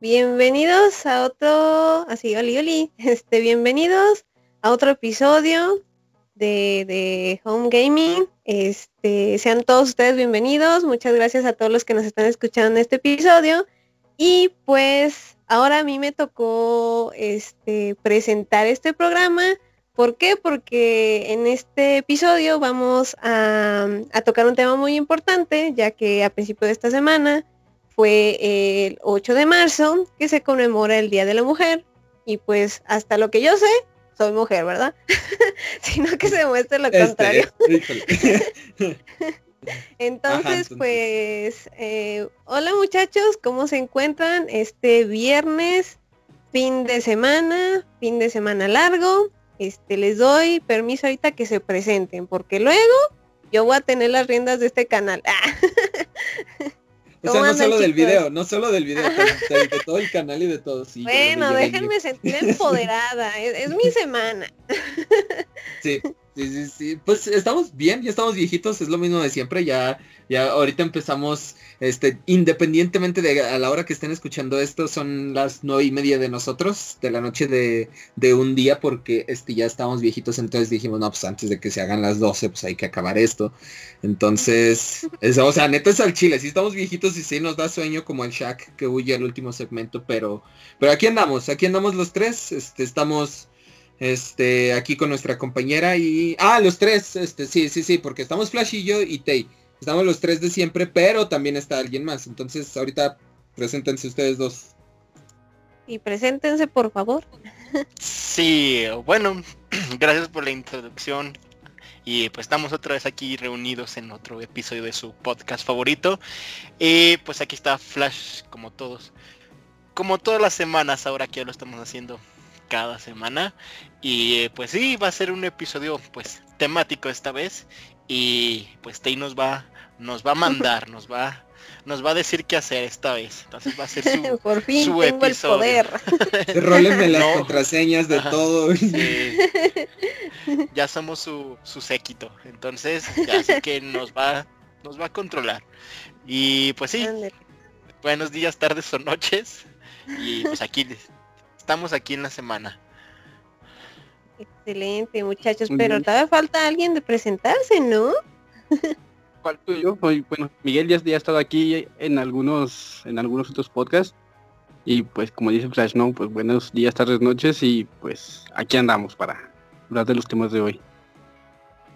Bienvenidos a otro, así, oli, oli, este, bienvenidos a otro episodio de, de Home Gaming. Este, sean todos ustedes bienvenidos. Muchas gracias a todos los que nos están escuchando en este episodio. Y pues ahora a mí me tocó este, presentar este programa. ¿Por qué? Porque en este episodio vamos a, a tocar un tema muy importante, ya que a principio de esta semana fue el 8 de marzo, que se conmemora el Día de la Mujer. Y pues hasta lo que yo sé, soy mujer, ¿verdad? Sino que se demuestre lo Este, contrario. entonces. pues, eh, hola muchachos, ¿cómo se encuentran este viernes, fin de semana, fin de semana largo? Este, les doy permiso ahorita que se presenten, porque luego yo voy a tener las riendas de este canal. O sea, ¿Cómo no solo del video, no solo del video, de, de- todo el canal y de todo. Sí, bueno, yo déjenme sentir empoderada, es, es mi semana. Sí, sí, sí, sí. Pues estamos bien, ya estamos viejitos, es lo mismo de siempre, ya, ya ahorita empezamos, este, independientemente de a la hora que estén escuchando esto, son las nueve y media de nosotros, de la noche de, de un día, porque este ya estamos viejitos, entonces dijimos, no, pues antes de que se hagan las 12, pues hay que acabar esto. Entonces, es- o sea, neta es al chile, sí estamos viejitos y sí nos da sueño como el Shaq que huye al último segmento, pero, pero aquí andamos, aquí andamos los tres, este, estamos este, aquí con nuestra compañera y... Ah, los tres, este, sí, sí, sí, porque estamos Flash y yo y Tay. Estamos los tres de siempre, pero también está alguien más. Entonces, ahorita preséntense ustedes dos. Y preséntense, por favor. Sí, bueno, gracias por la introducción. Y pues estamos otra vez aquí reunidos en otro episodio de su podcast favorito. Y pues aquí está Flash, como todos. Como todas las semanas, ahora que ya lo estamos haciendo cada semana. Y pues sí, va a ser un episodio pues temático esta vez. Y pues Tay nos va, nos va a mandar, nos va, nos va a decir qué hacer esta vez. Entonces va a ser su, por fin su tengo el episodio. poder. Rólenme las No. contraseñas de Ajá. todo. Sí. ya somos su, su séquito. Entonces, ya así que nos va, nos va a controlar. Y pues sí, buenos días, tardes o noches. Y pues aquí estamos aquí en la semana. Excelente, muchachos, Muy pero bien. todavía falta alguien de presentarse, ¿no? Falto yo, soy- bueno, Miguel ya, ya ha estado aquí en algunos, en algunos otros podcasts. Y pues como dice Flash, no, pues buenos días, tardes, noches y pues aquí andamos para hablar de los temas de hoy.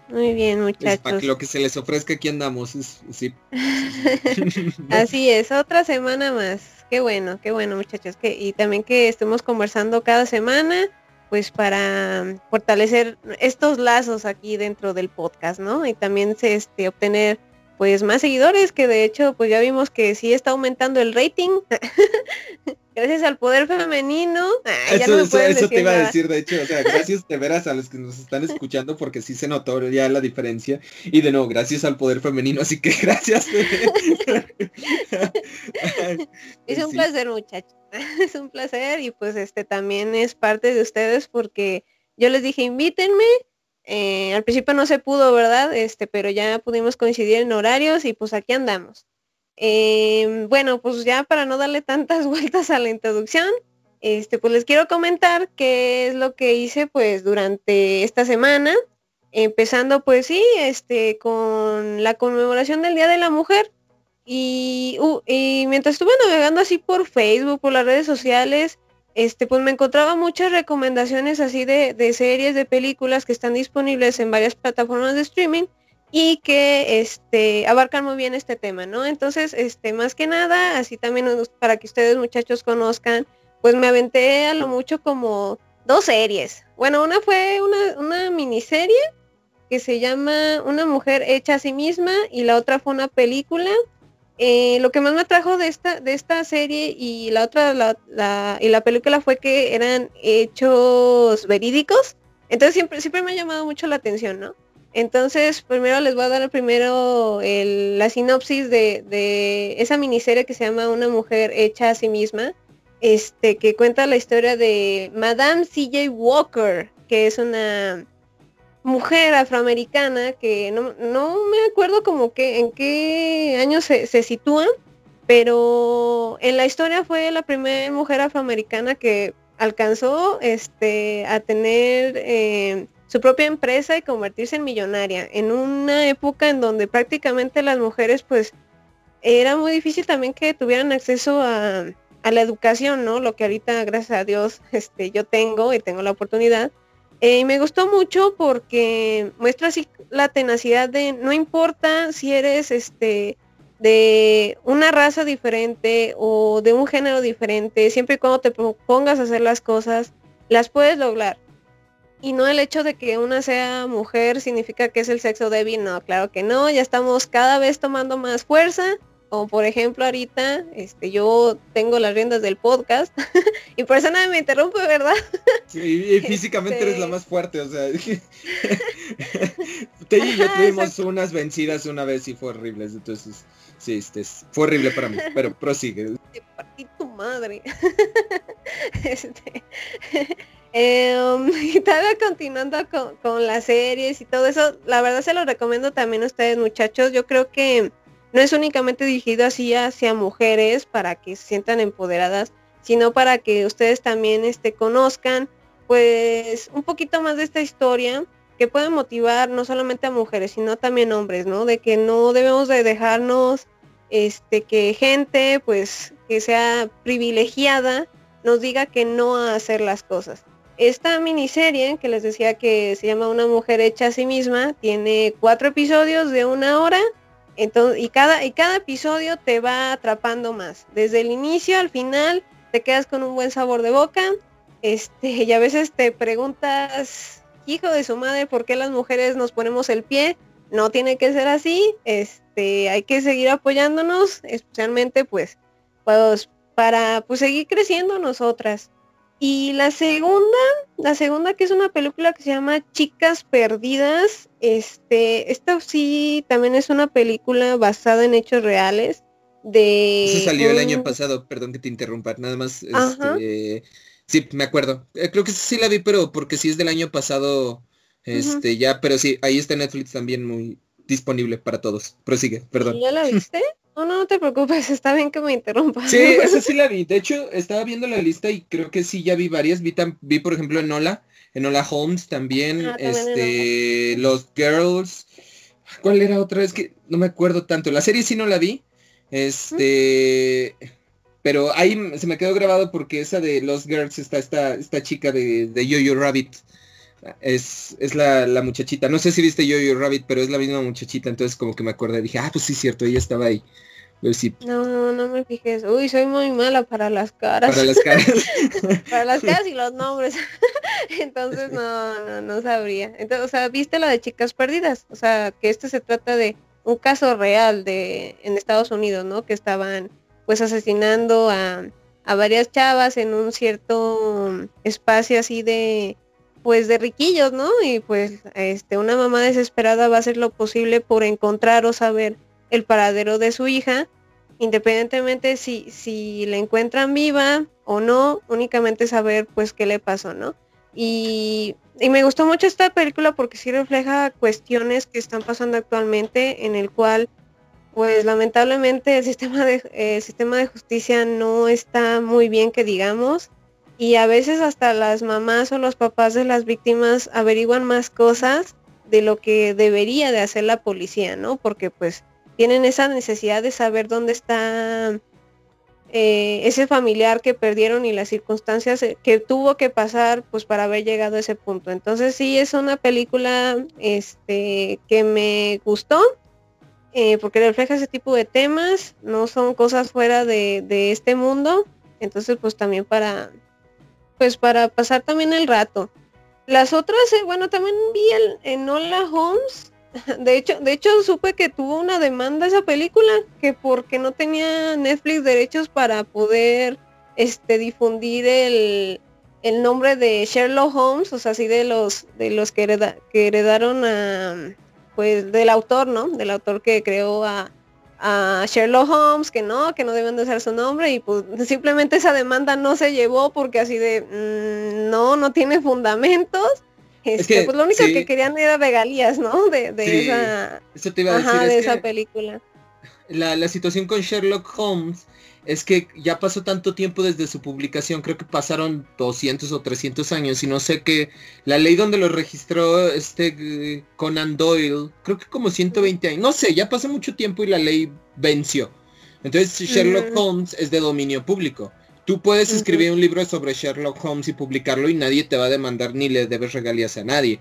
Muy bien, para muchachos. que lo que se les ofrezca aquí andamos. es- sí. Así es, otra semana más. Qué bueno, qué bueno, muchachos. Que, y también que estemos conversando cada semana, pues para fortalecer estos lazos aquí dentro del podcast, ¿no? Y también este, obtener pues más seguidores, que de hecho pues ya vimos que sí está aumentando el rating. Gracias al poder femenino. Ya Eso, no me eso- pueden eso te iba a decir, de hecho, o sea, gracias de veras a los que nos están escuchando porque sí se notó ya la diferencia. Y de nuevo, gracias al poder femenino, así que gracias. Es un Sí. placer, muchachos. Es un placer y pues este también es parte de ustedes porque yo les dije invítenme. Eh, al principio no se pudo, ¿verdad? Este, pero ya pudimos coincidir en horarios y pues aquí andamos. Eh, bueno, pues ya para no darle tantas vueltas a la introducción, este, pues les quiero comentar qué es lo que hice pues durante esta semana. Empezando pues sí, este, con la conmemoración del Día de la Mujer. Y, uh, y mientras estuve navegando así por Facebook, por las redes sociales, este, pues me encontraba muchas recomendaciones así de, de series, de películas que están disponibles en varias plataformas de streaming y que este, abarcan muy bien este tema, ¿no? Entonces, este, más que nada, así también para que ustedes muchachos conozcan, pues me aventé a lo mucho como dos series. Bueno, una fue una, una miniserie que se llama Una mujer hecha a sí misma y la otra fue una película eh, lo que más me atrajo de esta, de esta serie y la otra, la, y la película fue que eran hechos verídicos. Entonces siempre, siempre me ha llamado mucho la atención, ¿no? Entonces, primero les voy a dar primero la sinopsis de, de esa miniserie que se llama Una mujer hecha a sí misma, este, que cuenta la historia de Madame CJ Walker, que es una mujer afroamericana que no, no me acuerdo como que en qué año se, se sitúa, pero en la historia fue la primera mujer afroamericana que alcanzó este, a tener eh, su propia empresa y convertirse en millonaria en una época en donde prácticamente las mujeres pues era muy difícil también que tuvieran acceso a, la educación, ¿no? Lo que ahorita, gracias a Dios, este, yo tengo y tengo la oportunidad. Eh, me gustó mucho porque muestra así la tenacidad de no importa si eres este de una raza diferente o de un género diferente, siempre y cuando te pongas a hacer las cosas, las puedes lograr. Y no el hecho de que una sea mujer significa que es el sexo débil, no, claro que no, ya estamos cada vez tomando más fuerza como por ejemplo ahorita, este, yo tengo las riendas del podcast y por eso nadie me interrumpe, ¿verdad? Sí, y físicamente eres la este más fuerte, o sea. Te y yo tuvimos unas vencidas una vez y fue horrible, entonces sí, este, fue horrible para mí, pero prosigue. Te partí tu madre. este, em, y todavía continuando con, con las series y todo eso, la verdad se lo recomiendo también a ustedes muchachos, yo creo que no es únicamente dirigido así hacia mujeres para que se sientan empoderadas, sino para que ustedes también este, conozcan pues un poquito más de esta historia que puede motivar no solamente a mujeres, sino también hombres, ¿no? De que no debemos de dejarnos este que gente pues que sea privilegiada nos diga que no a hacer las cosas. Esta miniserie que les decía que se llama Una mujer hecha a sí misma tiene cuatro episodios de una hora entonces, y cada, y cada episodio te va atrapando más. Desde el inicio al final te quedas con un buen sabor de boca. Este, y a veces te preguntas, hijo de su madre, ¿por qué las mujeres nos ponemos el pie? No tiene que ser así. Este, hay que seguir apoyándonos, especialmente pues, pues para pues seguir creciendo nosotras. Y la segunda, la segunda que es una película que se llama Chicas Perdidas. Este, esta sí también es una película basada en hechos reales. De Eso salió el año pasado, perdón que te interrumpa, nada más. Este, sí, me acuerdo. Eh, creo que sí la vi, pero porque sí es del año pasado. Este, ya, pero sí, ahí está Netflix también muy disponible para todos. Prosigue, perdón. ¿Ya la viste? No, no, te preocupes, está bien que me interrumpas. Sí, esa sí la vi. De hecho, estaba viendo la lista y creo que sí, ya vi varias. Vi, vi por ejemplo, Enola, Enola Holmes también, ah, este, Los Girls. ¿Cuál era otra vez que no me acuerdo tanto? La serie sí no la vi. Este, pero ahí se me quedó grabado porque esa de Los Girls está esta, esta chica de, de Yo-Yo Rabbit. Es, es la, la, muchachita. No sé si viste Yo-Yo Rabbit, pero es la misma muchachita. Entonces como que me acordé. Dije, ah, pues sí, cierto, ella estaba ahí. No, no me fijes. Uy, soy muy mala para las caras. Para las caras. para las caras y los nombres. Entonces no, no, no sabría. Entonces, o sea, viste la de chicas perdidas. O sea, que este se trata de un caso real de en Estados Unidos, ¿no? Que estaban pues asesinando a, a varias chavas en un cierto espacio así de pues de riquillos, ¿no? Y pues este una mamá desesperada va a hacer lo posible por encontrar o saber el paradero de su hija, independientemente si, si la encuentran viva o no, únicamente saber pues qué le pasó, ¿no? Y, y, me gustó mucho esta película porque sí refleja cuestiones que están pasando actualmente en el cual pues lamentablemente el sistema de, el sistema de justicia no está muy bien que digamos y a veces hasta las mamás o los papás de las víctimas averiguan más cosas de lo que debería de hacer la policía, ¿no? Porque pues tienen esa necesidad de saber dónde está eh, ese familiar que perdieron y las circunstancias eh, que tuvo que pasar pues para haber llegado a ese punto. Entonces sí es una película este, que me gustó eh, porque refleja ese tipo de temas, no son cosas fuera de, de, este mundo. Entonces pues también para pues para pasar también el rato. Las otras, bueno, también vi el, en Hola Holmes, de hecho, de hecho supe que tuvo una demanda esa película, que porque no tenía Netflix derechos para poder este difundir el, el nombre de Sherlock Holmes, o sea, así de los de los que, que heredaron a pues del autor, ¿no? Del autor que creó a, a Sherlock Holmes, que no, que no deben de ser su nombre y pues simplemente esa demanda no se llevó porque así de mm, no, no tiene fundamentos este, pues lo único que querían era regalías, ¿no? De, esa, de esa película. la, la situación con Sherlock Holmes es que ya pasó tanto tiempo desde su publicación, creo que pasaron 200 o 300 años y no sé qué, la ley donde lo registró este eh, Conan Doyle, creo que como 120 años, no sé, ya pasó mucho tiempo y la ley venció. Entonces Sherlock Holmes es de dominio público. Tú puedes escribir un libro sobre Sherlock Holmes y publicarlo y nadie te va a demandar ni le debes regalías a nadie.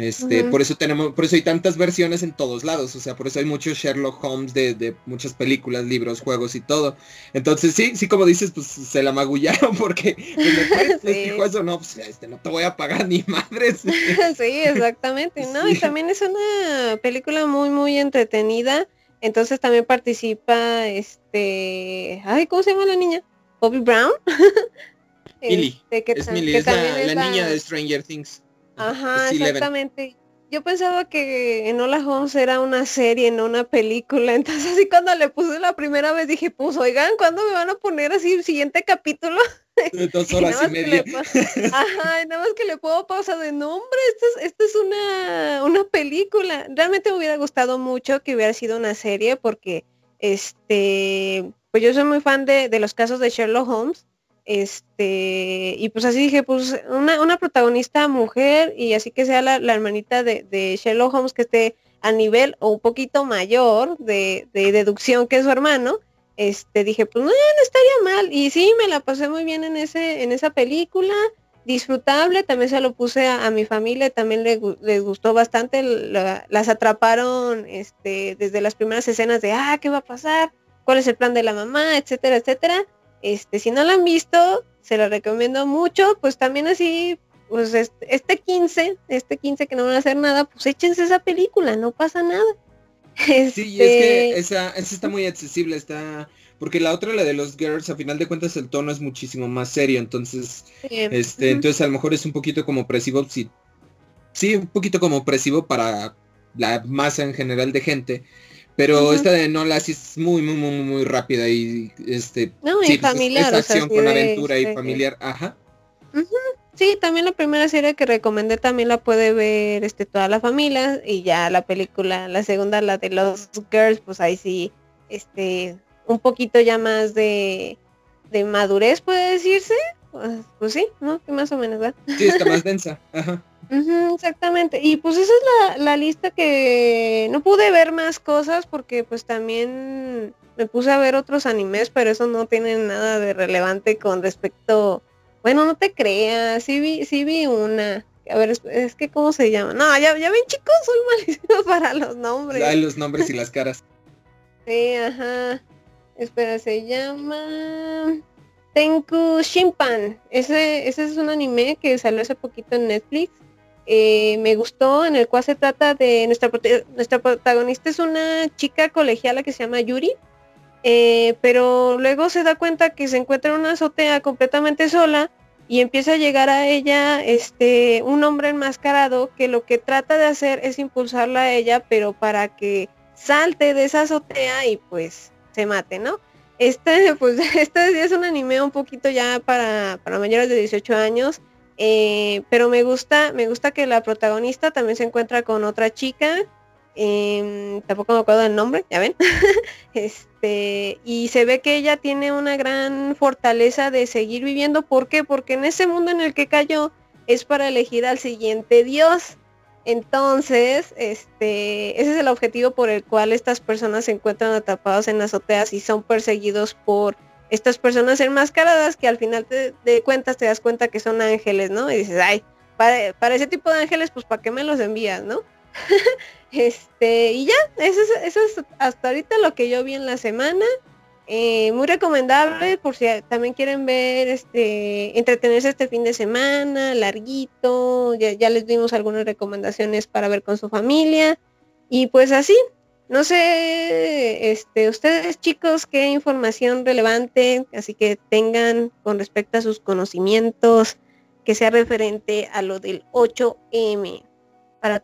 Este, por eso tenemos, por eso hay tantas versiones en todos lados, o sea, por eso hay muchos Sherlock Holmes de, muchas películas, libros, juegos y todo. Entonces sí, sí como dices, pues se la magullaron porque pues, dijo eso, no, pues este, no te voy a pagar ni madres. sí, exactamente, ¿no? Y también es una película muy, muy entretenida. Entonces también participa este. Ay, ¿cómo se llama la niña? Bobby Brown. Millie. Este, es Millie, es la, niña de Stranger Things. Ajá, exactamente. Yo pensaba que en Hola Holmes era una serie, no una película. Entonces así cuando le puse la primera vez dije, pues oigan, ¿cuándo me van a poner así el siguiente capítulo? dos horas y, media. Ajá, nada más que le puedo pasar de nombre, esto es, esto es una, una película. Realmente me hubiera gustado mucho que hubiera sido una serie porque este pues yo soy muy fan de, de los casos de Sherlock Holmes este, y pues así dije, pues una, una protagonista mujer y así que sea la, hermanita de, de, Sherlock Holmes que esté a nivel o un poquito mayor de, deducción que su hermano, este, dije, pues no, estaría mal. Y sí, me la pasé muy bien en, ese, en esa película, disfrutable, también se lo puse a, mi familia, también les, les gustó bastante, las atraparon este, desde las primeras escenas de, ah, ¿qué va a pasar? ¿Cuál es el plan de la mamá? Etcétera, etcétera este, si no la han visto, se la recomiendo mucho, pues también así, pues este 15, este 15 que no van a hacer nada, pues échense esa película, no pasa nada. Sí, es que este esa, esa está muy accesible, está porque la otra, la de los girls, a final de cuentas el tono es muchísimo más serio, entonces, este, entonces a lo mejor es un poquito como opresivo, sí, sí, un poquito como opresivo para la masa en general de gente, pero esta de Nola sí es muy, muy, muy, muy rápida y este. No, y familiar. Es, acción con aventura y familiar, ajá. Sí, también la primera serie que recomendé también la puede ver este toda la familia y ya la película, la segunda, la de los girls, pues ahí sí, este, un poquito ya más de, de madurez puede decirse. Pues, pues sí, ¿no? Que más o menos, ¿verdad? Sí, está más densa. Ajá exactamente. Y pues esa es la, lista que no pude ver más cosas porque pues también me puse a ver otros animes, pero eso no tiene nada de relevante con respecto, bueno, no te creas, sí vi, sí vi una. A ver, es, que cómo se llama. No, ya, ya ven chicos, soy malísimo para los nombres. Hay los nombres y las caras. sí, ajá. Espera, se llama Tenku Shimpan. Ese, ese es un anime que salió hace poquito en Netflix. Eh, me gustó, en el cual se trata de nuestra, nuestra protagonista es una chica colegiala que se llama Yuri, eh, pero luego se da cuenta que se encuentra en una azotea completamente sola y empieza a llegar a ella este un hombre enmascarado que lo que trata de hacer es impulsarla a ella, pero para que salte de esa azotea y pues se mate, ¿no? Este, pues, este es un anime un poquito ya para, para mayores de 18 años. Eh, pero me gusta, me gusta que la protagonista también se encuentra con otra chica. Em, tampoco me acuerdo del nombre, ya ven. este, y se ve que ella tiene una gran fortaleza de seguir viviendo. ¿Por qué? Porque en ese mundo en el que cayó es para elegir al siguiente dios. Entonces, este, ese es el objetivo por el cual estas personas se encuentran atrapadas en azoteas y son perseguidos por estas personas enmascaradas que al final de cuentas te das cuenta que son ángeles, ¿no? Y dices, ay, para, ese tipo de ángeles, pues ¿para qué me los envías, no? este, y ya, eso es, eso es hasta ahorita lo que yo vi en la semana. Eh, muy recomendable por si también quieren ver, este, entretenerse este fin de semana, larguito, ya, ya les dimos algunas recomendaciones para ver con su familia. Y pues así, no sé, este, ustedes chicos, qué información relevante, así que tengan con respecto a sus conocimientos, que sea referente a lo del 8M, para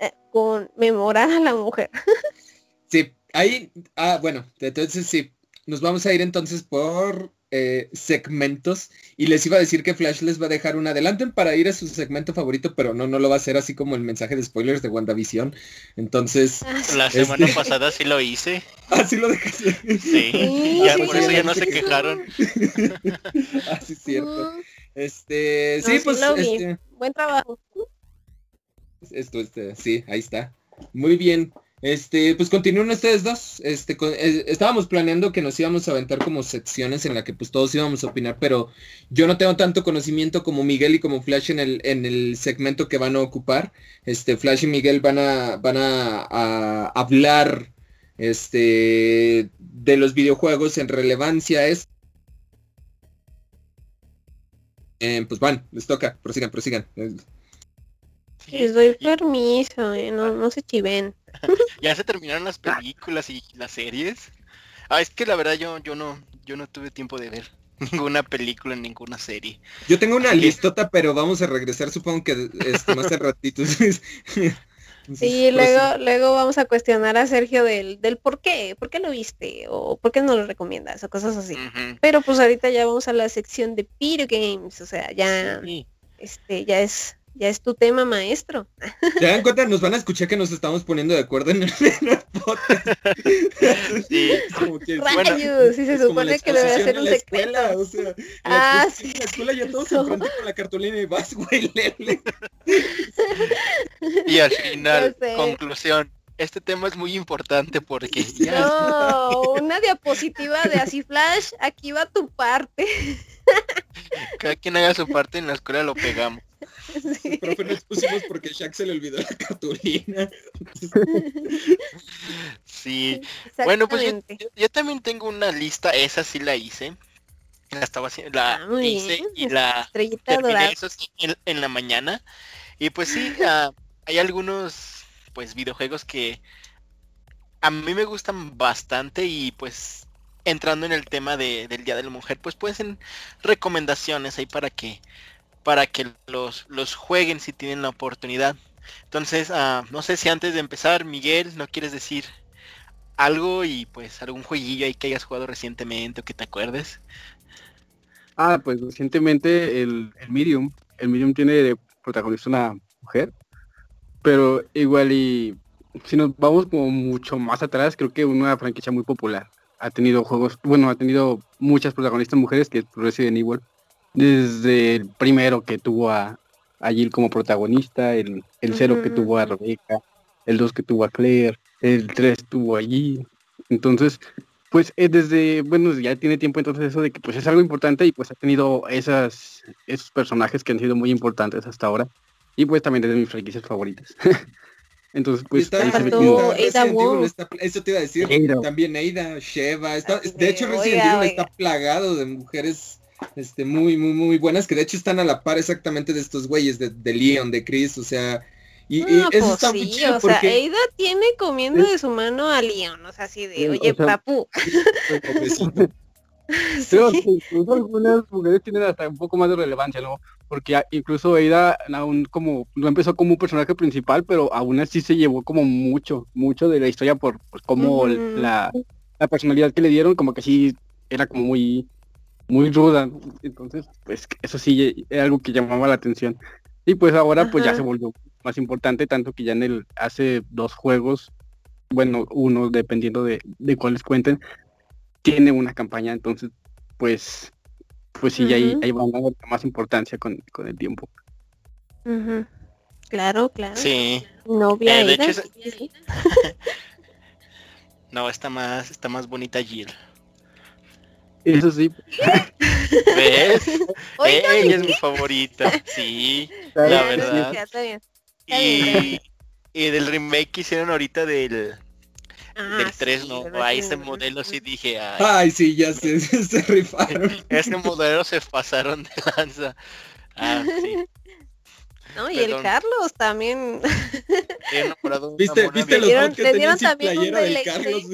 eh, conmemorar a la mujer. sí, ahí, ah, bueno, entonces sí, nos vamos a ir entonces por eh, segmentos y les iba a decir que Flash les va a dejar un adelanto para ir a su segmento favorito, pero no, no lo va a hacer así como el mensaje de spoilers de WandaVision. Entonces... Ah, la semana pasada sí lo hice. Ah, sí lo dejaste. Sí, ya, por eso ya no se quejaron. así es cierto. Este, sí, pues... Este... Buen trabajo. Esto, este, sí, ahí está. Muy bien. Este, pues continúen ustedes dos. Este, eh, estábamos planeando que nos íbamos a aventar como secciones en la que pues todos íbamos a opinar, pero yo no tengo tanto conocimiento como Miguel y como Flash en el, en el segmento que van a ocupar. Este, Flash y Miguel van a, van a, hablar este, de los videojuegos en relevancia. Es, eh, pues van, les toca, prosigan, prosigan. Les doy permiso, eh, no, no se chiven. ya se terminaron las películas y las series. Ah, es que la verdad yo, yo no, yo no tuve tiempo de ver ninguna película, ninguna serie. Yo tengo una listota, pero vamos a regresar supongo que este, más de ratito. sí, luego, luego vamos a cuestionar a Sergio del, del por qué, por qué lo viste, o por qué no lo recomiendas, o cosas así. Pero pues ahorita ya vamos a la sección de video games, o sea, ya, este, ya es ya es tu tema maestro. Ya dan cuenta, nos van a escuchar que nos estamos poniendo de acuerdo en el, podcast. Sí. Como que, Rayos, sí se supone que debe ser un secreto. o sea, ah, la, sí. en la escuela ya todos se enfrentan con la cartulina y vas, güey, lele. Y al final, conclusión, este tema es muy importante porque ya... No, una diapositiva de así flash, aquí va tu parte. Cada quien haga su parte en la escuela lo pegamos. Sí. Profe, nos pusimos porque Shaq se le olvidó la cartulina. Sí. Bueno, pues yo, también tengo una lista, esa sí la hice. La estaba haciendo, la ah, hice y la terminé eso en, la mañana. Y pues sí, hay algunos pues videojuegos que a mí me gustan bastante y pues entrando en el tema de, del Día de la Mujer, pues pueden ser recomendaciones ahí para que para que los, los jueguen si tienen la oportunidad. Entonces, uh, no sé si antes de empezar, Miguel, ¿no quieres decir algo y pues algún jueguillo ahí que hayas jugado recientemente o que te acuerdes? Ah, pues recientemente el, el Medium, el Medium tiene de protagonista una mujer, pero igual y si nos vamos como mucho más atrás, creo que una franquicia muy popular. Ha tenido juegos, bueno, ha tenido muchas protagonistas mujeres que es Resident Evil desde el primero que tuvo a, a Jill como protagonista, el, el cero que tuvo a Rebecca, el 2 que tuvo a Claire, el 3 tuvo a Jill. Entonces, pues es desde, bueno, ya tiene tiempo entonces eso de que pues es algo importante y pues ha tenido esas, esos personajes que han sido muy importantes hasta ahora. Y pues también de mis franquicias favoritas. Entonces, pues está, ahí se eso te iba a decir, también Ada, Sheva, está, de hecho Resident Evil está plagado de mujeres este, muy, muy, muy buenas, que de hecho están a la par exactamente de estos güeyes, de, de Leon, de Chris, o sea, y, eso pues está muy chido o sea, Ada tiene comiendo de su mano a Leon, o sea, así de, oye, papu. Pero incluso algunas mujeres tienen hasta un poco más de relevancia, ¿no? Porque incluso Ada aún como, no empezó como un personaje principal, pero aún así se llevó como mucho, mucho de la historia por, pues, como la, la personalidad que le dieron, como que sí era como muy muy ruda. Entonces, pues eso sí es algo que llamaba la atención. Y pues ahora pues ya se volvió más importante, tanto que ya en el hace dos juegos, bueno, uno dependiendo de, de cuáles cuenten, tiene una campaña, entonces pues pues sí, ahí, ahí va a dar más importancia con, con el tiempo. Claro, claro. Sí. Novia. Eh, no, está más, está más bonita Jill. Eso sí. ¿Ves? Ella es mi favorita. Sí, la verdad. Y, y del remake que hicieron ahorita del, ah, del 3, ¿no? A ese modelo sí dije. Ay, sí, ya se, se rifaron. Ese modelo se pasaron de lanza. Ah, sí. No, y el Carlos también. ¿Viste, ¿viste los dieron, que tenían sin playera del Carlos?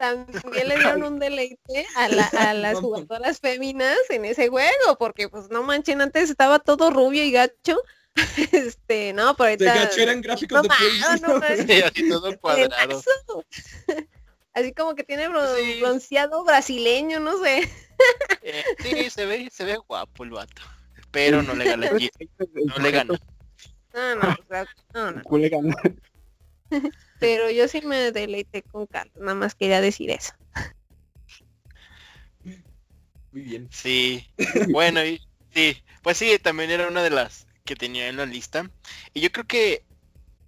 También le dieron un deleite a, la, a las jugadoras féminas en ese juego, porque pues no manchen, antes estaba todo rubio y gacho. Este, no, por ahorita. De gacho eran gráficos de no, sí, así todo cuadrado. Así como que tiene bronceado brasileño, no sé. Eh, sí, se ve, se ve guapo el vato. Pero no le gana No le gana. No, no, no, no. Pero yo sí me deleité con Carlos, nada más quería decir eso. Muy bien. Sí. Bueno, y, sí. Pues sí, también era una de las que tenía en la lista. Y yo creo que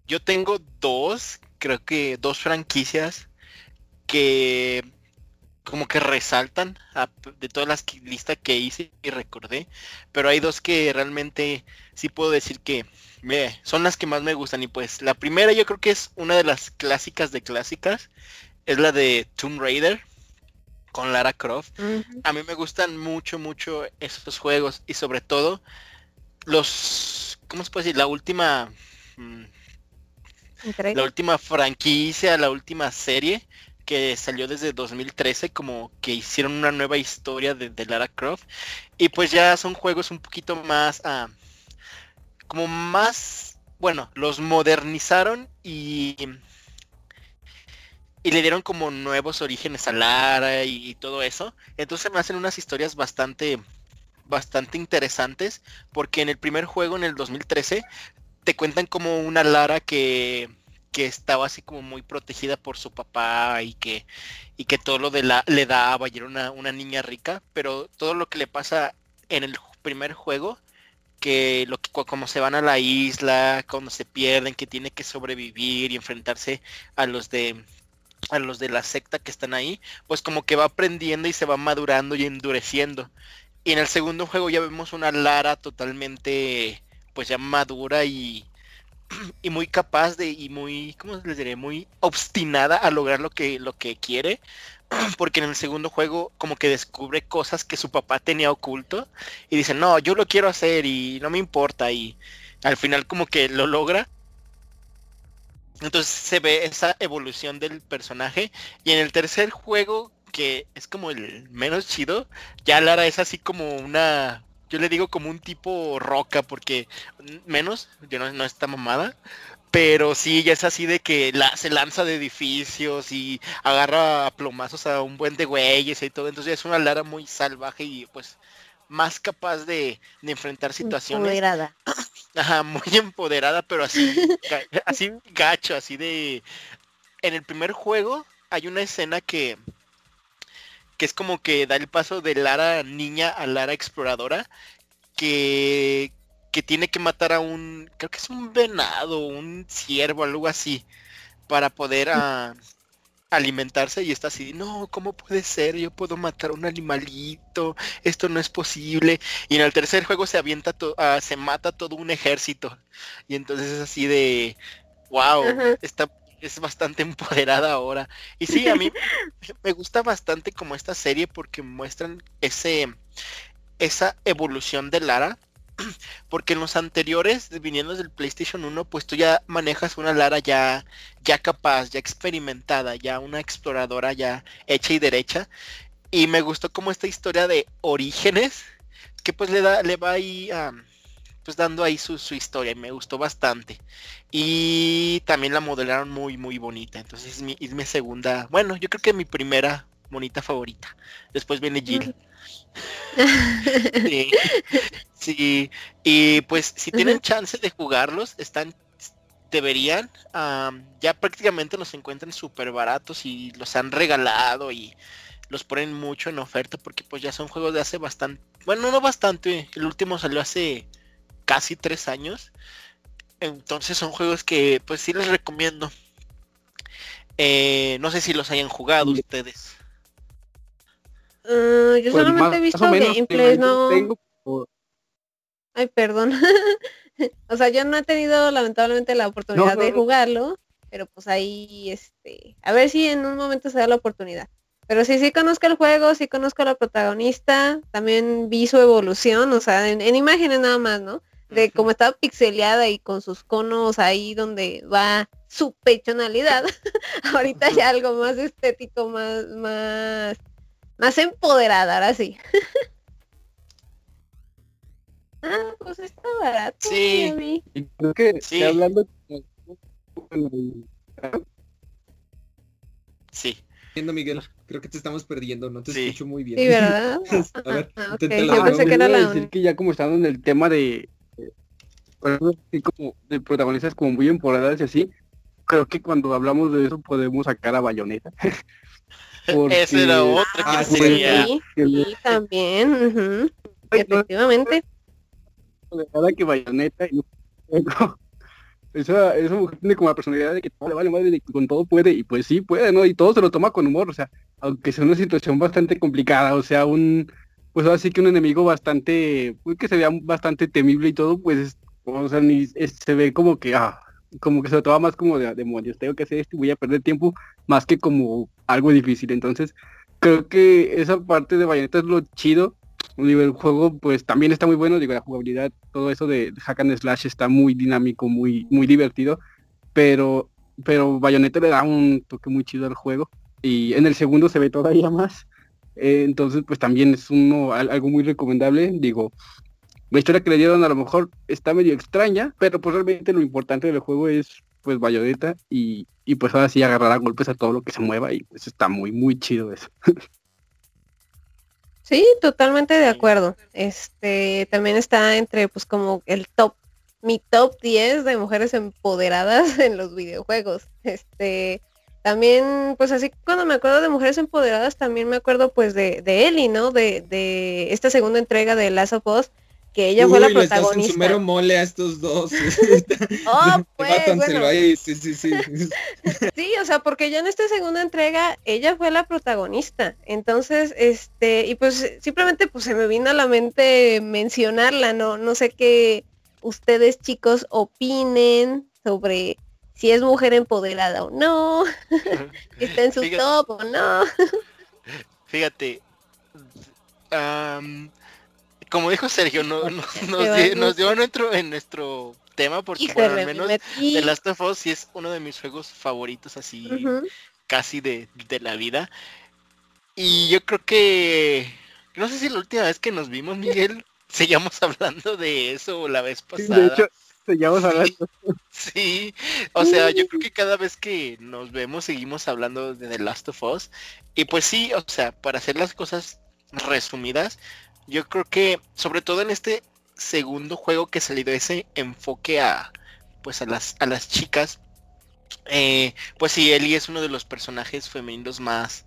yo tengo dos, creo que dos franquicias que como que resaltan de todas las listas que hice y recordé, pero hay dos que realmente sí puedo decir que son las que más me gustan y pues la primera yo creo que es una de las clásicas de clásicas, es la de Tomb Raider con Lara Croft. A mí me gustan mucho, mucho esos juegos y sobre todo los, ¿cómo se puede decir? La última... Mm, la última franquicia, la última serie que salió desde 2013, como que hicieron una nueva historia de, Lara Croft. Y pues ya son juegos un poquito más, ah, como más, bueno, los modernizaron y, y le dieron como nuevos orígenes a Lara y, todo eso. Entonces me hacen unas historias bastante, bastante interesantes, porque en el primer juego, en el 2013, te cuentan como una Lara que que estaba así como muy protegida por su papá y que, y que todo lo de la le daba y era una, una niña rica, pero todo lo que le pasa en el primer juego, que lo como se van a la isla, cuando se pierden, que tiene que sobrevivir y enfrentarse a los de a los de la secta que están ahí, pues como que va aprendiendo y se va madurando y endureciendo. Y en el segundo juego ya vemos una Lara totalmente pues ya madura y, y muy capaz de y muy, ¿cómo les diré? Muy obstinada a lograr lo que, lo que quiere. Porque en el segundo juego como que descubre cosas que su papá tenía oculto y dice, no, yo lo quiero hacer y no me importa y al final como que lo logra. Entonces se ve esa evolución del personaje y en el tercer juego que es como el menos chido, ya Lara es así como una yo le digo como un tipo roca, porque menos, yo no, no está mamada, pero sí, ya es así de que la, se lanza de edificios y agarra a plomazos a un buen de güeyes y todo. Entonces es una Lara muy salvaje y pues más capaz de, enfrentar situaciones. Empoderada. Ajá, muy empoderada, pero así, así gacho, así de... En el primer juego hay una escena que, que es como que da el paso de Lara niña a Lara exploradora, que, que tiene que matar a un, creo que es un venado, un ciervo, algo así, para poder ah, alimentarse y está así, no, ¿cómo puede ser? Yo puedo matar a un animalito, esto no es posible. Y en el tercer juego se avienta, uh, se mata todo un ejército. Y entonces es así de, wow, está es bastante empoderada ahora. Y sí, a mí me gusta bastante como esta serie porque muestran ese esa evolución de Lara. Porque en los anteriores, viniendo del PlayStation 1, pues tú ya manejas una Lara ya, ya capaz, ya experimentada, ya una exploradora ya hecha y derecha. Y me gustó como esta historia de orígenes, que pues le da, le va ahí pues dando ahí su, historia y me gustó bastante. Y también la modelaron muy, muy bonita. Entonces es mi, es mi segunda, bueno, yo creo que mi primera bonita favorita. Después viene Jill. Sí, y pues si tienen chance de jugarlos, están deberían, ya prácticamente los encuentran súper baratos y los han regalado y los ponen mucho en oferta porque pues ya son juegos de hace bastante, bueno no bastante, el último salió hace casi tres años. Entonces son juegos que pues sí les recomiendo. Eh, no sé si los hayan jugado ustedes. Uh, yo pues solamente he visto gameplays, no. Ay, perdón. o sea, yo no he tenido lamentablemente la oportunidad de jugarlo, pero pues ahí, este, a ver si en un momento se da la oportunidad. Pero sí, sí conozco el juego, sí conozco a la protagonista, también vi su evolución, o sea, en imágenes nada más, ¿no? de cómo estaba pixeleada y con sus conos ahí donde va su pechonalidad. Ahorita ya algo más estético, más, más, más empoderada, ahora sí. ah, pues está barato. Sí. Y creo que sí. hablando Sí. Miguel, creo que te estamos perdiendo, no te Sí. escucho muy bien. Sí, ¿verdad? A ver, Ah, yo pensé que era la decir que ya como estando en el tema de eh, así como de protagonistas como muy empoderadas y así, creo que cuando hablamos de eso podemos sacar a Bayonetta. Ese era otro que Ah, sería. Sí, también. ujú, Efectivamente. de nada que Bayonetta y esa, esa mujer tiene como la personalidad de que todo le vale madre, de que con todo puede, y pues sí puede, ¿no? Y todo se lo toma con humor, o sea, aunque sea una situación bastante complicada, o sea, un, pues así que un enemigo bastante, pues que se vea bastante temible y todo, pues, o sea, ni, es- se ve como que, ah, como que se lo toma más como de demonios, tengo que hacer esto y voy a perder tiempo, más que como algo difícil, entonces, creo que esa parte de Bayonetta es lo chido, el juego pues también está muy bueno, digo, la jugabilidad, todo eso de hack and slash está muy dinámico, muy, muy divertido, pero, pero Bayonetta le da un toque muy chido al juego. Y en el segundo se ve todavía más. Eh, entonces pues también es uno al- algo muy recomendable, digo, la historia que le dieron a lo mejor está medio extraña, pero pues realmente lo importante del juego es pues Bayonetta y, y pues ahora sí agarrar a golpes a todo lo que se mueva y pues está muy muy chido eso. Sí, totalmente de acuerdo. Este también está entre pues como el top, mi top 10 de mujeres empoderadas en los videojuegos. Este también, pues así cuando me acuerdo de mujeres empoderadas, también me acuerdo pues de, de Ellie, ¿no? De, de esta segunda entrega de Last of Us, que ella fue la Uy, le estás en su protagonista. mero mole a estos dos. Oh, pues, bueno. ahí, sí, sí, sí. Sí, o sea, porque ya en esta segunda entrega ella fue la protagonista. Entonces, este, y pues simplemente pues se me vino a la mente mencionarla, no, no sé qué ustedes chicos opinen sobre si es mujer empoderada o no, si está en su Fíjate- top o no. Fíjate, como dijo Sergio, no, no- nos, dio nuestro, en nuestro tema, porque bueno, Híjole, al me menos. The Last of Us sí es uno de mis juegos favoritos así casi de, de la vida. Y yo creo que, no sé si la última vez que nos vimos, Miguel, seguíamos hablando de eso o la vez Sí, pasada. de hecho, seguimos hablando. Sí, o sea, yo creo que cada vez que nos vemos seguimos hablando de The Last of Us. Y pues sí, o sea, para hacer las cosas resumidas, yo creo que sobre todo en este segundo juego que le dio ese enfoque a pues a las a las chicas, eh, pues sí, Ellie es uno de los personajes femeninos más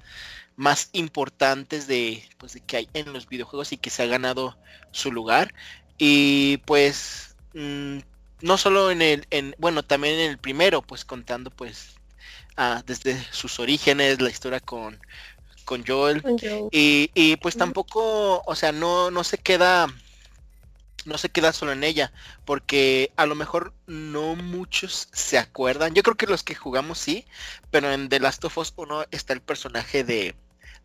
más importantes de pues de que hay en los videojuegos y que se ha ganado su lugar. Y pues mm, no solo en el, en, bueno, también en el primero, pues contando pues desde sus orígenes, la historia con, con Joel. Con. Y, y pues tampoco, o sea, no, no se queda, no se queda solo en ella, porque a lo mejor no muchos se acuerdan. Yo creo que los que jugamos sí, pero en The Last of Us 1 está el personaje de,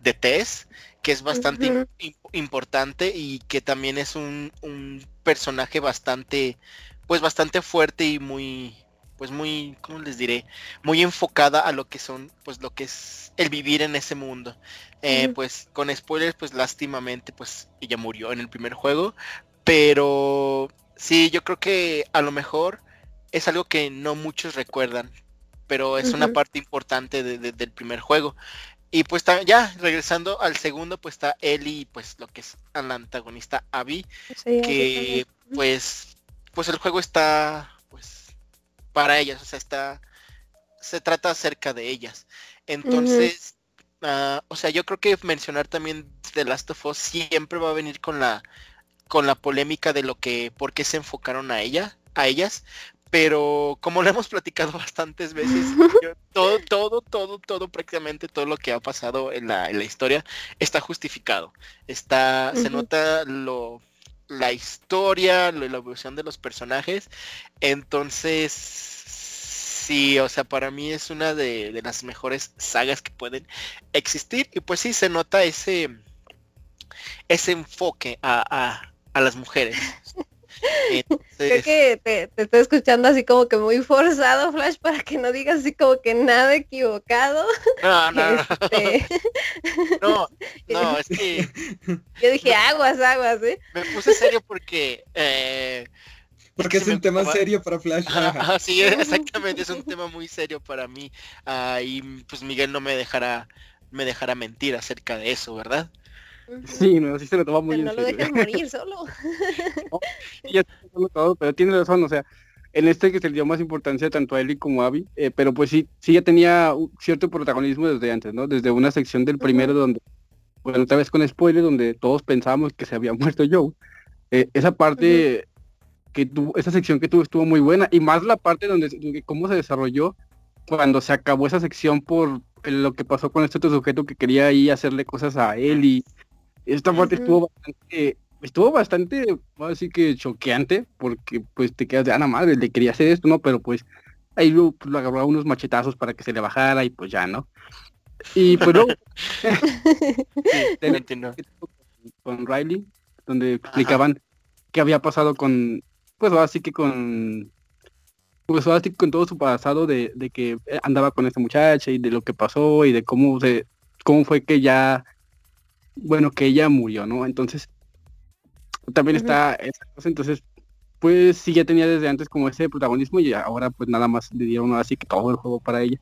de Tess, que es bastante importante y que también es un, un personaje bastante, pues bastante fuerte y muy, pues muy, ¿cómo les diré? Muy enfocada a lo que son, pues lo que es el vivir en ese mundo. Eh. Pues con spoilers, pues lástimamente, pues ella murió en el primer juego, pero sí, yo creo que a lo mejor es algo que no muchos recuerdan, pero es una parte importante de- de- del primer juego. Y pues ya, regresando al segundo, pues está Ellie, pues lo que es la antagonista Abby, Sí, que pues, pues el juego está, para ellas, o sea, está, se trata acerca de ellas. Entonces, ah, o sea, yo creo que mencionar también The Last of Us siempre va a venir con la, con la polémica de lo que, por qué se enfocaron a ella, a ellas, pero como lo hemos platicado bastantes veces, yo- todo, todo, todo, todo, prácticamente todo lo que ha pasado en la, en la historia está justificado. Está, se nota lo, la historia, la evolución de los personajes. Entonces, sí, o sea, para mí es una de, de las mejores sagas que pueden existir. Y pues sí, se nota ese, ese enfoque a, a- a las mujeres. Creo que te, te estoy escuchando así como que muy forzado, Flash, para que no digas así como que nada equivocado. no, no, no, Este, no, no, es que yo dije aguas, aguas, ¿eh? me puse serio porque eh, Porque es un tema serio para Flash. Ajá, sí, exactamente, es un tema muy serio para mí. Ah, y pues Miguel no me dejará me dejará mentir acerca de eso, ¿verdad? Sí, no, sí se lo toma muy Pero en no lo serio. dejes morir solo. Sí, ya todo, pero tiene razón, o sea, en este que se le dio más importancia tanto a Ellie como a Abby, eh, pero pues sí, sí ya tenía un cierto protagonismo desde antes, ¿no? Desde una sección del primero donde, bueno, otra vez con spoiler, donde todos pensábamos que se había muerto Joe. Eh, esa parte que tuvo, esa sección que tuvo estuvo muy buena, y más la parte donde, donde cómo se desarrolló cuando se acabó esa sección por lo que pasó con este otro sujeto que quería ahí hacerle cosas a Ellie. Esta parte estuvo bastante estuvo bastante, voy a decir que choqueante, porque pues te quedas de Ana madre, le quería hacer esto, ¿no? Pero pues ahí lo, lo agarró a unos machetazos para que se le bajara y pues ya, ¿no? Y pues luego Sí, Ten- entiendo. con Riley, donde explicaban qué había pasado con, pues ahora sí que con, pues ahora sí que con todo su pasado de, de que andaba con esta muchacha y de lo que pasó y de cómo se, cómo fue que ya, bueno, que ella murió, ¿no? Entonces, también está esa cosa, entonces, pues sí ya tenía desde antes como ese protagonismo y ahora pues nada más le dieron así que todo el juego para ella.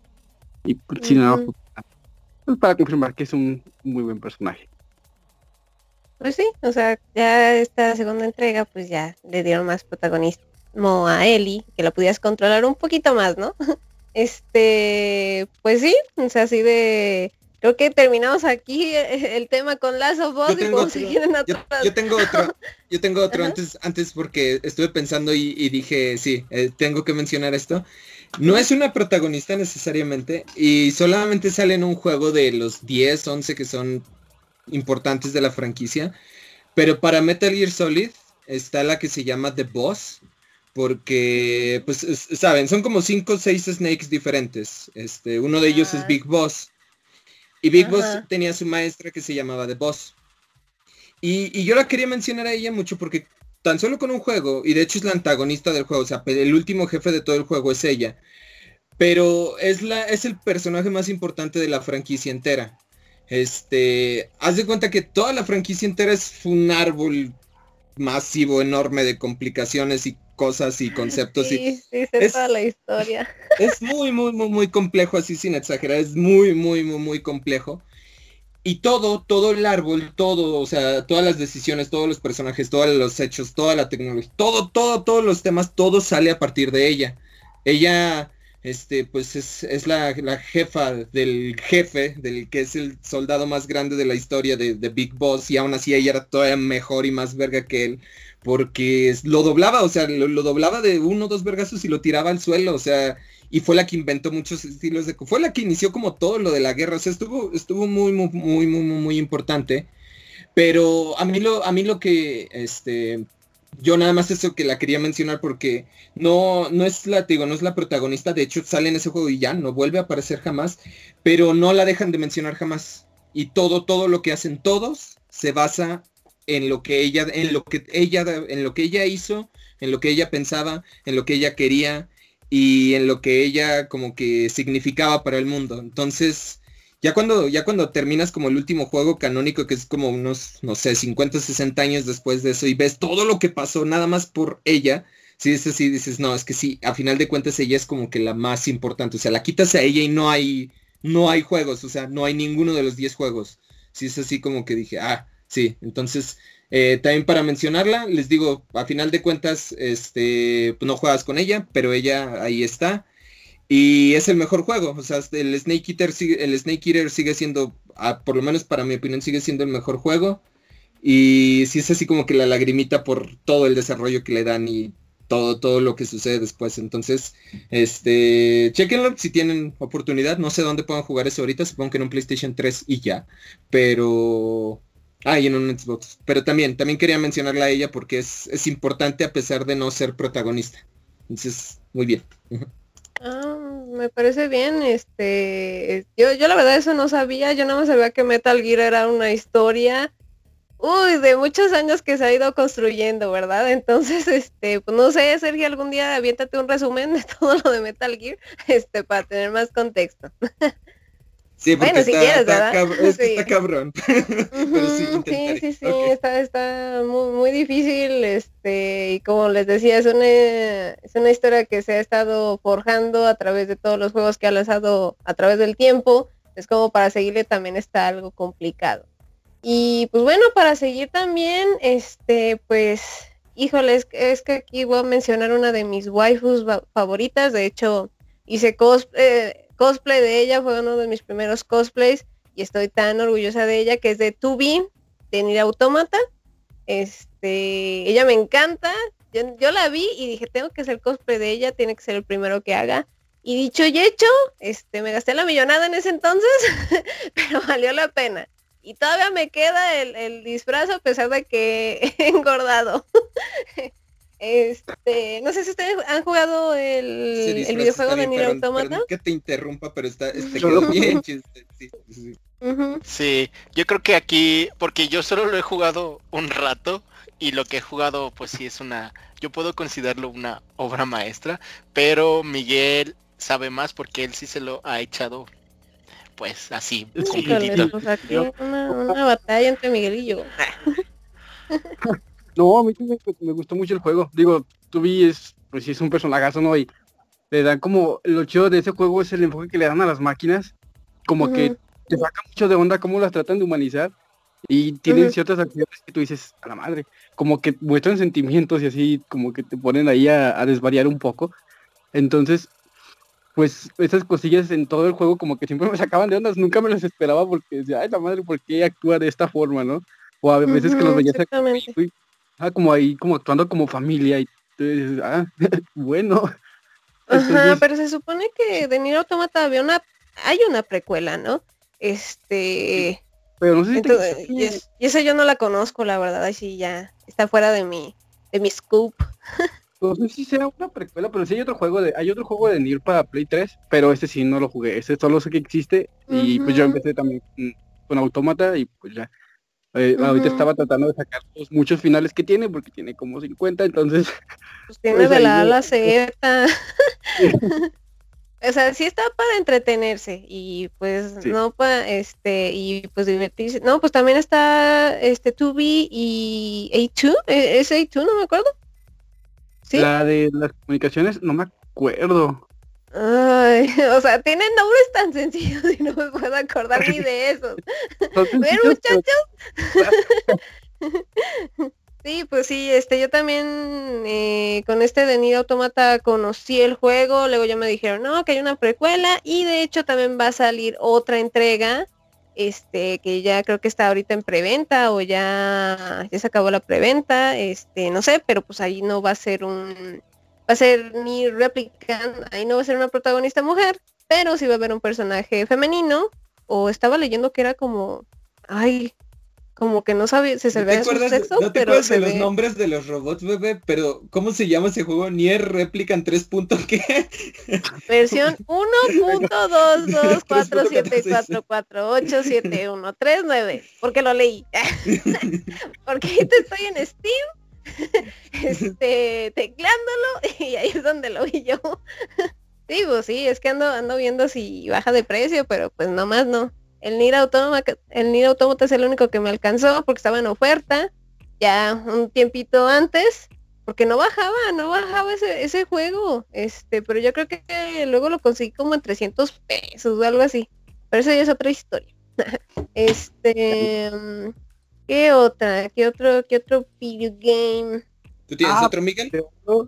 Y pues, sí, nada, Ujú. pues, pues, para confirmar que es un muy buen personaje. Pues sí, o sea, ya esta segunda entrega, pues ya le dieron más protagonismo a Ellie, que la pudieras controlar un poquito más, ¿no? Este, pues sí, o sea, así de... Creo que terminamos aquí eh, el tema con Us Yo y podemos otro. seguir en Yo, tengo otro, yo tengo otro Ajá. antes, antes porque estuve pensando y, y dije, sí, eh, tengo que mencionar esto. No es una protagonista necesariamente y solamente sale en un juego de los 10, 11 que son importantes de la franquicia. Pero para Metal Gear Solid está la que se llama The Boss. Porque, pues, es- saben, son como 5 o 6 snakes diferentes. Este, uno de ellos es Ah. Big Boss. Y Big Boss tenía su maestra que se llamaba The Boss. Y, y yo la quería mencionar a ella mucho porque tan solo con un juego, y de hecho es la antagonista del juego, o sea, el último jefe de todo el juego es ella. Pero es la, es el personaje más importante de la franquicia entera. Este, haz de cuenta que toda la franquicia entera es un árbol masivo, enorme de complicaciones y cosas y conceptos y Sí, sí, sé es- toda la historia. es muy, muy, muy, muy complejo, así sin exagerar, es muy, muy, muy, muy complejo. Y todo, todo el árbol, todo, o sea, todas las decisiones, todos los personajes, todos los hechos, toda la tecnología, todo, todo, todos los temas, todo sale a partir de ella. Ella, este, pues es, es la, la jefa del jefe, del que es el soldado más grande de la historia de, de Big Boss, y aún así ella era todavía mejor y más verga que él porque lo doblaba, o sea, lo, doblaba de uno o dos vergazos y lo tiraba al suelo, o sea, y fue la que inventó muchos estilos de... Fue la que inició como todo lo de la guerra, o sea, estuvo, estuvo muy, muy, muy, muy, muy, importante. Pero a mí lo, a mí lo que, este, yo nada más eso que la quería mencionar porque no, no es la, digo, no es la protagonista, de hecho sale en ese juego y ya, no vuelve a aparecer jamás, pero no la dejan de mencionar jamás. Y todo, todo lo que hacen todos se basa en lo que ella, en lo que ella, en lo que ella hizo, en lo que ella pensaba, en lo que ella quería y en lo que ella como que significaba para el mundo. Entonces, ya cuando, ya cuando terminas como el último juego canónico, que es como unos, no sé, 50, 60 años después de eso, y ves todo lo que pasó nada más por ella, si es así, dices, no, es que sí, a final de cuentas ella es como que la más importante. O sea, la quitas a ella y no hay, no hay juegos, o sea, no hay ninguno de los 10 juegos. Si es así como que dije, ah, sí, entonces eh, también para mencionarla, les digo, a final de cuentas, este, pues no juegas con ella, pero ella ahí está. Y es el mejor juego. O sea, el Snake Eater sigue, el Snake Eater sigue siendo, ah, por lo menos para mi opinión, sigue siendo el mejor juego. Y sí es así como que la lagrimita por todo el desarrollo que le dan y todo, todo lo que sucede después. Entonces, este, chequenlo si tienen oportunidad. No sé dónde puedan jugar eso ahorita. Supongo que en un PlayStation 3 y ya. Pero Ah, y en un Xbox. Pero también, también quería mencionarla a ella porque es, es importante a pesar de no ser protagonista. Entonces, muy bien. Ah, me parece bien, este, yo, yo la verdad eso no sabía, yo no me sabía que Metal Gear era una historia, uy, de muchos años que se ha ido construyendo, ¿verdad? Entonces, este, pues no sé, Sergio, algún día aviéntate un resumen de todo lo de Metal Gear, este, para tener más contexto. Sí, porque Bueno, si está, quieres, está ¿verdad? cab- es que Sí. está cabrón. Sí, sí, sí, está, está muy, muy difícil, este, y como les decía, es una, es una historia que se ha estado forjando a través de todos los juegos que ha lanzado a través del tiempo, Es como para seguirle también está algo complicado. Y pues bueno, para seguir también, este, pues, híjole, es, que aquí voy a mencionar una de mis waifus favoritas. De hecho, hice cosplay, cosplay de ella, fue uno de mis primeros cosplays y estoy tan orgullosa de ella, que es de Tubi, de Nier Automata. Este, ella me encanta. Yo, la vi y dije, tengo que hacer cosplay de ella, tiene que ser el primero que haga. Y dicho y hecho, este, me gasté la millonada en ese entonces, pero valió la pena. Y todavía me queda el, disfraz a pesar de que he engordado. Este, no sé si ustedes han jugado el, videojuego de Nier Automata. que te interrumpa, pero está, este quedó bien Sí, yo creo que aquí, porque yo solo lo he jugado un rato y lo que he jugado pues sí es una, yo puedo considerarlo una obra maestra, pero Miguel sabe más porque él sí se lo ha echado pues así, pues, una, batalla entre Miguel y yo. no, a mí me, gustó mucho el juego. Digo, tú es, pues sí es un personajazo, ¿no? Y le dan como, lo chido de ese juego es el enfoque que le dan a las máquinas, como que te saca mucho de onda cómo las tratan de humanizar y tienen ciertas acciones que tú dices, a la madre, como que muestran sentimientos y así, como que te ponen ahí a, desvariar un poco. Entonces, pues esas cosillas en todo el juego como que siempre me sacaban de ondas, nunca me las esperaba porque decía, ay la madre, ¿por qué actúa de esta forma, no? O a veces que los veías ah, como ahí, como actuando como familia y dices, ah, bueno. Ajá, pero se supone que de Nier Automata había una, hay una precuela, ¿no? Este... Pero no sé si y, esa yo no la conozco, la verdad, así ya está fuera de mi, de mi scoop. No sé si sea una precuela, pero sí hay otro juego de, hay otro juego de Nier para Play 3, pero este sí no lo jugué, ese solo sé que existe y pues yo empecé también con Autómata y pues ya. Eh, ahorita estaba tratando de sacar los muchos finales que tiene, porque tiene como 50, entonces... Pues tiene pues de la A la Z. o sea, sí está para entretenerse y pues no para este y pues divertirse. No, pues también está este 2B y A2, ¿e-, ¿es A2? No me acuerdo. ¿Sí? La de las comunicaciones, no me acuerdo. Ay, o sea, tienen nombres tan sencillos y no me puedo acordar ni de esos. ¿Ver muchachos? Sí, pues sí, este, yo también eh, con este de Nier Automata conocí el juego, luego ya me dijeron, no, que hay una precuela y de hecho también va a salir otra entrega, este, que ya creo que está ahorita en preventa o ya, ya se acabó la preventa, este, no sé, pero pues ahí no va a ser un, a ser ni replicant, ahí no va a ser una protagonista mujer, pero sí va a haber un personaje femenino, o estaba leyendo que era como, ay, como que no sabía, se sabía su sexo, no te pero acuerdas de los nombres de los robots, bebé, pero ¿cómo se llama ese juego? Nier Replicant 3. ¿qué? Versión 1.2224744887139, porque lo leí. porque ahorita estoy en Steam este tecleándolo y ahí es donde lo vi yo. sí, pues sí, es que ando ando viendo si baja de precio, pero pues nomás no. El Nier Automata, el Nier Automata es el único que me alcanzó porque estaba en oferta ya un tiempito antes, porque no bajaba, no bajaba ese, ese juego, este, pero yo creo que luego lo conseguí como en 300 pesos o algo así. Pero eso ya es otra historia. este, ¿qué otra? ¿Qué otro, qué otro video game? ¿Tú tienes ah, otro, Miguel?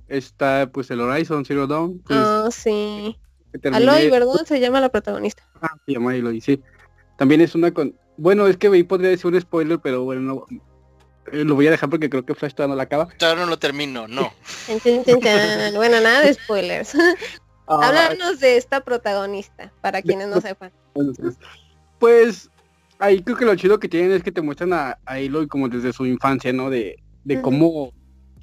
Está pues el Horizon Zero Dawn. Pues, ah, sí. Aloy, ¿verdad? Se llama la protagonista. Ah, se llama Aloy, sí. También es una con... Bueno, es que ahí podría decir un spoiler, pero bueno, eh, lo voy a dejar porque creo que Flash todavía no la acaba. Todavía no lo termino, no. bueno, nada de spoilers. Ah, Háblanos de esta protagonista, para quienes no sepan. Pues ahí creo que lo chido que tienen es que te muestran a, a Aloy como desde su infancia, ¿no? De, de cómo,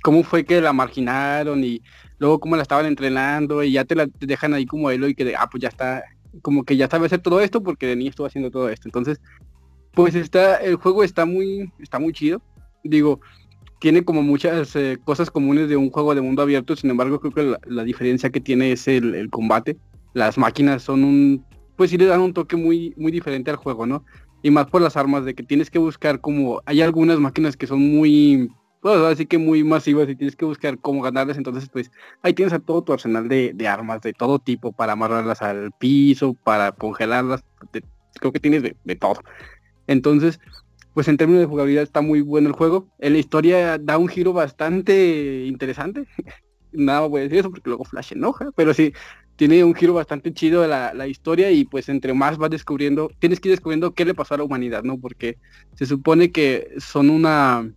cómo fue que la marginaron y luego cómo la estaban entrenando y ya te la dejan ahí como Aloy que de, ah, pues ya está, como que ya sabe hacer todo esto porque Denis estuvo haciendo todo esto. Entonces, pues está, el juego está muy, está muy chido. Digo, tiene como muchas eh, cosas comunes de un juego de mundo abierto, sin embargo creo que la, diferencia que tiene es el, combate. Las máquinas son un, pues sí le dan un toque muy, muy diferente al juego, ¿no? Y más por las armas, de que tienes que buscar como, hay algunas máquinas que son muy pues así que muy masivas y tienes que buscar cómo ganarlas, entonces pues ahí tienes a todo tu arsenal de, armas de todo tipo para amarrarlas al piso, para congelarlas, creo que tienes de, de todo. Entonces, pues en términos de jugabilidad está muy bueno el juego. En la historia da un giro bastante interesante. Nada voy a decir eso porque luego Flash enoja, pero sí, tiene un giro bastante chido de la, la, historia y pues entre más vas descubriendo, tienes que ir descubriendo qué le pasó a la humanidad, ¿no? Porque se supone que son una...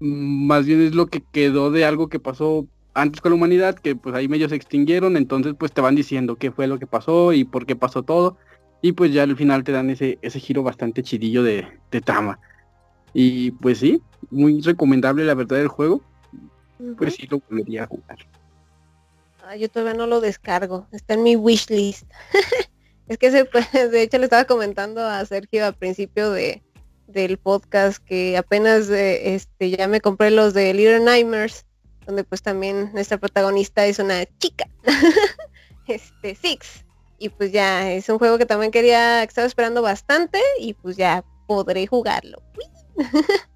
Más bien es lo que quedó de algo que pasó antes con la humanidad, que pues ahí medio se extinguieron, entonces pues te van diciendo qué fue lo que pasó y por qué pasó todo. Y pues ya al final te dan ese, ese giro bastante chidillo de, de trama. Y pues sí, muy recomendable la verdad del juego. Pues sí lo volvería a jugar. Yo todavía no lo descargo. Está en mi wishlist. es que se, pues, de hecho le estaba comentando a Sergio al principio de, del podcast que apenas eh, este ya me compré los de Little Nightmares, donde pues también nuestra protagonista es una chica. este, Six. Y pues ya es un juego que también quería, estaba esperando bastante y pues ya podré jugarlo.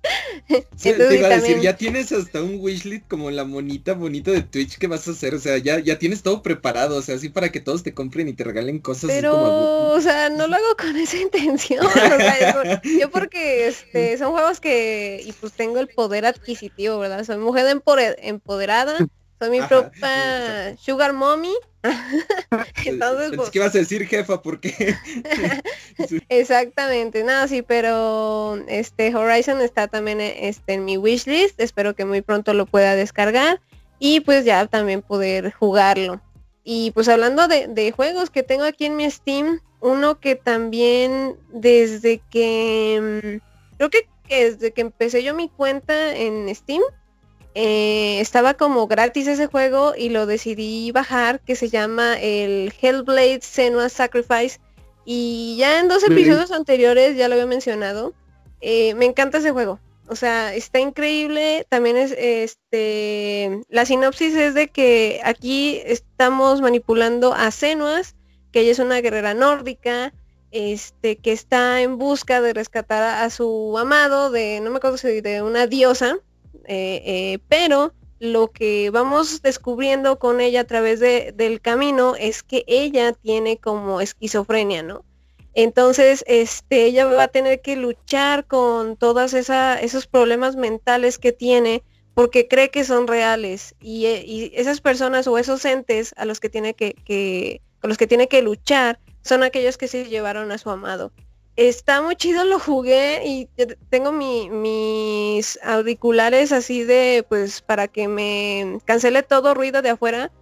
Sí, te iba a decir, ya tienes hasta un wishlist como la monita bonita de Twitch que vas a hacer, o sea, ya, ya tienes todo preparado, o sea, así para que todos te compren y te regalen cosas. Pero, o sea, no lo hago con esa intención, o sea, yo, yo, porque este, son juegos que, y pues tengo el poder adquisitivo, ¿verdad? Soy mujer empoderada, soy mi Ajá, propia sugar mommy. Entonces, pues... ¿qué vas a decir, jefa? Porque Exactamente, nada, sí, pero este Horizon está también este, en mi wishlist. Espero que muy pronto lo pueda descargar y pues ya también poder jugarlo. Y pues hablando de, de juegos que tengo aquí en mi Steam, uno que también desde que mm, creo que desde que empecé yo mi cuenta en Steam, eh, estaba como gratis ese juego y lo decidí bajar que se llama el Hellblade Senua Sacrifice. Y ya en dos episodios anteriores ya lo había mencionado eh, me encanta ese juego. O sea está increíble. También es este la sinopsis es de que aquí estamos manipulando a Senuas que ella es una guerrera nórdica este que está en busca de rescatar a, a su amado de no me acuerdo si de una diosa eh, eh, pero lo que vamos descubriendo con ella a través de, del camino es que ella tiene como esquizofrenia, ¿no? Entonces, este, ella va a tener que luchar con todos esos problemas mentales que tiene porque cree que son reales y, eh, y, esas personas o esos entes a los que tiene que, que, con los que tiene que luchar son aquellos que se llevaron a su amado está muy chido, lo jugué y tengo mi, mis auriculares así de, pues, para que me cancele todo ruido de afuera.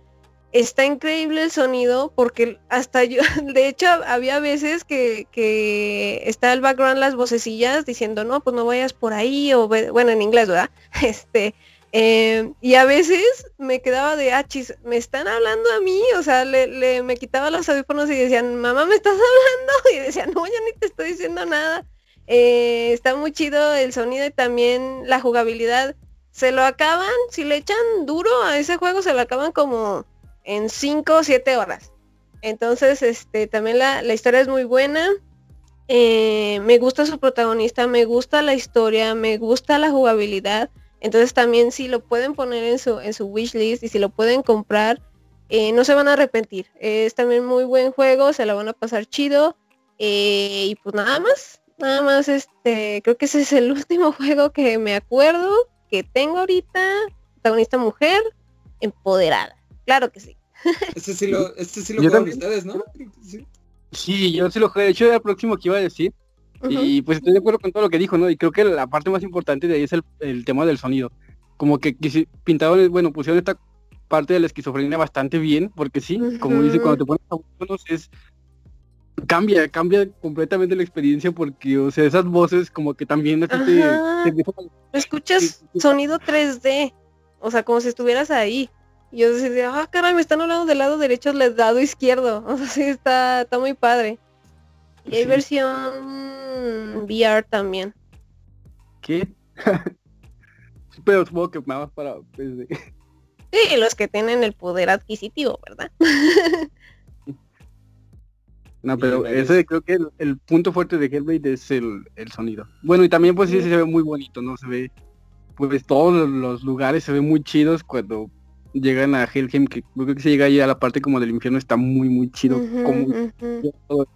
Está increíble el sonido porque hasta yo, de hecho, había veces que, que está el background las vocecillas diciendo, no, pues no vayas por ahí, o bueno, en inglés, ¿verdad? Este, eh, y a veces me quedaba de ah, me están hablando a mí, o sea, le, le, me quitaba los audífonos y decían, mamá, ¿me estás hablando? Y decían, no, ya ni te estoy diciendo nada. Eh, está muy chido el sonido y también la jugabilidad. Se lo acaban, si le echan duro a ese juego, se lo acaban como en 5 o 7 horas. Entonces, este, también la, la historia es muy buena. Eh, me gusta su protagonista, me gusta la historia, me gusta la jugabilidad entonces también si lo pueden poner en su, en su wishlist y si lo pueden comprar, eh, no se van a arrepentir. es también muy buen juego, se la van a pasar chido. Eh, y pues nada más, nada más este, creo que ese es el último juego que me acuerdo que tengo ahorita. Protagonista mujer, empoderada. Claro que sí. Este sí lo, este sí lo juegan ustedes, ¿no? Sí. sí. yo sí lo jugué. De hecho, era el próximo que iba a decir. Y pues estoy de acuerdo con todo lo que dijo, ¿no? Y creo que la parte más importante de ahí es el, tema del sonido. Como que pintaron, bueno, pusieron esta parte de la esquizofrenia bastante bien, porque sí, como dice, cuando te pones audífonos es cambia, cambia completamente la experiencia porque, o sea, esas voces como que también te, te, escuchas sonido 3D, o sea, como si estuvieras ahí. Y yo decía, ah, caray, me están hablando del lado derecho, del lado izquierdo. O sea, sí, está, está muy padre. Y hay versión VR también. ¿Qué? Pero supongo que más para PC. Sí, los que tienen el poder adquisitivo, ¿verdad? No, pero ese creo que el, punto fuerte de Hellblade es el, el, sonido. Bueno, y también pues sí, se ve muy bonito, ¿no? Se ve, pues todos los lugares se ven muy chidos cuando llegan a Helheim, que creo que se llega ahí a la parte como del infierno, está muy, muy chido. como, todo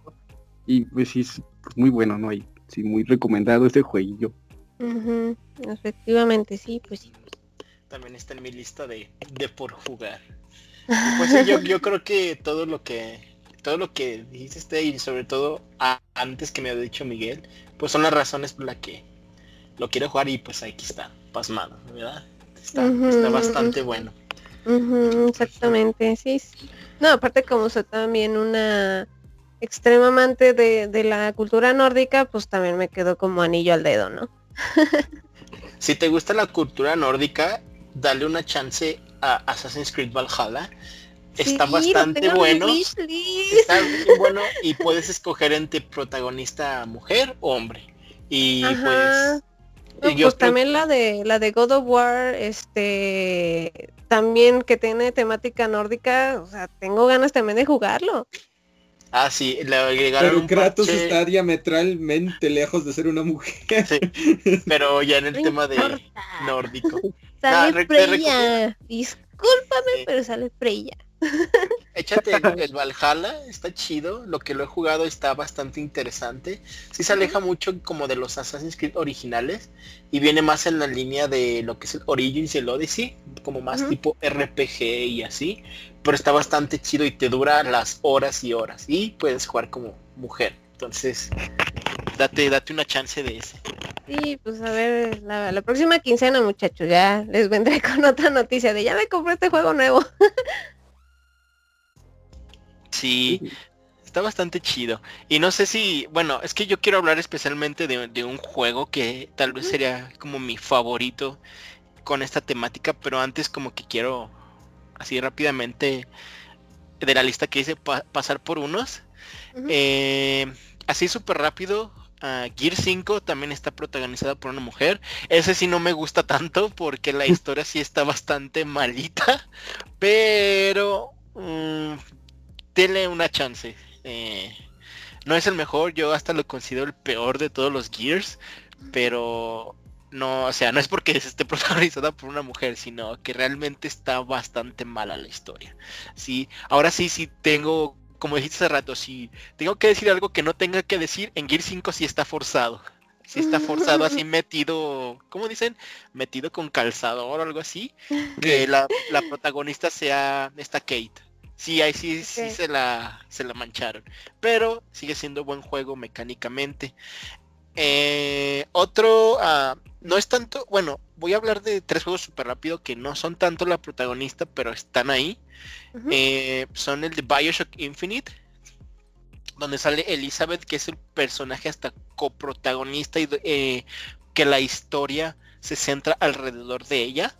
Y pues sí, es muy bueno, ¿no? Y sí, muy recomendado este jueguillo. Efectivamente, sí, pues sí. También está en mi lista de, de por jugar. pues yo, yo creo que todo lo que todo lo que dijiste y sobre todo antes que me había dicho Miguel, pues son las razones por las que lo quiero jugar y pues aquí está, pasmado, ¿verdad? Está, bastante bueno. exactamente, sí, No, aparte como soy también una extrema amante de, de, la cultura nórdica, pues también me quedó como anillo al dedo, ¿no? si te gusta la cultura nórdica, dale una chance a Assassin's Creed Valhalla está bastante bueno. Está muy bueno y puedes escoger entre protagonista mujer o hombre. Y pues pues también la de la de God of War, este también que tiene temática nórdica, o sea, tengo ganas también de jugarlo. Ah, sí, le agregaron Pero Kratos está diametralmente lejos de ser una mujer. pero ya en el tema de nórdico. Sale Freya. Discúlpame, pero sale Freya. Échate el, Valhalla, está chido. Lo que lo he jugado está bastante interesante. Sí se aleja mucho como de los Assassin's Creed originales y viene más en la línea de lo que es el Origins y el Odyssey, como más tipo RPG y así. Pero está bastante chido y te dura las horas y horas. Y puedes jugar como mujer. Entonces, date, date una chance de ese. Sí, pues a ver, la, la próxima quincena muchachos, ya les vendré con otra noticia de ya me compré este juego nuevo. Sí, está bastante chido. Y no sé si, bueno, es que yo quiero hablar especialmente de, un juego que tal vez sería como mi favorito con esta temática, pero antes como que quiero así rápidamente de la lista que hice pasar por unos. Eh, así súper rápido, uh, Gear 5 también está protagonizada por una mujer. Ese sí no me gusta tanto porque la historia sí está bastante malita, pero mm, denle una chance. Eh, no es el mejor, yo hasta lo considero el peor de todos los Gears, pero no, o sea, no es porque esté protagonizada por una mujer, sino que realmente está bastante mala la historia. Sí, ahora sí, sí tengo, como dijiste hace rato, si tengo que decir algo que no tenga que decir, en Gear 5 sí está forzado. Sí está forzado así metido, ¿cómo dicen? Metido con calzador o algo así. Que la, la protagonista sea esta Kate. Sí, ahí sí, sí se la, se la mancharon. Pero sigue siendo buen juego mecánicamente. Eh, otro, ah, no es tanto, bueno, voy a hablar de tres juegos súper rápido que no son tanto la protagonista, pero están ahí. Eh, son el de Bioshock Infinite, donde sale Elizabeth, que es el personaje hasta coprotagonista y eh, que la historia se centra alrededor de ella.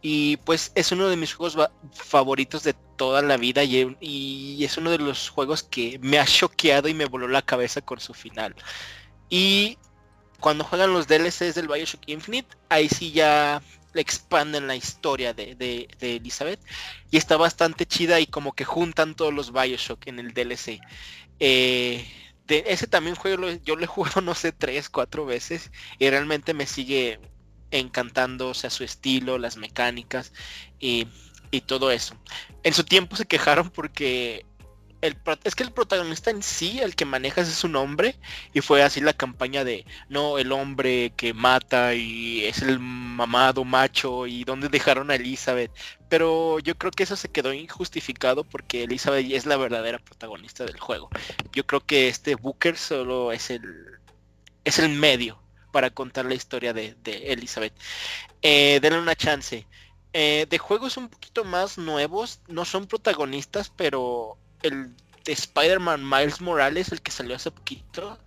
Y pues es uno de mis juegos favoritos de toda la vida y, es uno de los juegos que me ha choqueado y me voló la cabeza con su final. Y cuando juegan los DLCs del Bioshock Infinite, ahí sí ya expanden la historia de, Elizabeth. Y está bastante chida y como que juntan todos los Bioshock en el DLC. Eh, de ese también juego yo lo he jugado no sé tres, cuatro veces y realmente me sigue encantando, o sea, su estilo, las mecánicas y, todo eso. En su tiempo se quejaron porque el, es que el protagonista en sí, el que manejas es su nombre y fue así la campaña de, no, el hombre que mata y es el mamado macho y donde dejaron a Elizabeth. Pero yo creo que eso se quedó injustificado porque Elizabeth es la verdadera protagonista del juego. Yo creo que este Booker solo es el, es el medio para contar la historia de, Elizabeth. Eh, denle una chance. Eh, de juegos un poquito más nuevos, no son protagonistas, pero el de Spider-Man Miles Morales, el que salió hace poquito,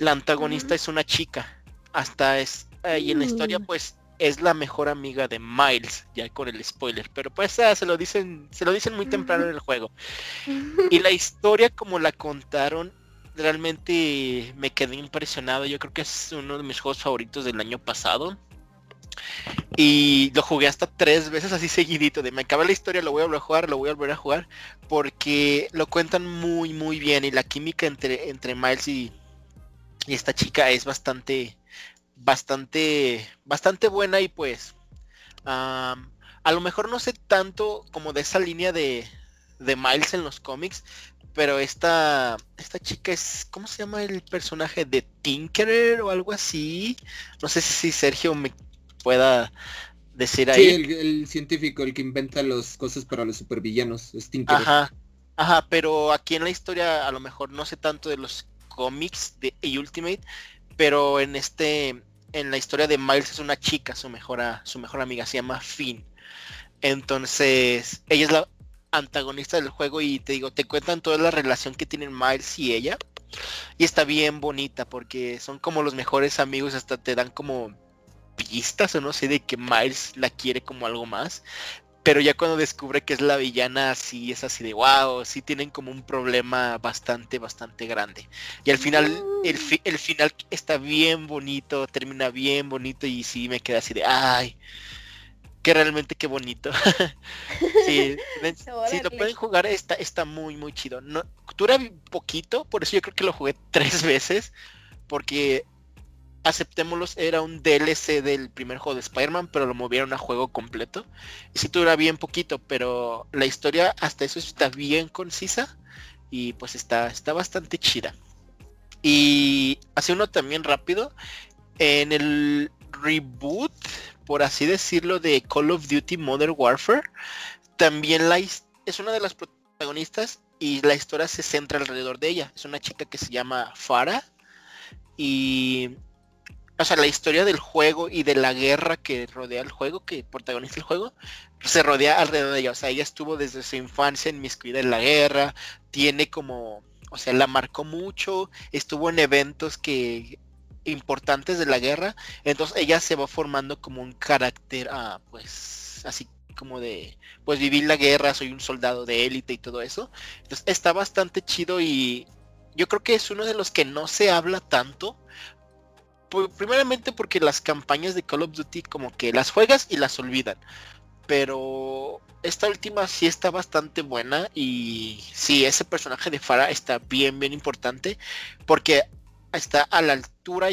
la antagonista es una chica. Hasta es, eh, y en la historia mm. pues es la mejor amiga de Miles, ya con el spoiler, pero pues ah, se lo dicen, se lo dicen muy temprano en el juego. Y la historia como la contaron realmente me quedé impresionado. Yo creo que es uno de mis juegos favoritos del año pasado. Y lo jugué hasta tres veces así seguidito. De me acaba la historia, lo voy a volver a jugar, lo voy a volver a jugar. Porque lo cuentan muy muy bien. Y la química entre, entre Miles y, y esta chica es bastante, bastante, bastante buena. Y pues a lo mejor no sé tanto como de esa línea de, de Miles en los cómics, pero esta, esta chica es, ¿cómo se llama el personaje de Tinkerer o algo así? No sé si Sergio me pueda decir ahí. Sí, el, científico, el que inventa las cosas para los supervillanos, es Tinkerer. Ajá, ajá, pero aquí en la historia a lo mejor no sé tanto de los cómics de Ultimate, pero en este, en la historia de Miles es una chica, su mejor, su mejor amiga, se llama Finn. Entonces, ella es la antagonista del juego y te digo, te cuentan toda la relación que tienen Miles y ella. Y está bien bonita porque son como los mejores amigos, hasta te dan como pistas o no sé de que Miles la quiere como algo más. Pero ya cuando descubre que es la villana, sí es así de wow, sí tienen como un problema bastante, bastante grande. Y al final, el, el final está bien bonito, termina bien bonito y sí me queda así de ay que realmente qué bonito. sí, si lo pueden jugar, está, está muy, muy chido. No, dura poquito, por eso yo creo que lo jugué tres veces, porque aceptémoslos, era un DLC del primer juego de Spider-Man, pero lo movieron a juego completo. Y sí dura bien poquito, pero la historia hasta eso está bien concisa y pues está, está bastante chida. Y hace uno también rápido. En el reboot por así decirlo, de Call of Duty Modern Warfare. También la es una de las protagonistas y la historia se centra alrededor de ella. Es una chica que se llama Farah y o sea, la historia del juego y de la guerra que rodea el juego, que protagoniza el juego, se rodea alrededor de ella. O sea, ella estuvo desde su infancia en miscuida en la guerra, tiene como, o sea, la marcó mucho, estuvo en eventos que importantes de la guerra. Entonces ella se va formando como un carácter, ah, pues así como de, pues vivir la guerra, soy un soldado de élite y todo eso. Entonces está bastante chido y yo creo que es uno de los que no se habla tanto. primeramente porque las campañas de Call of Duty como que las juegas y las olvidan. Pero esta última sí está bastante buena y sí, ese personaje de Farah está bien, bien importante porque está a la altura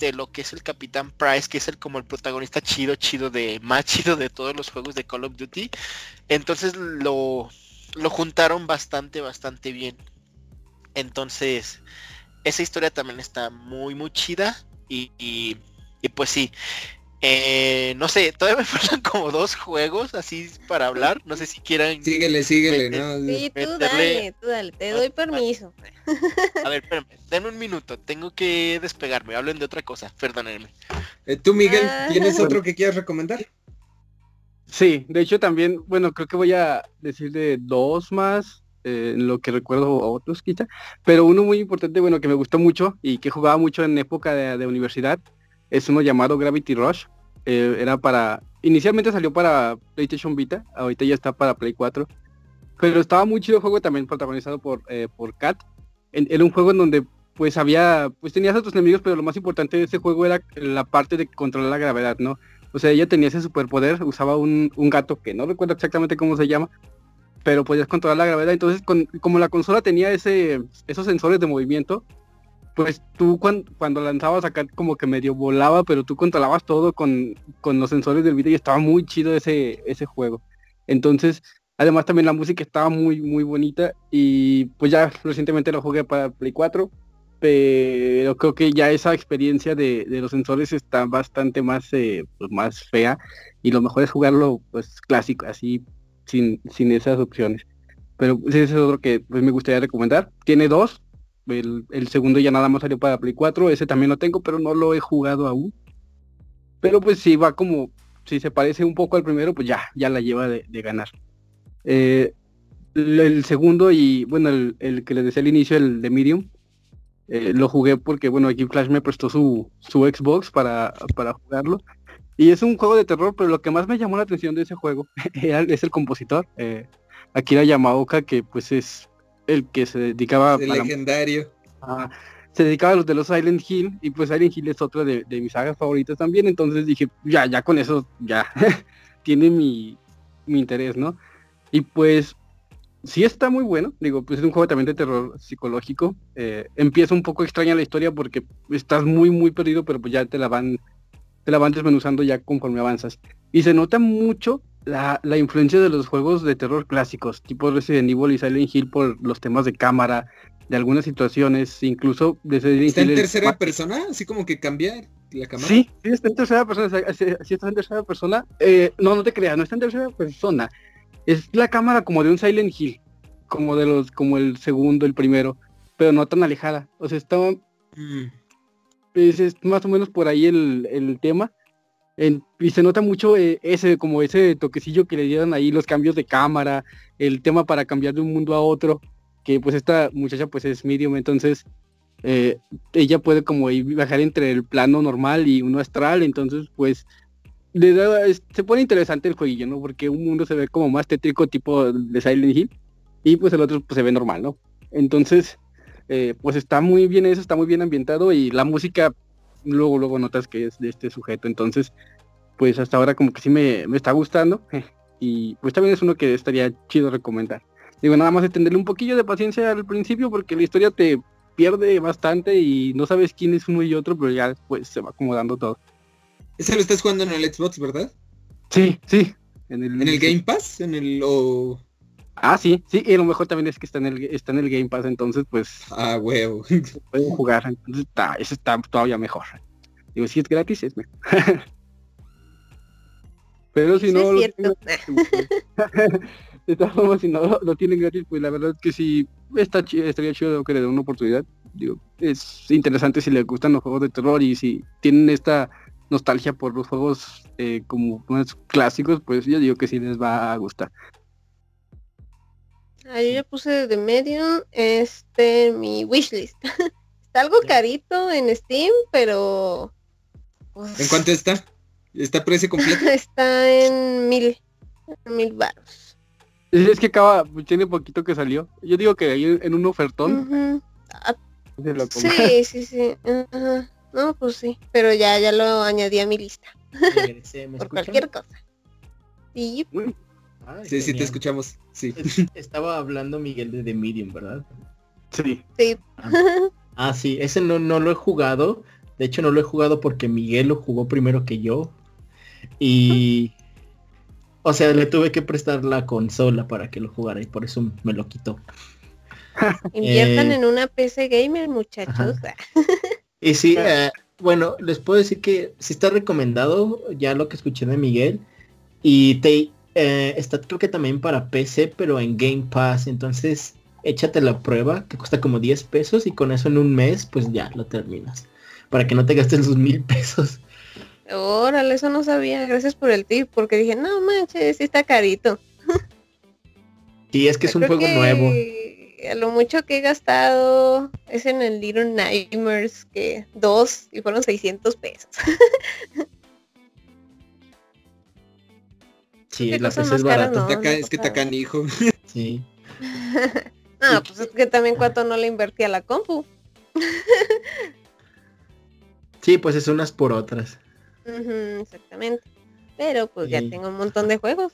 de lo que es el Capitán Price, que es el como el protagonista chido, chido de más chido de todos los juegos de Call of Duty. Entonces lo, lo juntaron bastante, bastante bien. Entonces, esa historia también está muy, muy chida. Y, y, y pues sí, eh, no sé, todavía me faltan como dos juegos así para hablar. No sé si quieran. Síguele, síguele, ¿no? Sí, tú dale, tú dale, te doy permiso. A ver, espérame, denme un minuto, tengo que despegarme, hablen de otra cosa, perdónenme. Eh, tú, Miguel, ah. ¿tienes otro que quieras recomendar? Sí, de hecho también, bueno, creo que voy a decir de dos más, eh, en lo que recuerdo a otros quizá, pero uno muy importante, bueno, que me gustó mucho y que jugaba mucho en época de universidad, es uno llamado Gravity Rush. Eh, era para, inicialmente salió para PlayStation Vita, ahorita ya está para Play 4. Pero estaba muy chido el juego también protagonizado por, eh, por Kat. era un juego en donde pues había, pues tenías tus enemigos, pero lo más importante de ese juego era la parte de controlar la gravedad, ¿no? O sea, ella tenía ese superpoder, usaba un, gato que no recuerdo exactamente cómo se llama, pero podías controlar la gravedad. Entonces, como la consola tenía ese, esos sensores de movimiento, pues tú cuando, lanzabas acá como que medio volaba, pero tú controlabas todo con, los sensores del video y estaba muy chido ese, ese juego. Entonces, además también la música estaba muy, muy bonita y pues ya recientemente lo jugué para Play 4, pero creo que ya esa experiencia de, los sensores está bastante más, eh, pues más fea y lo mejor es jugarlo pues clásico, así sin, sin esas opciones. Pero ese es otro que pues, me gustaría recomendar. Tiene dos, el, segundo ya nada más salió para Play 4, ese también lo tengo, pero no lo he jugado aún. Pero pues si va como, si se parece un poco al primero, pues ya, ya la lleva de, ganar. Eh, el, segundo y bueno, el, que les decía al inicio, el de Medium, eh, lo jugué porque bueno, aquí Flash me prestó su, su Xbox para, para jugarlo. Y es un juego de terror, pero lo que más me llamó la atención de ese juego es el compositor, eh, Akira Yamaoka, que pues es el que se dedicaba el legendario. se dedicaba a los de los Silent Hill y pues Silent Hill es otra de, mis sagas favoritas también, entonces dije, ya, ya con eso, ya, tiene mi, interés, ¿no? Y pues sí está muy bueno, digo, pues es un juego también de terror psicológico, eh, empieza un poco extraña la historia porque estás muy, muy perdido, pero pues ya te la van, te la van desmenuzando ya conforme avanzas. Y se nota mucho la, la, influencia de los juegos de terror clásicos, tipo Resident Evil y Silent Hill por los temas de cámara, de algunas situaciones, incluso de ¿Está en tercera persona? Así como que cambia la cámara. Sí, sí está en tercera persona, sí está en tercera persona. Eh, no, no te creas, no está en tercera persona. Es la cámara como de un Silent Hill, como de los, como el segundo, el primero, pero no tan alejada. O sea, estaba mm. es, más o menos por ahí el, el tema y se nota mucho eh, ese, como ese toquecillo que le dieron ahí, los cambios de cámara, el tema para cambiar de un mundo a otro, que pues esta muchacha pues es medium, entonces eh, ella puede como bajar entre el plano normal y uno astral, entonces pues se pone interesante el jueguillo, ¿no? Porque un mundo se ve como más tétrico tipo de Silent Hill y pues el otro pues, se ve normal, ¿no? Entonces, eh, pues está muy bien eso, está muy bien ambientado y la música luego, luego notas que es de este sujeto. Entonces, pues hasta ahora como que sí me, está gustando. Y pues también es uno que estaría chido recomendar. Digo, nada más de tenerle un poquillo de paciencia al principio porque la historia te pierde bastante y no sabes quién es uno y otro, pero ya pues se va acomodando todo. Ese lo estás jugando en el Xbox, ¿verdad? Sí, sí. En el, ¿En el Game Pass? En el Ah, sí, sí, y lo mejor también es que está en el, está en el Game Pass, entonces pues... Ah, huevo. Pueden jugar, entonces está, eso está todavía mejor. Digo, si es gratis, es mejor. Pero si no... Lo tienen, de todas formas, si no lo tienen gratis, pues la verdad es que sí, está estaría chido que le den una oportunidad. Digo, es interesante si les gustan los juegos de terror y si tienen esta nostalgia por los juegos eh, como más clásicos, pues yo digo que sí les va a gustar. Ahí yo ya puse de medio este mi wishlist. está algo carito en Steam, pero pues, ¿En cuánto está? ¿Está precio completo? está en mil, mil baros. Es que acaba, tiene poquito que salió. Yo digo que ahí en un ofertón. Ah, sí, sí, sí. No, pues sí. Pero ya, ya lo añadí a mi lista. Por cualquier cosa. Sí. sí, sí, te escuchamos. Sí. estaba hablando Miguel de The Medium, ¿verdad? Sí. Sí. Ah, ah, sí, ese no, no lo he jugado. De hecho, no lo he jugado porque Miguel lo jugó primero que yo. Y... O sea, le tuve que prestar la consola para que lo jugara y por eso me lo quitó. Inviertan eh, en una PC gamer, muchachos. y sí, eh, bueno, les puedo decir que sí está recomendado ya lo que escuché de Miguel. Y te, eh, está creo que también para PC, pero en Game Pass. Entonces, échate la prueba, que cuesta como 10 pesos y con eso en un mes, pues ya lo terminas. Para que no te gastes sus mil pesos. Órale, eso no sabía. Gracias por el tip, porque dije, no manches, sí está carito. y es que es un juego nuevo. A lo mucho que he gastado es en el Little Nightmares, que dos y fueron 600 pesos. Sí, la PC es barata. es que está canijo. Sí. no, pues es que también cuánto no le invertí a la compu. sí, pues es unas por otras. exactamente. Pero pues ya tengo un montón de juegos.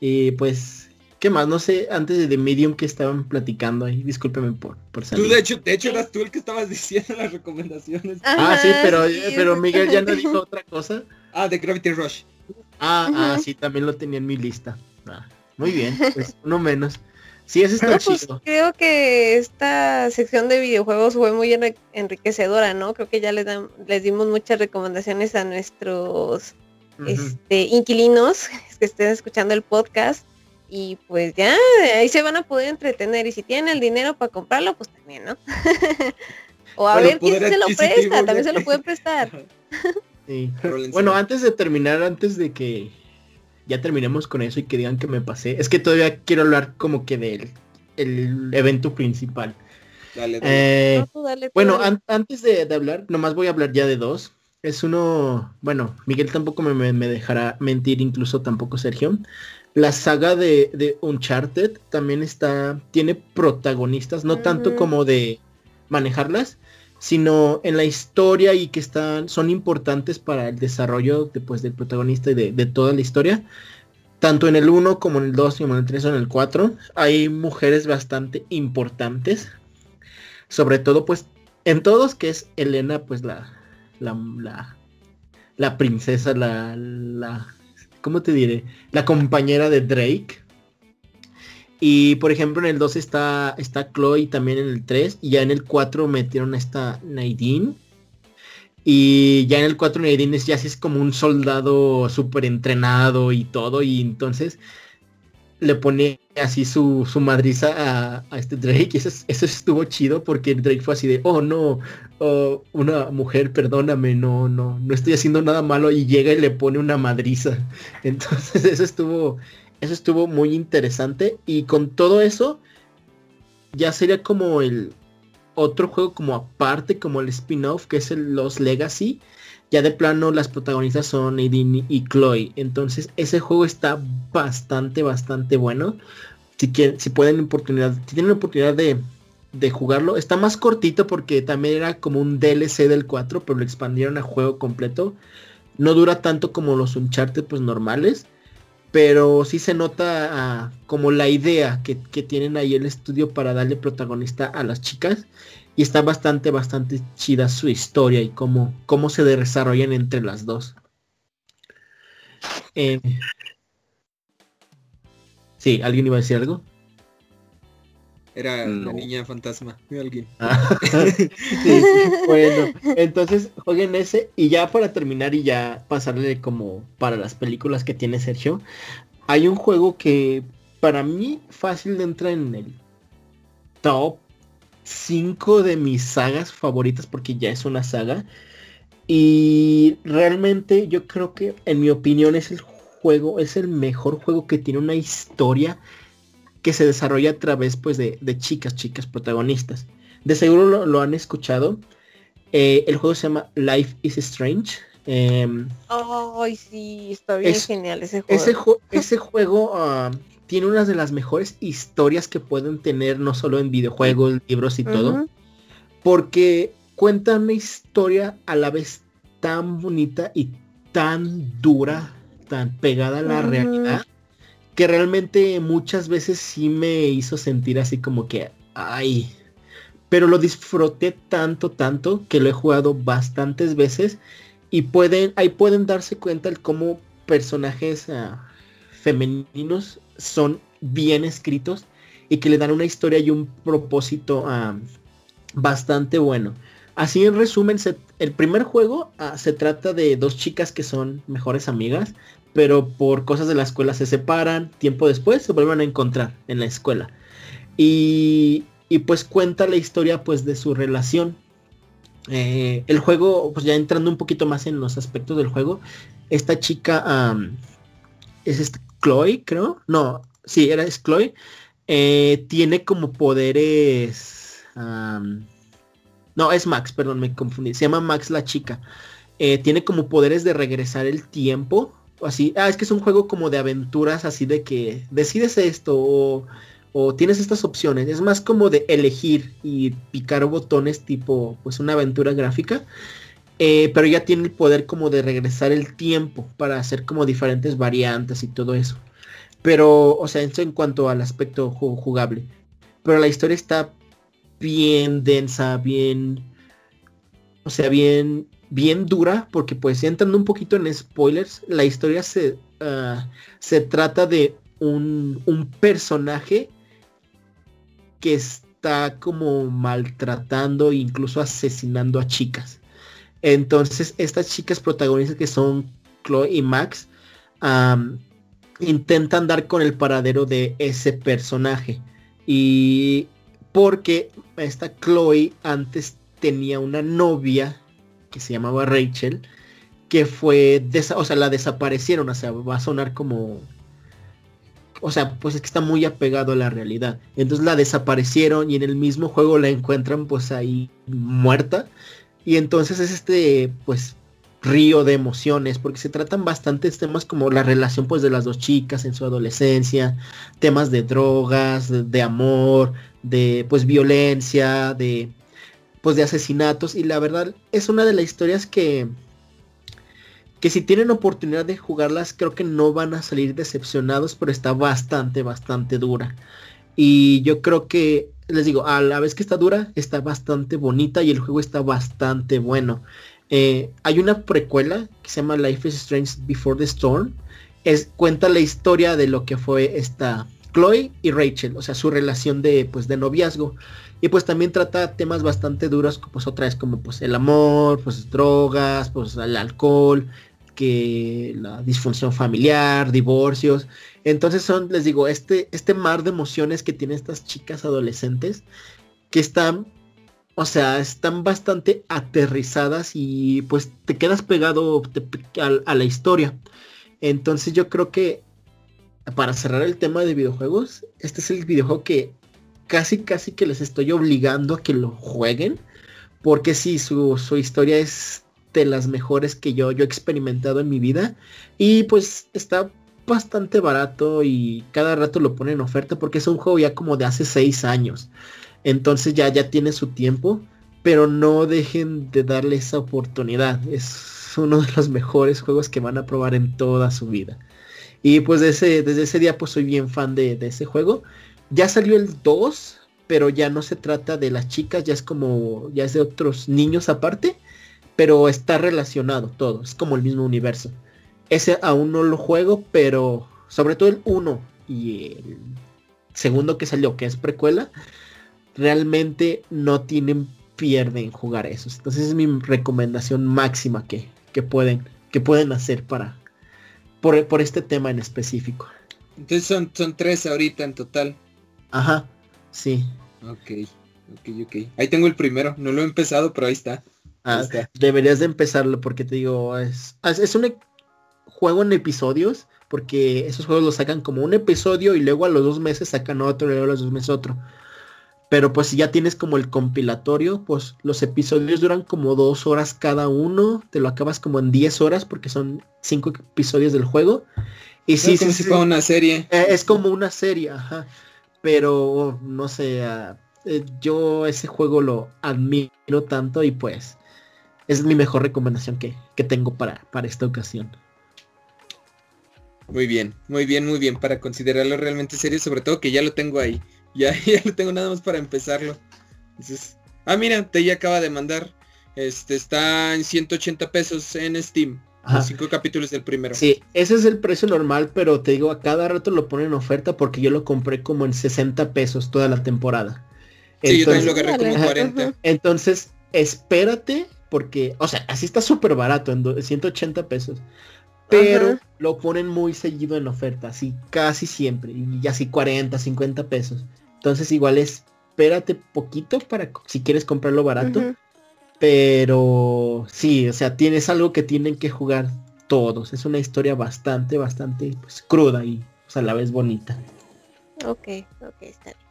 y pues, ¿qué más? No sé, antes de The Medium que estaban platicando ahí, discúlpeme por, por salir. Tú de hecho, de hecho eras tú el que estabas diciendo las recomendaciones. ah, sí, pero, pero Miguel ya no dijo otra cosa. Ah, de Gravity Rush. Ah, ah, sí, también lo tenía en mi lista. Ah, muy bien, pues uno menos. Sí, ese está pues, chido. creo que esta sección de videojuegos fue muy enriquecedora, ¿no? Creo que ya les, les dimos muchas recomendaciones a nuestros este, inquilinos que estén escuchando el podcast. Y pues ya, ahí se van a poder entretener. Y si tienen el dinero para comprarlo, pues también, ¿no? o a ver quién se lo presta, también se lo pueden prestar. Bueno, antes de terminar, antes de que ya terminemos con eso y que digan que me pasé, es que todavía quiero hablar como que del el evento principal. Eh, bueno, antes de, hablar, nomás voy a hablar ya de dos. Es uno, bueno, Miguel tampoco me, dejará mentir, incluso tampoco Sergio. La saga de, de Uncharted también está, tiene protagonistas, no tanto como de manejarlas, sino en la historia y que están, son importantes para el desarrollo después del protagonista y de, toda la historia. Tanto en el 1 como en el 2, como en el 3 o en el 4, hay mujeres bastante importantes. Sobre todo, pues, en todos, que es Elena, pues la, la, la princesa, la, la, ¿cómo te diré? La compañera de Drake. Y por ejemplo en el 2 está, está Chloe también en el 3 y ya en el 4 metieron a esta Nadine. Y ya en el 4 Nadine ya es como un soldado súper entrenado y todo. Y entonces le pone así su, su madriza a, este Drake. Y eso, estuvo chido porque Drake fue así de, oh no, oh, una mujer, perdóname, no, no, no estoy haciendo nada malo. Y llega y le pone una madriza. Entonces eso estuvo, eso estuvo muy interesante. Y con todo eso, ya sería como el otro juego como aparte, como el spin-off, que es el Los Legacy ya de plano las protagonistas son Nadine y Chloe. Entonces ese juego está bastante, bastante bueno. Si, quieren, si pueden oportunidad, si tienen oportunidad de, de, jugarlo, está más cortito porque también era como un DLC del 4, pero lo expandieron a juego completo. No dura tanto como los Uncharted pues normales. Pero sí se nota ah, como la idea que, que tienen ahí el estudio para darle protagonista a las chicas y está bastante, bastante chida su historia y cómo, cómo se desarrollan entre las dos. Eh, sí, ¿alguien iba a decir algo? Era la niña fantasma de alguien. Ah. bueno, entonces jueguen ese y ya para terminar y ya pasarle como para las películas que tiene Sergio, hay un juego que para mí fácil de entrar en el top cinco de mis sagas favoritas porque ya es una saga. Y realmente yo creo que en mi opinión es el juego, es el mejor juego que tiene una historia que se desarrolla a través pues de, chicas, chicas protagonistas. De seguro lo, han escuchado. Eh, el juego se llama Life is Strange. Ay, sí, está bien genial ese juego. Ese, juego ah, tiene una de las mejores historias que pueden tener, no solo en videojuegos, libros y todo. Porque cuenta una historia a la vez tan bonita y tan dura, tan pegada a la realidad, que realmente muchas veces sí me hizo sentir así como que, ay, pero lo disfruté tanto, tanto, que lo he jugado bastantes veces y pueden, ahí pueden darse cuenta el cómo personajes ah, femeninos son bien escritos y que le dan una historia y un propósito ah, bastante bueno. Así en resumen, el primer juego ah, se trata de dos chicas que son mejores amigas, pero por cosas de la escuela se separan, tiempo después se vuelven a encontrar en la escuela. Y, pues cuenta la historia pues de su relación. Eh, el juego, pues ya entrando un poquito más en los aspectos del juego, esta chica es Chloe, creo. No, sí, era es Chloe. Eh, tiene como poderes. no, es Max, perdón, me confundí. Se llama Max la chica. Eh, tiene como poderes de regresar el tiempo. Así. Ah, es que es un juego como de aventuras, así de que decides esto o, tienes estas opciones. Es más como de elegir y picar botones tipo, pues una aventura gráfica. Eh, pero ya tiene el poder como de regresar el tiempo para hacer como diferentes variantes y todo eso. Pero, o sea, eso en cuanto al aspecto jugable. Pero la historia está bien densa, bien... O sea, bien, bien dura, porque pues entrando un poquito en spoilers, la historia se, ah, se trata de un, un personaje que está como maltratando e incluso asesinando a chicas. Entonces, estas chicas protagonistas que son Chloe y Max, intentan dar con el paradero de ese personaje. Y porque esta Chloe antes tenía una novia que se llamaba Rachel, que fue, o sea, la desaparecieron, o sea, va a sonar como, o sea, pues es que está muy apegado a la realidad. Entonces la desaparecieron y en el mismo juego la encuentran pues ahí muerta. Y entonces es este, pues, río de emociones, porque se tratan bastantes temas como la relación pues de las dos chicas en su adolescencia, temas de drogas, de, amor, de pues violencia, de pues de asesinatos y la verdad es una de las historias que que si tienen oportunidad de jugarlas creo que no van a salir decepcionados, pero está bastante bastante dura. Y yo creo que les digo, a la vez que está dura, está bastante bonita y el juego está bastante bueno. Eh, hay una precuela que se llama Life is Strange Before the Storm. Es, cuenta la historia de lo que fue esta Chloe y Rachel, o sea, su relación de, pues, de noviazgo. Y pues también trata temas bastante duros, pues otra vez como pues el amor, pues drogas, pues el alcohol, que la disfunción familiar, divorcios. Entonces son, les digo, este, este mar de emociones que tienen estas chicas adolescentes que están, o sea, están bastante aterrizadas y pues te quedas pegado a, la historia. Entonces yo creo que para cerrar el tema de videojuegos, este es el videojuego que casi casi que les estoy obligando a que lo jueguen. Porque sí, su, su historia es de las mejores que yo, yo he experimentado en mi vida. Y pues está bastante barato y cada rato lo ponen en oferta porque es un juego ya como de hace seis años. Entonces ya, ya tiene su tiempo. Pero no dejen de darle esa oportunidad. Es uno de los mejores juegos que van a probar en toda su vida. Y pues desde, desde ese día pues soy bien fan de, de ese juego. Ya salió el 2, pero ya no se trata de las chicas, ya es como, ya es de otros niños aparte, pero está relacionado todo, es como el mismo universo. Ese aún no lo juego, pero sobre todo el 1 y el segundo que salió, que es precuela, realmente no tienen pierde en jugar esos. Entonces es mi recomendación máxima que, que pueden, que pueden hacer para, por, por este tema en específico. Entonces son, son tres ahorita en total. Ajá, sí. Ok, ok, ok. Ahí tengo el primero. No lo he empezado, pero ahí está. Ah, deberías de empezarlo porque te digo, es, es un e, juego en episodios, porque esos juegos los sacan como un episodio y luego a los dos meses sacan otro y luego a los dos meses otro. Pero pues si ya tienes como el compilatorio, pues los episodios duran como dos horas cada uno, te lo acabas como en 10 horas porque son cinco episodios del juego. Y sí, sí, sí, como una serie. Eh, es como una serie, ajá pero no sé, ah, eh, yo ese juego lo admiro tanto y pues es mi mejor recomendación que, tengo para, para esta ocasión. Muy bien, muy bien, muy bien, para considerarlo realmente serio, sobre todo que ya lo tengo ahí. Ya, ya lo tengo nada más para empezarlo. ah, mira, te ya acaba de mandar. Este está en 180 pesos en Steam cinco capítulos del primero. Sí, ese es el precio normal, pero te digo, a cada rato lo ponen en oferta porque yo lo compré como en 60 pesos toda la temporada. Sí, yo también lo agarré como 40. Entonces, espérate, porque, o sea, así está súper barato, en 180 pesos. Pero lo ponen muy seguido en oferta, así casi siempre, y así 40, 50 pesos. Entonces igual espérate poquito para si quieres comprarlo barato. Pero sí, o sea, tienes algo que tienen que jugar todos. Es una historia bastante, bastante pues, cruda y pues, a la vez bonita. Ok, ok, está bien.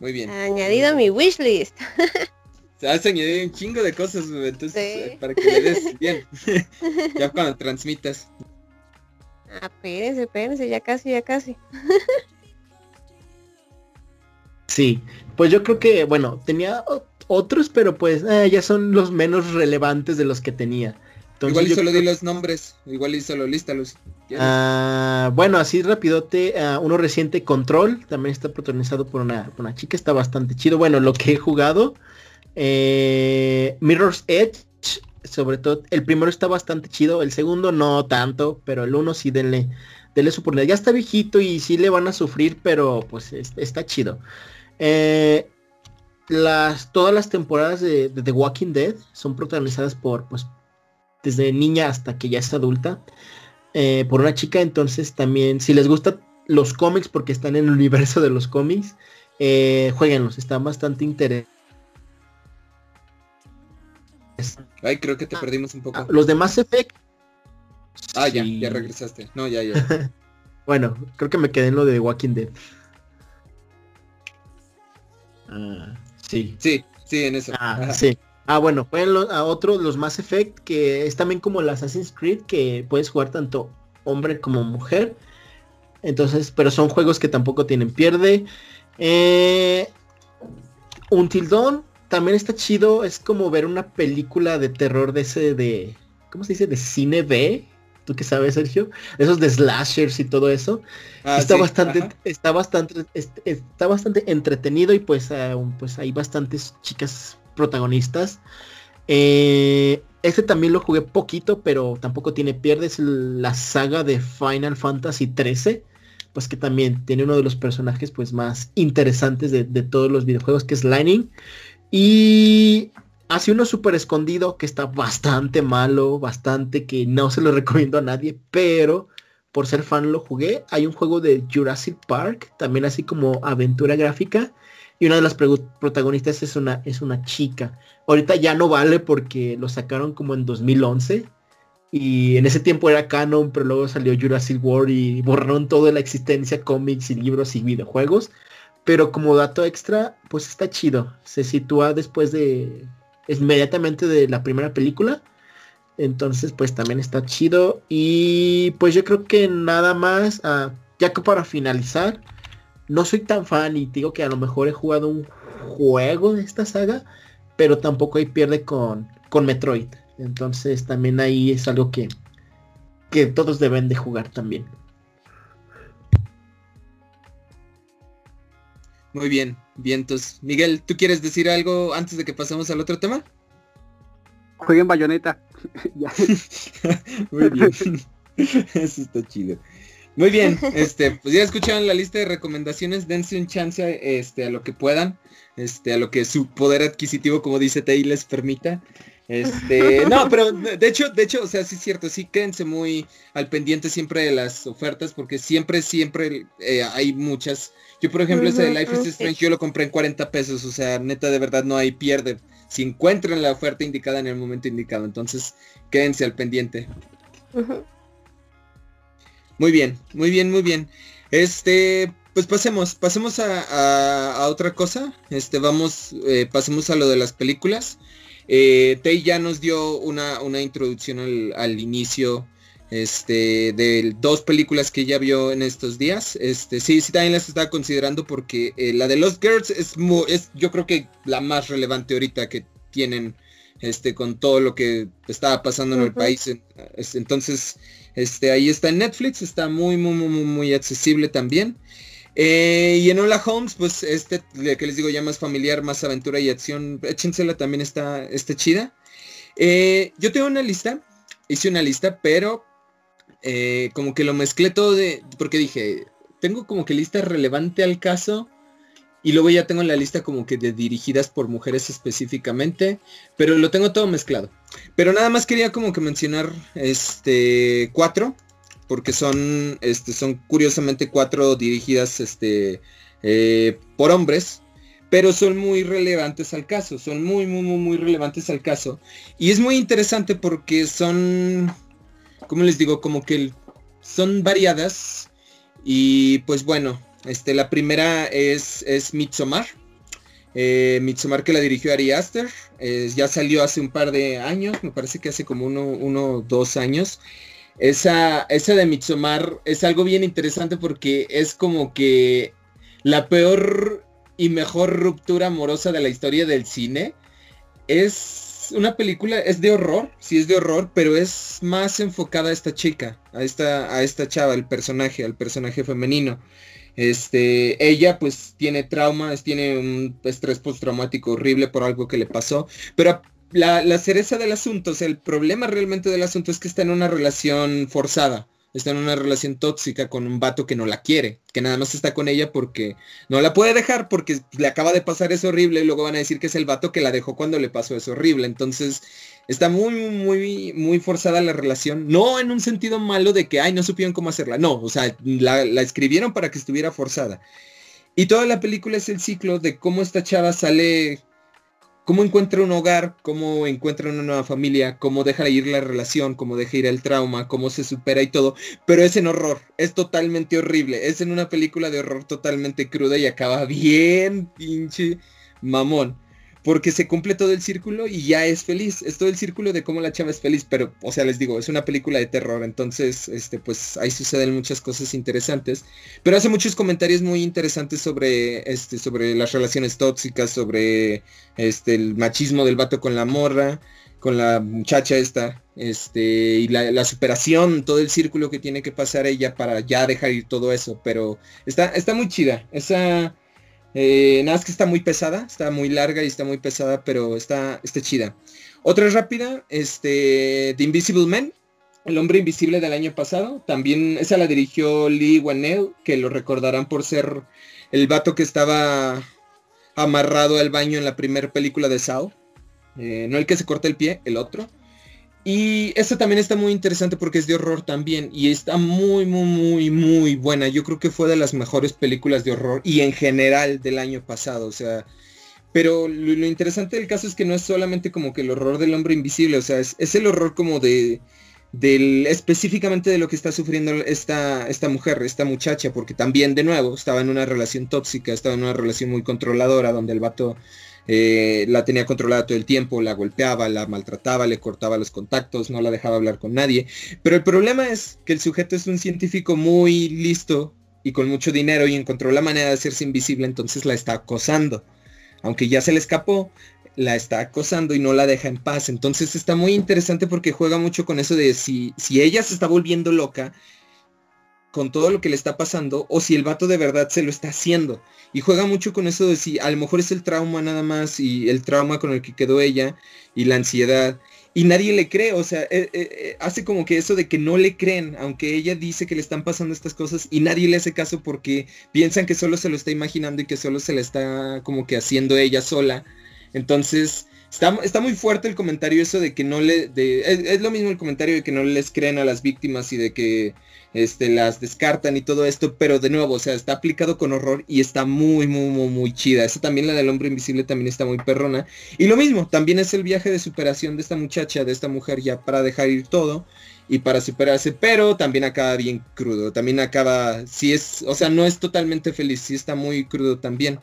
Muy bien. Añadido a mi wishlist. Se has añadido un chingo de cosas, entonces eh, para que le des bien. ya cuando transmitas. Ah, espérense, espérense, ya casi, ya casi. sí, pues yo creo que, bueno, tenía otros, pero pues eh, ya son los menos relevantes de los que tenía. igual y solo di los nombres, igual y solo lístalos. Ah, bueno, así rapidote, uh, uno reciente Control, también está protagonizado por una, una, chica, está bastante chido. Bueno, lo que he jugado, eh, Mirror's Edge, sobre todo, el primero está bastante chido, el segundo no tanto, pero el uno sí denle, denle su oportunidad. Ya está viejito y sí le van a sufrir, pero pues está chido. Eh, las, todas las temporadas de, The Walking Dead son protagonizadas por, pues, desde niña hasta que ya es adulta, eh, por una chica. Entonces también, si les gustan los cómics porque están en el universo de los cómics, eh, jueguenlos, están bastante interesantes. Ay, creo que te ah, perdimos un poco. Ah, los de Mass Effect. Ah, ya, ya regresaste. No, ya, ya. bueno, creo que me quedé en lo de The Walking Dead. Ah. Sí. Sí, sí, en eso. Ah, sí. Ah, bueno, pueden a otros, los Mass Effect, que es también como el Assassin's Creed, que puedes jugar tanto hombre como mujer. Entonces, pero son juegos que tampoco tienen pierde. Eh, un Tildón también está chido. Es como ver una película de terror de ese de. ¿Cómo se dice? De cine B. ¿Tú qué sabes, Sergio? Esos de slashers y todo eso. Ah, está bastante, está bastante, está bastante entretenido y pues, ah, pues hay bastantes chicas protagonistas. Eh, Este también lo jugué poquito, pero tampoco tiene pierdes la saga de Final Fantasy 13 pues que también tiene uno de los personajes pues más interesantes de, todos los videojuegos, que es Lightning. Y hace uno súper escondido que está bastante malo, bastante que no se lo recomiendo a nadie, pero por ser fan lo jugué. Hay un juego de Jurassic Park, también así como aventura gráfica. Y una de las protagonistas es una, es una chica. Ahorita ya no vale porque lo sacaron como en 2011 y en ese tiempo era canon, pero luego salió Jurassic World y borraron toda la existencia, cómics y libros y videojuegos. Pero como dato extra, pues está chido. Se sitúa después de, inmediatamente de la primera película. Entonces, pues también está chido. Y pues yo creo que nada más, ah, ya que para finalizar, no soy tan fan y digo que a lo mejor he jugado un juego de esta saga, pero tampoco hay pierde con, con Metroid. Entonces también ahí es algo que, que todos deben de jugar también. Muy bien, vientos. Miguel, ¿tú quieres decir algo antes de que pasemos al otro tema? Jueguen bayoneta. Muy bien. Eso está chido. Muy bien, este, pues ya escucharon la lista de recomendaciones, dense un chance este, a lo que puedan, este, a lo que su poder adquisitivo, como dice Tay, les permita. Este, no, pero de hecho, de hecho, o sea, sí es cierto, sí quédense muy al pendiente siempre de las ofertas, porque siempre, siempre eh, hay muchas. Yo, por ejemplo, ese de Life is Strange, yo lo compré en 40 pesos, o sea, neta, de verdad no hay pierde. Si encuentran la oferta indicada en el momento indicado, entonces quédense al pendiente. Muy bien, muy bien, muy bien. Este, pues pasemos, pasemos a, otra cosa. Este, vamos, eh, pasemos a lo de las películas. Eh, Tay ya nos dio una, una introducción al, inicio este, de dos películas que ya vio en estos días. Este, sí, sí, también las estaba considerando porque eh, la de Lost Girls es, es yo creo que la más relevante ahorita que tienen este, con todo lo que estaba pasando en el país. Entonces, este, ahí está en Netflix, está muy, muy, muy, muy accesible también. Eh, y en Hola Holmes, pues este que les digo ya más familiar, más aventura y acción, échensela también está, está chida. Eh, yo tengo una lista, hice una lista, pero eh, como que lo mezclé todo de, porque dije, tengo como que lista relevante al caso. Y luego ya tengo la lista como que de dirigidas por mujeres específicamente. Pero lo tengo todo mezclado. Pero nada más quería como que mencionar este cuatro porque son, este, son curiosamente cuatro dirigidas este, eh, por hombres, pero son muy relevantes al caso, son muy, muy, muy, muy relevantes al caso. Y es muy interesante porque son, como les digo, como que son variadas. Y pues bueno, este, la primera es, es Midsommar. Eh, Midsommar que la dirigió Ari Aster. ya salió hace un par de años, me parece que hace como uno, uno dos años. Esa, esa de Mitsumar es algo bien interesante porque es como que la peor y mejor ruptura amorosa de la historia del cine. Es una película, es de horror, sí es de horror, pero es más enfocada a esta chica, a esta, a esta chava, el personaje, al personaje femenino. Este, ella pues tiene traumas, tiene un estrés postraumático horrible por algo que le pasó, pero la, cereza del asunto, o sea, el problema realmente del asunto es que está en una relación forzada, está en una relación tóxica con un vato que no la quiere, que nada más está con ella porque no la puede dejar porque le acaba de pasar eso horrible y luego van a decir que es el vato que la dejó cuando le pasó eso horrible. Entonces, está muy, muy, muy forzada la relación, no en un sentido malo de que, ay, no supieron cómo hacerla, no, o sea, la, la escribieron para que estuviera forzada. Y toda la película es el ciclo de cómo esta chava sale cómo encuentra un hogar, cómo encuentra una nueva familia, cómo deja ir la relación, cómo deja ir el trauma, cómo se supera y todo, pero es en horror, es totalmente horrible, es en una película de horror totalmente cruda y acaba bien pinche mamón porque se cumple todo el círculo y ya es feliz. Es todo el círculo de cómo la chava es feliz, pero, o sea, les digo, es una película de terror, entonces, este, pues ahí suceden muchas cosas interesantes. Pero hace muchos comentarios muy interesantes sobre, este, sobre las relaciones tóxicas, sobre, este, el machismo del vato con la morra, con la muchacha esta, este, y la, la superación, todo el círculo que tiene que pasar ella para ya dejar ir todo eso. Pero está, está muy chida. Esa eh, nada más que está muy pesada, está muy larga y está muy pesada, pero está, está chida. Otra rápida, este, The Invisible Man, el hombre invisible del año pasado. También esa la dirigió Lee Wanell, que lo recordarán por ser el vato que estaba amarrado al baño en la primera película de Sao. Eh, no el que se corta el pie, el otro. Y esta también está muy interesante porque es de horror también. Y está muy, muy, muy, muy buena. Yo creo que fue de las mejores películas de horror y en general del año pasado. O sea, pero lo, interesante del caso es que no es solamente como que el horror del hombre invisible. O sea, es, el horror como de, del específicamente de lo que está sufriendo esta, esta mujer, esta muchacha, porque también de nuevo estaba en una relación tóxica, estaba en una relación muy controladora donde el vato eh, la tenía controlada todo el tiempo, la golpeaba, la maltrataba, le cortaba los contactos, no la dejaba hablar con nadie. Pero el problema es que el sujeto es un científico muy listo y con mucho dinero y encontró la manera de hacerse invisible, entonces la está acosando. Aunque ya se le escapó, la está acosando y no la deja en paz. Entonces está muy interesante porque juega mucho con eso de si, si ella se está volviendo loca con todo lo que le está pasando o si el vato de verdad se lo está haciendo. Y juega mucho con eso de si a lo mejor es el trauma nada más y el trauma con el que quedó ella y la ansiedad. Y nadie le cree, o sea, eh, eh, eh, hace como que eso de que no le creen, aunque ella dice que le están pasando estas cosas y nadie le hace caso porque piensan que solo se lo está imaginando y que solo se le está como que haciendo ella sola. Entonces, Está, muy fuerte el comentario eso de que no le... es, lo mismo el comentario de que no les creen a las víctimas y de que este, las descartan y todo esto, pero de nuevo, o sea, está aplicado con horror y está muy, muy, muy, muy chida. Esa también, la del hombre invisible, también está muy perrona. Y lo mismo, también es el viaje de superación de esta muchacha, de esta mujer ya para dejar ir todo y para superarse, pero también acaba bien crudo, también acaba, si es, o sea, no es totalmente feliz, sí está muy crudo también.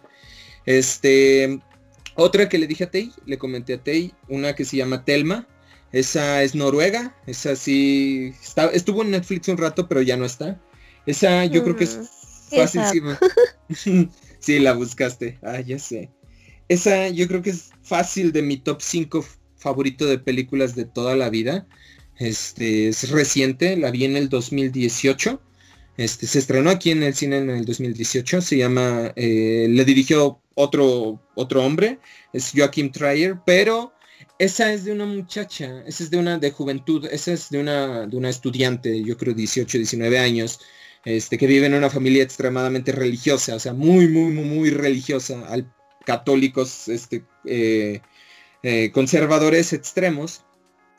Este, otra que le dije a Tei, le comenté a Tei, una que se llama Telma. Esa es noruega, esa sí estuvo en Netflix un rato, pero ya no está. Esa yo creo que es mm, fácil. sí, la buscaste. Ah, ya sé. Esa yo creo que es fácil de mi top 5 favorito de películas de toda la vida. Este es reciente, la vi en el 2018. Este se estrenó aquí en el cine en el 2018. Se llama, eh, le dirigió otro, otro hombre, es Joachim Trier, pero esa es de una muchacha, esa es de una de juventud, esa es de una, de una estudiante, yo creo 18, 19 años, este, que vive en una familia extremadamente religiosa, o sea, muy, muy, muy, muy religiosa, al, católicos, este, eh, eh, conservadores extremos,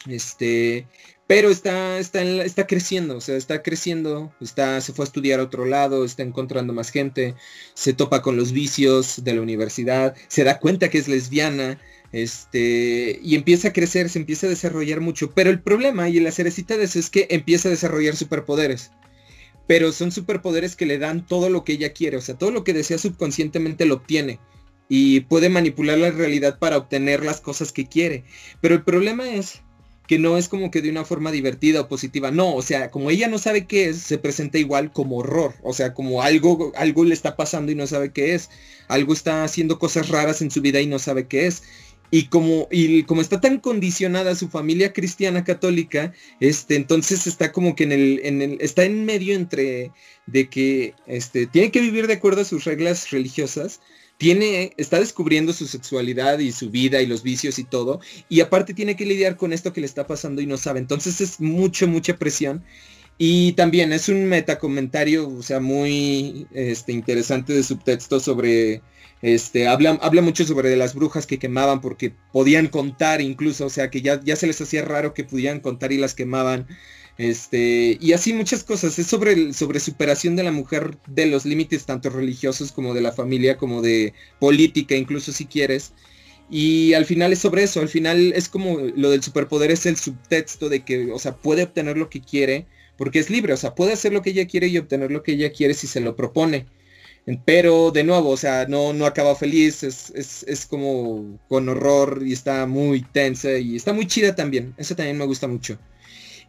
este, pero está, está, está creciendo, o sea, está creciendo, está, se fue a estudiar a otro lado, está encontrando más gente, se topa con los vicios de la universidad, se da cuenta que es lesbiana, este, y empieza a crecer, se empieza a desarrollar mucho. Pero el problema y la cerecita de eso es que empieza a desarrollar superpoderes. Pero son superpoderes que le dan todo lo que ella quiere, o sea, todo lo que desea subconscientemente lo obtiene. Y puede manipular la realidad para obtener las cosas que quiere. Pero el problema es que no es como que de una forma divertida o positiva, no, o sea, como ella no sabe qué es, se presenta igual como horror, o sea, como algo, algo le está pasando y no sabe qué es, algo está haciendo cosas raras en su vida y no sabe qué es. Y como, y como está tan condicionada su familia cristiana católica, este, entonces está como que en el, en el, está en medio entre de que este, tiene que vivir de acuerdo a sus reglas religiosas, tiene, está descubriendo su sexualidad y su vida y los vicios y todo, y aparte tiene que lidiar con esto que le está pasando y no sabe. Entonces es mucho, mucha presión. Y también es un metacomentario, o sea, muy este, interesante de subtexto sobre, este, habla, habla mucho sobre las brujas que quemaban porque podían contar incluso, o sea, que ya, ya se les hacía raro que pudieran contar y las quemaban. Este, y así muchas cosas. Es sobre, sobre superación de la mujer, de los límites tanto religiosos como de la familia, como de política, incluso si quieres. Y al final es sobre eso, al final es como lo del superpoder es el subtexto de que, o sea, puede obtener lo que quiere, porque es libre, o sea, puede hacer lo que ella quiere y obtener lo que ella quiere si se lo propone. Pero de nuevo, o sea, no, no acaba feliz, es, es, es como con horror y está muy tensa y está muy chida también. Eso también me gusta mucho.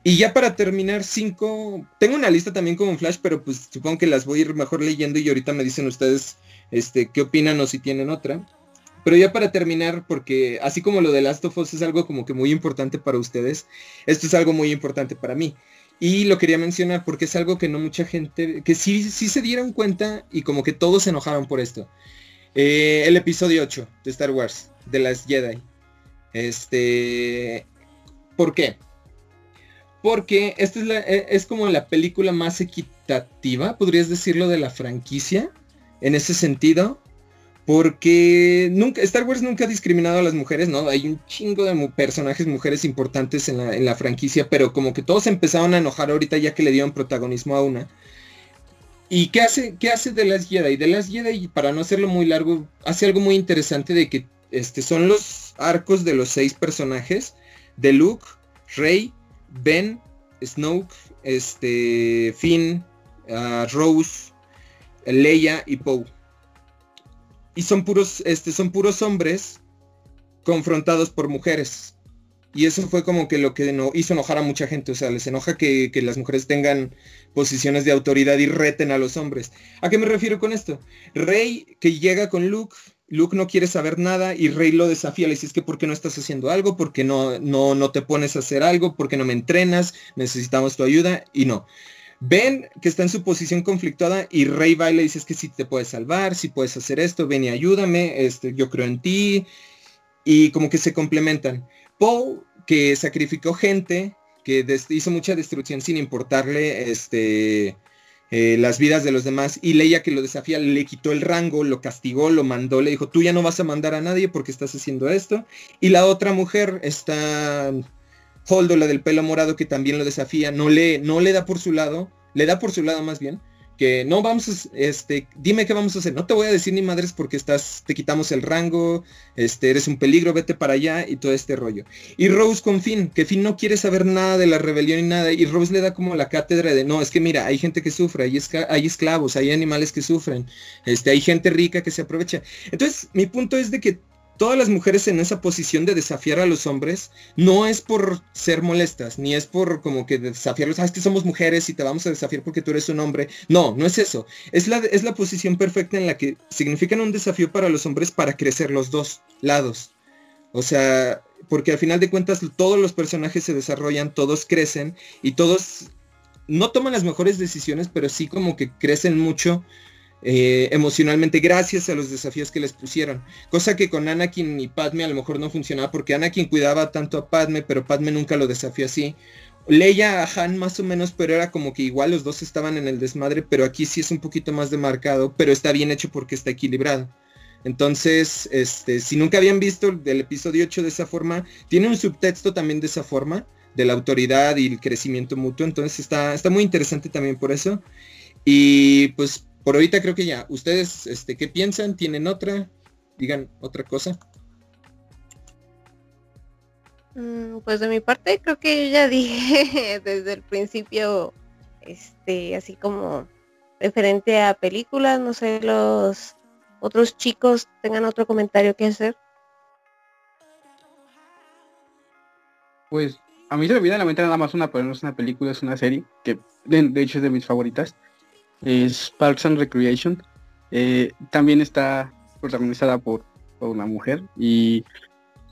Y ya para terminar, cinco, tengo una lista también como Flash, pero pues supongo que las voy a ir mejor leyendo y ahorita me dicen ustedes este, qué opinan o si tienen otra. Pero ya para terminar, porque así como lo de Last of Us es algo como que muy importante para ustedes, esto es algo muy importante para mí. Y lo quería mencionar porque es algo que no mucha gente, que sí, sí se dieron cuenta y como que todos se enojaron por esto. Eh, el episodio 8 de Star Wars, de las Jedi. Este, ¿por qué? Porque esta es, e, es como la película más equitativa, podrías decirlo, de la franquicia, en ese sentido. Porque nunca, Star Wars nunca ha discriminado a las mujeres, ¿no? Hay un chingo de personajes mujeres importantes en la, franquicia, pero como que todos empezaron a enojar ahorita ya que le dieron protagonismo a una. ¿Y qué hace, qué hace de las Jedi? De las Jedi, para no hacerlo muy largo, hace algo muy interesante de que este, son los arcos de los seis personajes, de Luke, Rey, Ben, Snoke, este, Finn, uh, Rose, Leia y Poe. Y son puros, este, son puros hombres confrontados por mujeres. Y eso fue como que lo que no, hizo enojar a mucha gente. O sea, les enoja que, que, las mujeres tengan posiciones de autoridad y reten a los hombres. ¿A qué me refiero con esto? Rey que llega con Luke Luke no quiere saber nada y Rey lo desafía, le dice, es que ¿por qué no estás haciendo algo? ¿Por qué no, no, no te pones a hacer algo? ¿Por qué no me entrenas? Necesitamos tu ayuda y no. Ven que está en su posición conflictuada y Rey va y le dice, es que si te puedes salvar, si puedes hacer esto, ven y ayúdame, este, yo creo en ti. Y como que se complementan. Poe, que sacrificó gente, que hizo mucha destrucción sin importarle este, eh, las vidas de los demás y Leia que lo desafía le quitó el rango, lo castigó, lo mandó, le dijo, tú ya no vas a mandar a nadie porque estás haciendo esto. Y la otra mujer está Holdo, la del pelo morado, que también lo desafía, no le, no le da por su lado, le da por su lado más bien, que no vamos a, este, dime qué vamos a hacer, no te voy a decir ni madres porque estás, te quitamos el rango, este, eres un peligro, vete para allá y todo este rollo. Y Rose con Finn, que Finn no quiere saber nada de la rebelión y nada, y Rose le da como la cátedra de, no, es que mira, hay gente que sufre, hay, hay esclavos, hay animales que sufren, este, hay gente rica que se aprovecha. Entonces, mi punto es de que todas las mujeres en esa posición de desafiar a los hombres no es por ser molestas, ni es por como que desafiarlos, ah, es que somos mujeres y te vamos a desafiar porque tú eres un hombre. No, no es eso. Es la, es la posición perfecta en la que significan un desafío para los hombres para crecer los dos lados. O sea, porque al final de cuentas todos los personajes se desarrollan, todos crecen y todos no toman las mejores decisiones, pero sí como que crecen mucho eh, emocionalmente gracias a los desafíos que les pusieron. Cosa que con Anakin y Padme a lo mejor no funcionaba porque Anakin cuidaba tanto a Padme, pero Padme nunca lo desafió así. Leia a Han más o menos, pero era como que igual los dos estaban en el desmadre, pero aquí sí es un poquito más demarcado, pero está bien hecho porque está equilibrado. Entonces, este, si nunca habían visto el episodio 8 de esa forma, tiene un subtexto también de esa forma, de la autoridad y el crecimiento mutuo, entonces está, está muy interesante también por eso. Y pues por ahorita creo que ya. ¿Ustedes este, qué piensan? ¿Tienen otra? Digan otra cosa. Mm, pues de mi parte creo que yo ya dije desde el principio, este, así como referente a películas, no sé, los otros chicos tengan otro comentario que hacer. Pues a mí se me viene a la mente nada más una, pero no es una película, es una serie que de hecho es de mis favoritas es Parks and Recreation. Eh, también está protagonizada por, una mujer y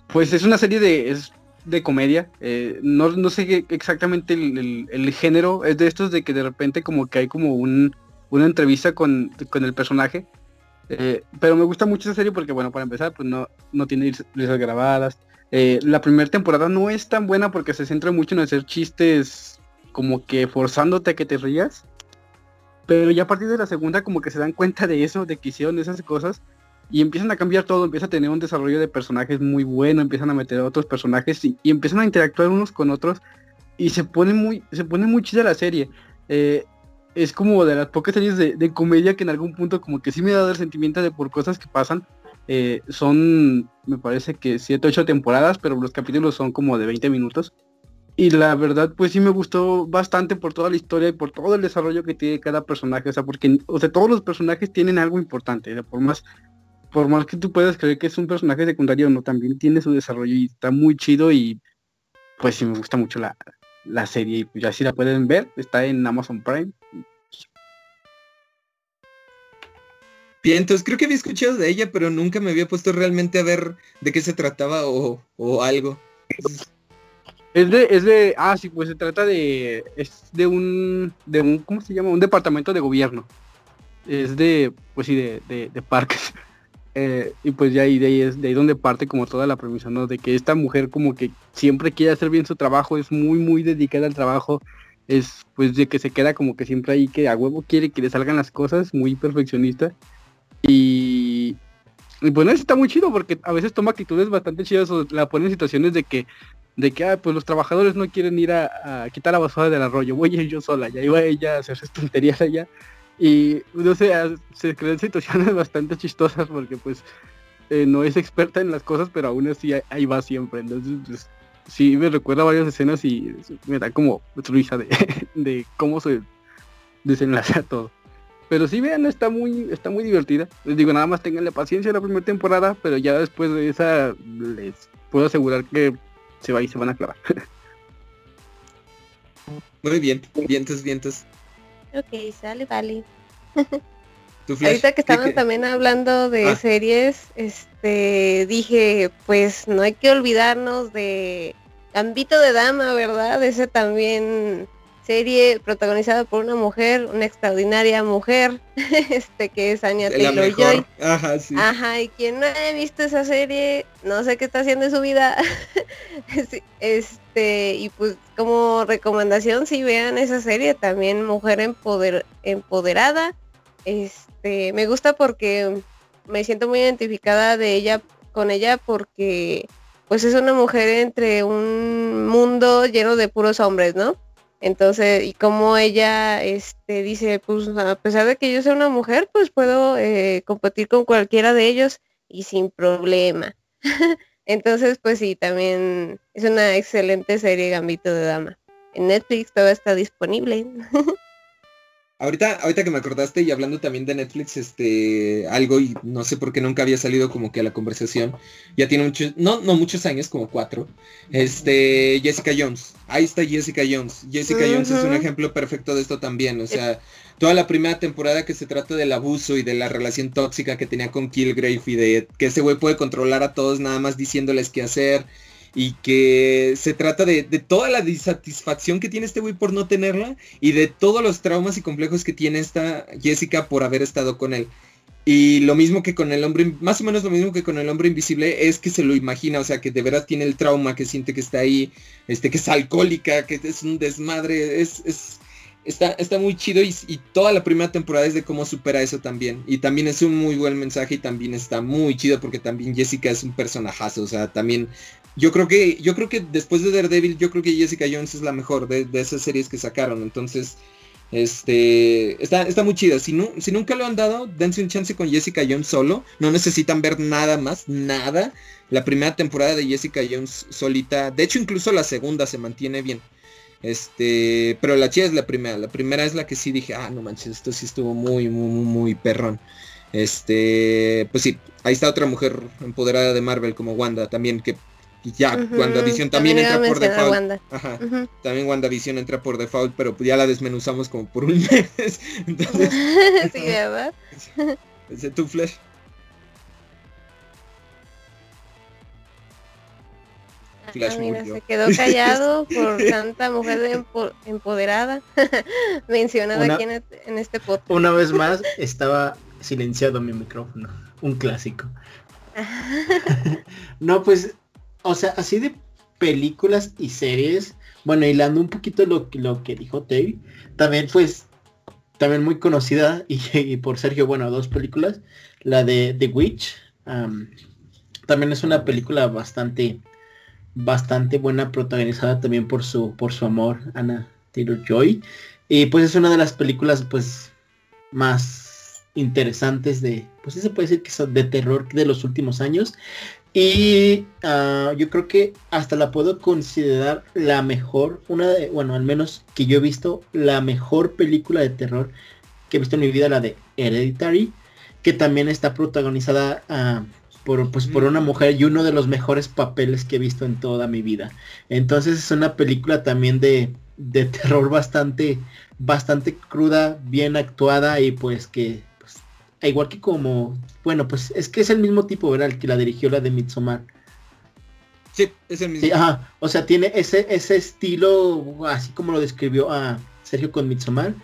pues es una serie de, es de comedia. Eh, no, no, sé exactamente el, género, es de estos de que de repente como que hay como un, una entrevista con, el personaje. Eh, pero me gusta mucho esa serie porque bueno, para empezar, pues no, no tiene risas grabadas. la primera temporada no es tan buena porque se centra mucho en hacer chistes como que forzándote a que te rías. Pero ya a partir de la segunda como que se dan cuenta de eso, de que hicieron esas cosas y empiezan a cambiar todo, empieza a tener un desarrollo de personajes muy bueno, empiezan a meter a otros personajes y, empiezan a interactuar unos con otros y se pone muy, se pone muy chida la serie. Eh, es como de las pocas series de, comedia que en algún punto como que sí me da el sentimiento de por cosas que pasan. Eh, son, me parece que 7, 8 temporadas, pero los capítulos son como de 20 minutos. Y la verdad, pues sí me gustó bastante por toda la historia y por todo el desarrollo que tiene cada personaje. O sea, porque, o sea, todos los personajes tienen algo importante. por más, por más que tú puedas creer que es un personaje secundario, no, también tiene su desarrollo y está muy chido y pues sí me gusta mucho la, la serie. Y pues ya si la pueden ver, está en Amazon Prime. Bien, entonces creo que había escuchado de ella, pero nunca me había puesto realmente a ver de qué se trataba o, o algo. Es de, es de, ah, sí, pues se trata de, es de un, de un, ¿cómo se llama? Un departamento de gobierno. Es de, pues sí, de, de, parques. Eh, y pues ya ahí de ahí es de ahí donde parte como toda la premisa, ¿no? De que esta mujer como que siempre quiere hacer bien su trabajo, es muy muy dedicada al trabajo, es pues de que se queda como que siempre ahí que a huevo quiere que le salgan las cosas, muy perfeccionista. Y, y pues está muy chido porque a veces toma actitudes bastante chidas o la pone en situaciones de que de que ah, pues los trabajadores no quieren ir a, quitar la basura del arroyo, voy a ir yo sola, ya iba ella a hacer sus tonterías allá y no sé, se crean situaciones bastante chistosas porque pues eh, no es experta en las cosas, pero aún así ahí va siempre. Entonces, pues, sí me recuerda varias escenas y me da como risa de, de cómo se desenlaza todo. Pero sí vean, está muy, está muy divertida. Les digo, nada más tenganle paciencia la primera temporada, pero ya después de esa les puedo asegurar que se va y se van a clavar. Muy bien, vientos, vientos. Ok, sale, vale. Ahorita que estaban también hablando de ah. series, este, dije, pues no hay que olvidarnos de Gambito de Dama, ¿verdad? Ese también serie protagonizada por una mujer, una extraordinaria mujer, este que es Anya Taylor Joy. Ajá, sí. Ajá, y quien no haya visto esa serie, no sé qué está haciendo en su vida. este, y pues como recomendación si vean esa serie, también mujer empoder, empoderada. Este, me gusta porque me siento muy identificada de ella con ella porque pues es una mujer entre un mundo lleno de puros hombres, ¿no? Entonces, y como ella este, dice, pues a pesar de que yo sea una mujer, pues puedo eh, competir con cualquiera de ellos y sin problema. Entonces, pues sí, también es una excelente serie Gambito de Dama. En Netflix todo está disponible. Ahorita, ahorita que me acordaste y hablando también de Netflix, este, algo y no sé por qué nunca había salido como que a la conversación. Ya tiene muchos, no, no muchos años, como cuatro. Este, Jessica Jones. Ahí está Jessica Jones. Jessica Jones es un ejemplo perfecto de esto también. O sea, toda la primera temporada que se trata del abuso y de la relación tóxica que tenía con Killgrave y de que ese güey puede controlar a todos nada más diciéndoles qué hacer y que se trata de, toda la disatisfacción que tiene este güey por no tenerla y de todos los traumas y complejos que tiene esta Jessica por haber estado con él. Y lo mismo que con el hombre, más o menos lo mismo que con el hombre invisible, es que se lo imagina, o sea, que de verdad tiene el trauma, que siente que está ahí, este, que es alcohólica, que es un desmadre, es, es está, está muy chido y, toda la primera temporada es de cómo supera eso también. Y también es un muy buen mensaje y también está muy chido porque también Jessica es un personajazo, o sea, también yo creo que yo creo que después de Daredevil yo creo que Jessica Jones es la mejor de, esas series que sacaron. Entonces este está, está muy chida. Si, no, si nunca lo han dado dense un chance con Jessica Jones solo. No necesitan ver nada más nada. La primera temporada de Jessica Jones solita de hecho incluso la segunda se mantiene bien este pero la chida es la primera la primera es la que sí dije ah no manches esto sí estuvo muy muy muy, muy perrón este pues sí ahí está otra mujer empoderada de Marvel como Wanda también que ya, WandaVision también, entra por default. Ajá. También WandaVision entra por default, pero ya la desmenuzamos como por un mes. Entonces, sí, ¿verdad? Ese tu flash. Ah, mira, se quedó callado por tanta mujer empoderada mencionada aquí en, en este podcast. Una vez más estaba silenciado mi micrófono, un clásico. no, pues o sea, así de películas y series, bueno, hilando un poquito lo, lo que dijo Tay, también pues, también muy conocida y, por Sergio, bueno, dos películas, la de The Witch, también es una película bastante, bastante buena, protagonizada también por su, por su amor, Anna Taylor Joy, y pues es una de las películas pues más interesantes de, pues sí se puede decir que son de terror de los últimos años. Y ah, yo creo que hasta la puedo considerar la mejor, una de, bueno, al menos que yo he visto, la mejor película de terror que he visto en mi vida, la de Hereditary, que también está protagonizada ah, por, pues, por una mujer y uno de los mejores papeles que he visto en toda mi vida. Entonces es una película también de, de terror bastante, bastante cruda, bien actuada y pues que igual que como, bueno, pues es que es el mismo tipo, ¿verdad? El que la dirigió la de Midsommar. Sí, es el mismo. ajá, o sea, tiene ese, ese estilo, así como lo describió a Sergio con Midsommar.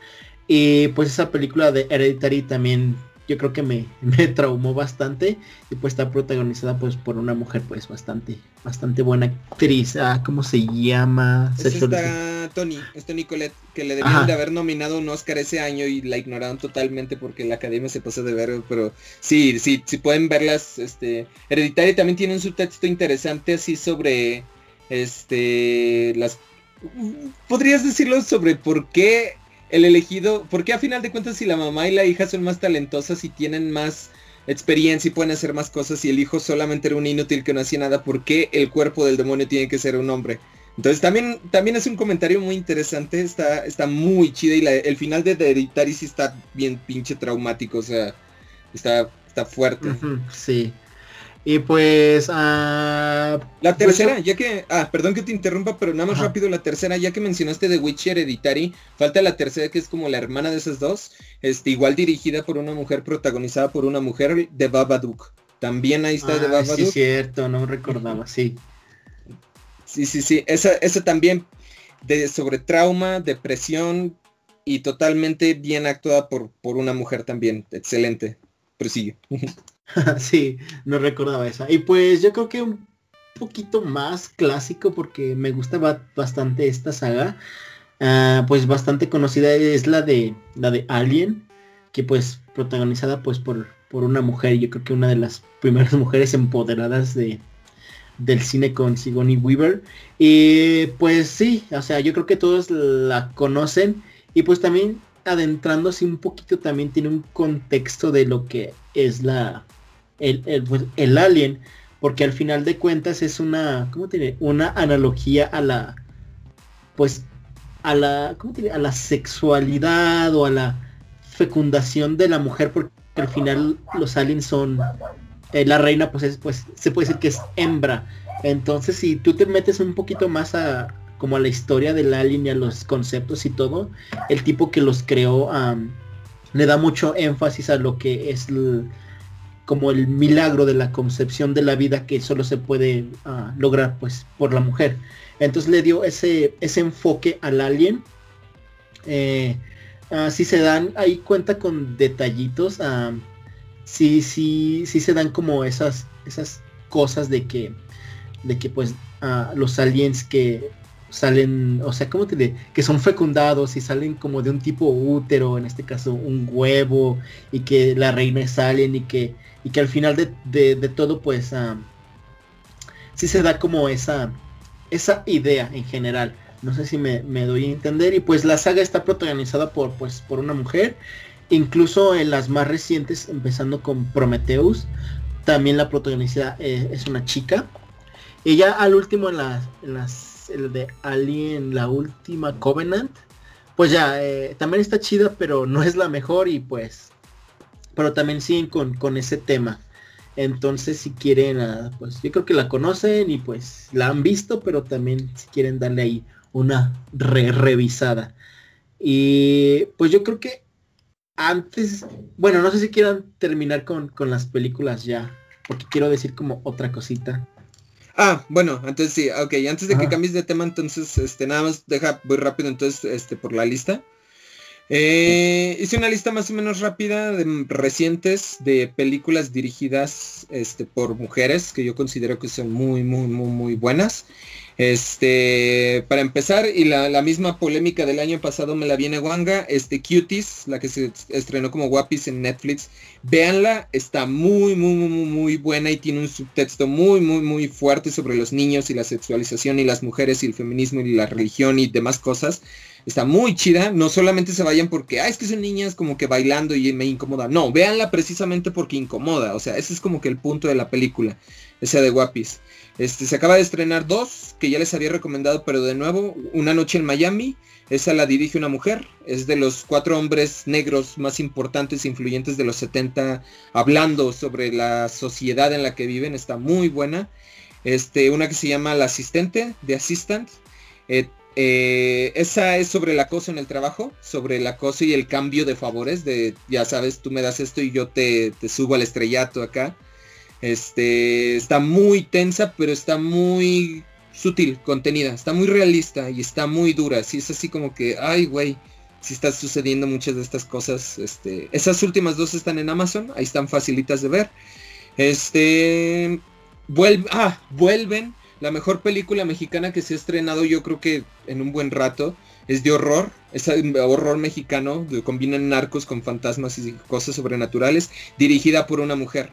Y pues esa película de Hereditary también yo creo que me, me traumó bastante. Y pues está protagonizada pues por una mujer pues bastante bastante buena actriz. Ah, cómo se llama es está Tony es Tony Colette que le debían de haber nominado un Oscar ese año y la ignoraron totalmente porque la academia se pasó de ver pero sí sí sí pueden verlas este Hereditaria también tiene un subtexto interesante así sobre este las podrías decirlo sobre por qué el elegido, porque a final de cuentas si la mamá y la hija son más talentosas y tienen más experiencia y pueden hacer más cosas y el hijo solamente era un inútil que no hacía nada, ¿por qué el cuerpo del demonio tiene que ser un hombre? Entonces también, también es un comentario muy interesante, está, está muy chido y el final de Hereditary sí está bien pinche traumático, o sea, está, está fuerte. sí. Y pues... Ah, la pues, tercera, ya que... Ah, perdón que te interrumpa, pero nada más rápido la tercera, ya que mencionaste de Witcher Hereditary, falta la tercera que es como la hermana de esas dos, este, igual dirigida por una mujer, protagonizada por una mujer de Babadook. También ahí está de Babadook. Sí, cierto, no recordaba, sí. Sí, sí, sí, esa, esa también de, sobre trauma, depresión y totalmente bien actuada por, por una mujer también, excelente. Prosigue. sí, no recordaba esa. Y pues yo creo que un poquito más clásico porque me gusta bastante esta saga. Ah, pues bastante conocida es la de la de Alien, que pues protagonizada pues por, por una mujer, yo creo que una de las primeras mujeres empoderadas de, del cine con Sigourney Weaver. Y pues sí, o sea, yo creo que todos la conocen y pues también adentrándose un poquito también tiene un contexto de lo que es la el, pues, el, alien, porque al final de cuentas es una, ¿cómo tiene? Una analogía a la, pues, a la, ¿cómo tiene? A la sexualidad o a la fecundación de la mujer, porque al final los aliens son, eh, la reina pues es, pues, se puede decir que es hembra. Entonces si tú te metes un poquito más a, como a la historia del alien y a los conceptos y todo, el tipo que los creó le da mucho énfasis a lo que es como el milagro de la concepción de la vida que solo se puede ah, lograr pues por la mujer. Entonces le dio ese, ese enfoque al alien. Eh, ah, si se dan ahí cuenta con detallitos, uh, sí, sí, sí se dan como esas, esas cosas de que, de que pues los aliens que salen, o sea, ¿cómo te diré? Que son fecundados y salen como de un tipo útero, en este caso un huevo, y que la reina salen y que y que al final de, todo pues uh, sí se da como esa, esa idea en general. No sé si me, doy a entender. Y pues la saga está protagonizada por, pues, por una mujer. Incluso en las más recientes, empezando con Prometheus, también la protagonista eh, es una chica. Y ya al último en, las, el de Alien, la última Covenant, pues ya, eh, también está chida, pero no es la mejor y pues pero también siguen con, ese tema. Entonces si quieren, ah, pues yo creo que la conocen y pues la han visto, pero también si quieren darle ahí una re revisada. Y pues yo creo que antes, bueno, no sé si quieran terminar con, las películas ya, porque quiero decir como otra cosita. Ah, bueno, entonces sí, ok, antes de que cambies de tema, entonces, este, nada más deja, voy rápido entonces, este, por la lista. Eh, hice una lista más o menos rápida de recientes de películas dirigidas este, por mujeres que yo considero que son muy, muy, muy, muy buenas. Este, para empezar, y la, misma polémica del año pasado me la viene Wanga, este Cuties, la que se estrenó como Guapis en Netflix. Véanla, está muy, muy, muy, muy buena y tiene un subtexto muy, muy, muy fuerte sobre los niños y la sexualización y las mujeres y el feminismo y la religión y demás cosas. Está muy chida, no solamente se vayan porque, ah, es que son niñas como que bailando y me incomoda. No, véanla precisamente porque incomoda. O sea, ese es como que el punto de la película, esa de Guapis. Este, se acaba de estrenar dos, que ya les había recomendado, pero de nuevo, Una noche en Miami. Esa la dirige una mujer. Es de los cuatro hombres negros más importantes e influyentes de los 70, hablando sobre la sociedad en la que viven. Está muy buena. Este, una que se llama La Asistente, de Assistant. Eh, esa es sobre el acoso en el trabajo, sobre el acoso y el cambio de favores, de ya sabes, tú me das esto y yo te, te subo al estrellato acá. Este, está muy tensa, pero está muy sutil, contenida, está muy realista y está muy dura. Sí, es así como que, ay, güey, si está sucediendo muchas de estas cosas. Este, esas últimas dos están en Amazon, ahí están facilitas de ver. Este, vuelve, ah, vuelven. La mejor película mexicana que se ha estrenado yo creo que en un buen rato es de horror, es horror mexicano, combinan narcos con fantasmas y cosas sobrenaturales, dirigida por una mujer.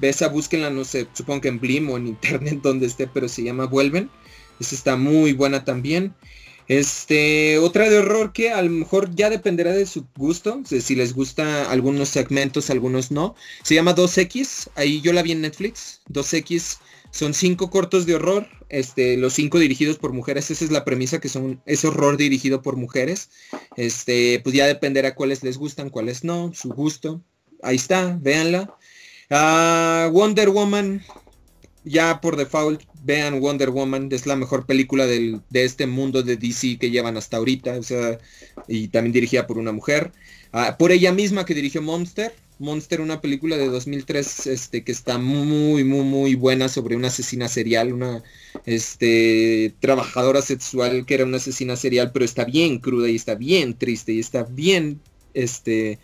Esa búsquenla, no sé, supongo que en Blim o en internet donde esté, pero se llama Vuelven. Esa está muy buena también. Este, otra de horror que a lo mejor ya dependerá de su gusto, si les gusta algunos segmentos, algunos no. Se llama 2X, ahí yo la vi en Netflix. 2X son cinco cortos de horror, este, los cinco dirigidos por mujeres, esa es la premisa que son, es horror dirigido por mujeres. Este, pues ya dependerá cuáles les gustan, cuáles no, su gusto. Ahí está, véanla. Ah, Wonder Woman, ya por default, vean Wonder Woman, es la mejor película de este mundo de DC que llevan hasta ahorita, o sea, y también dirigida por una mujer. Ah, por ella misma que dirigió Monster, Monster, una película de 2003 este, que está muy, muy, muy buena sobre una asesina serial, una este, trabajadora sexual que era una asesina serial, pero está bien cruda y está bien triste y está bien este,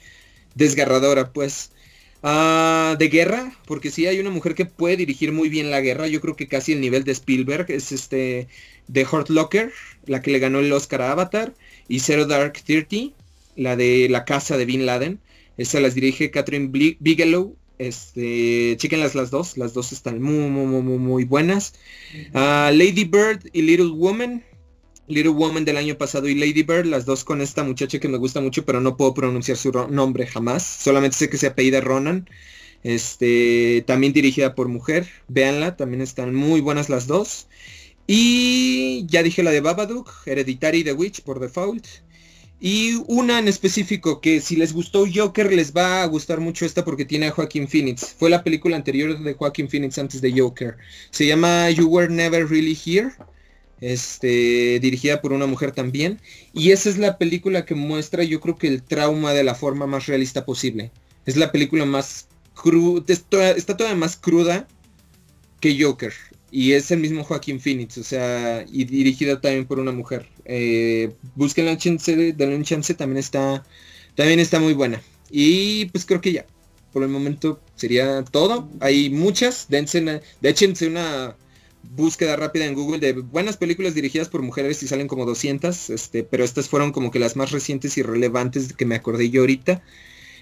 desgarradora, pues. Ah, de guerra, porque si hay una mujer que puede dirigir muy bien la guerra, yo creo que casi el nivel de Spielberg es este de Hurt Locker, la que le ganó el Oscar a Avatar, y Zero Dark Thirty, la de la casa de Bin Laden. Esa las dirige Catherine Bigelow. Este, chequenlas las dos, las dos están muy, muy, muy, muy buenas. Ah, Lady Bird y Little Woman, Little Woman del año pasado y Lady Bird, las dos con esta muchacha que me gusta mucho, pero no puedo pronunciar su nombre jamás. Solamente sé que se apellida Ronan. Este, también dirigida por mujer. Véanla, también están muy buenas las dos. Y ya dije la de Babadook, Hereditary The Witch por default. Y una en específico que si les gustó Joker les va a gustar mucho esta porque tiene a Joaquin Phoenix. Fue la película anterior de Joaquin Phoenix antes de Joker. Se llama You Were Never Really Here este, dirigida por una mujer también. Y esa es la película que muestra, yo creo que el trauma de la forma más realista posible. Es la película más cruda, está todavía más cruda que Joker. Y es el mismo Joaquín Phoenix, o sea, y dirigida también por una mujer. Eh, busquen la chance, de un chance, también está, también está muy buena. Y pues creo que ya, por el momento sería todo. Hay muchas, dense, de hecho, una búsqueda rápida en Google de buenas películas dirigidas por mujeres y salen como 200, este, pero estas fueron como que las más recientes y relevantes que me acordé yo ahorita.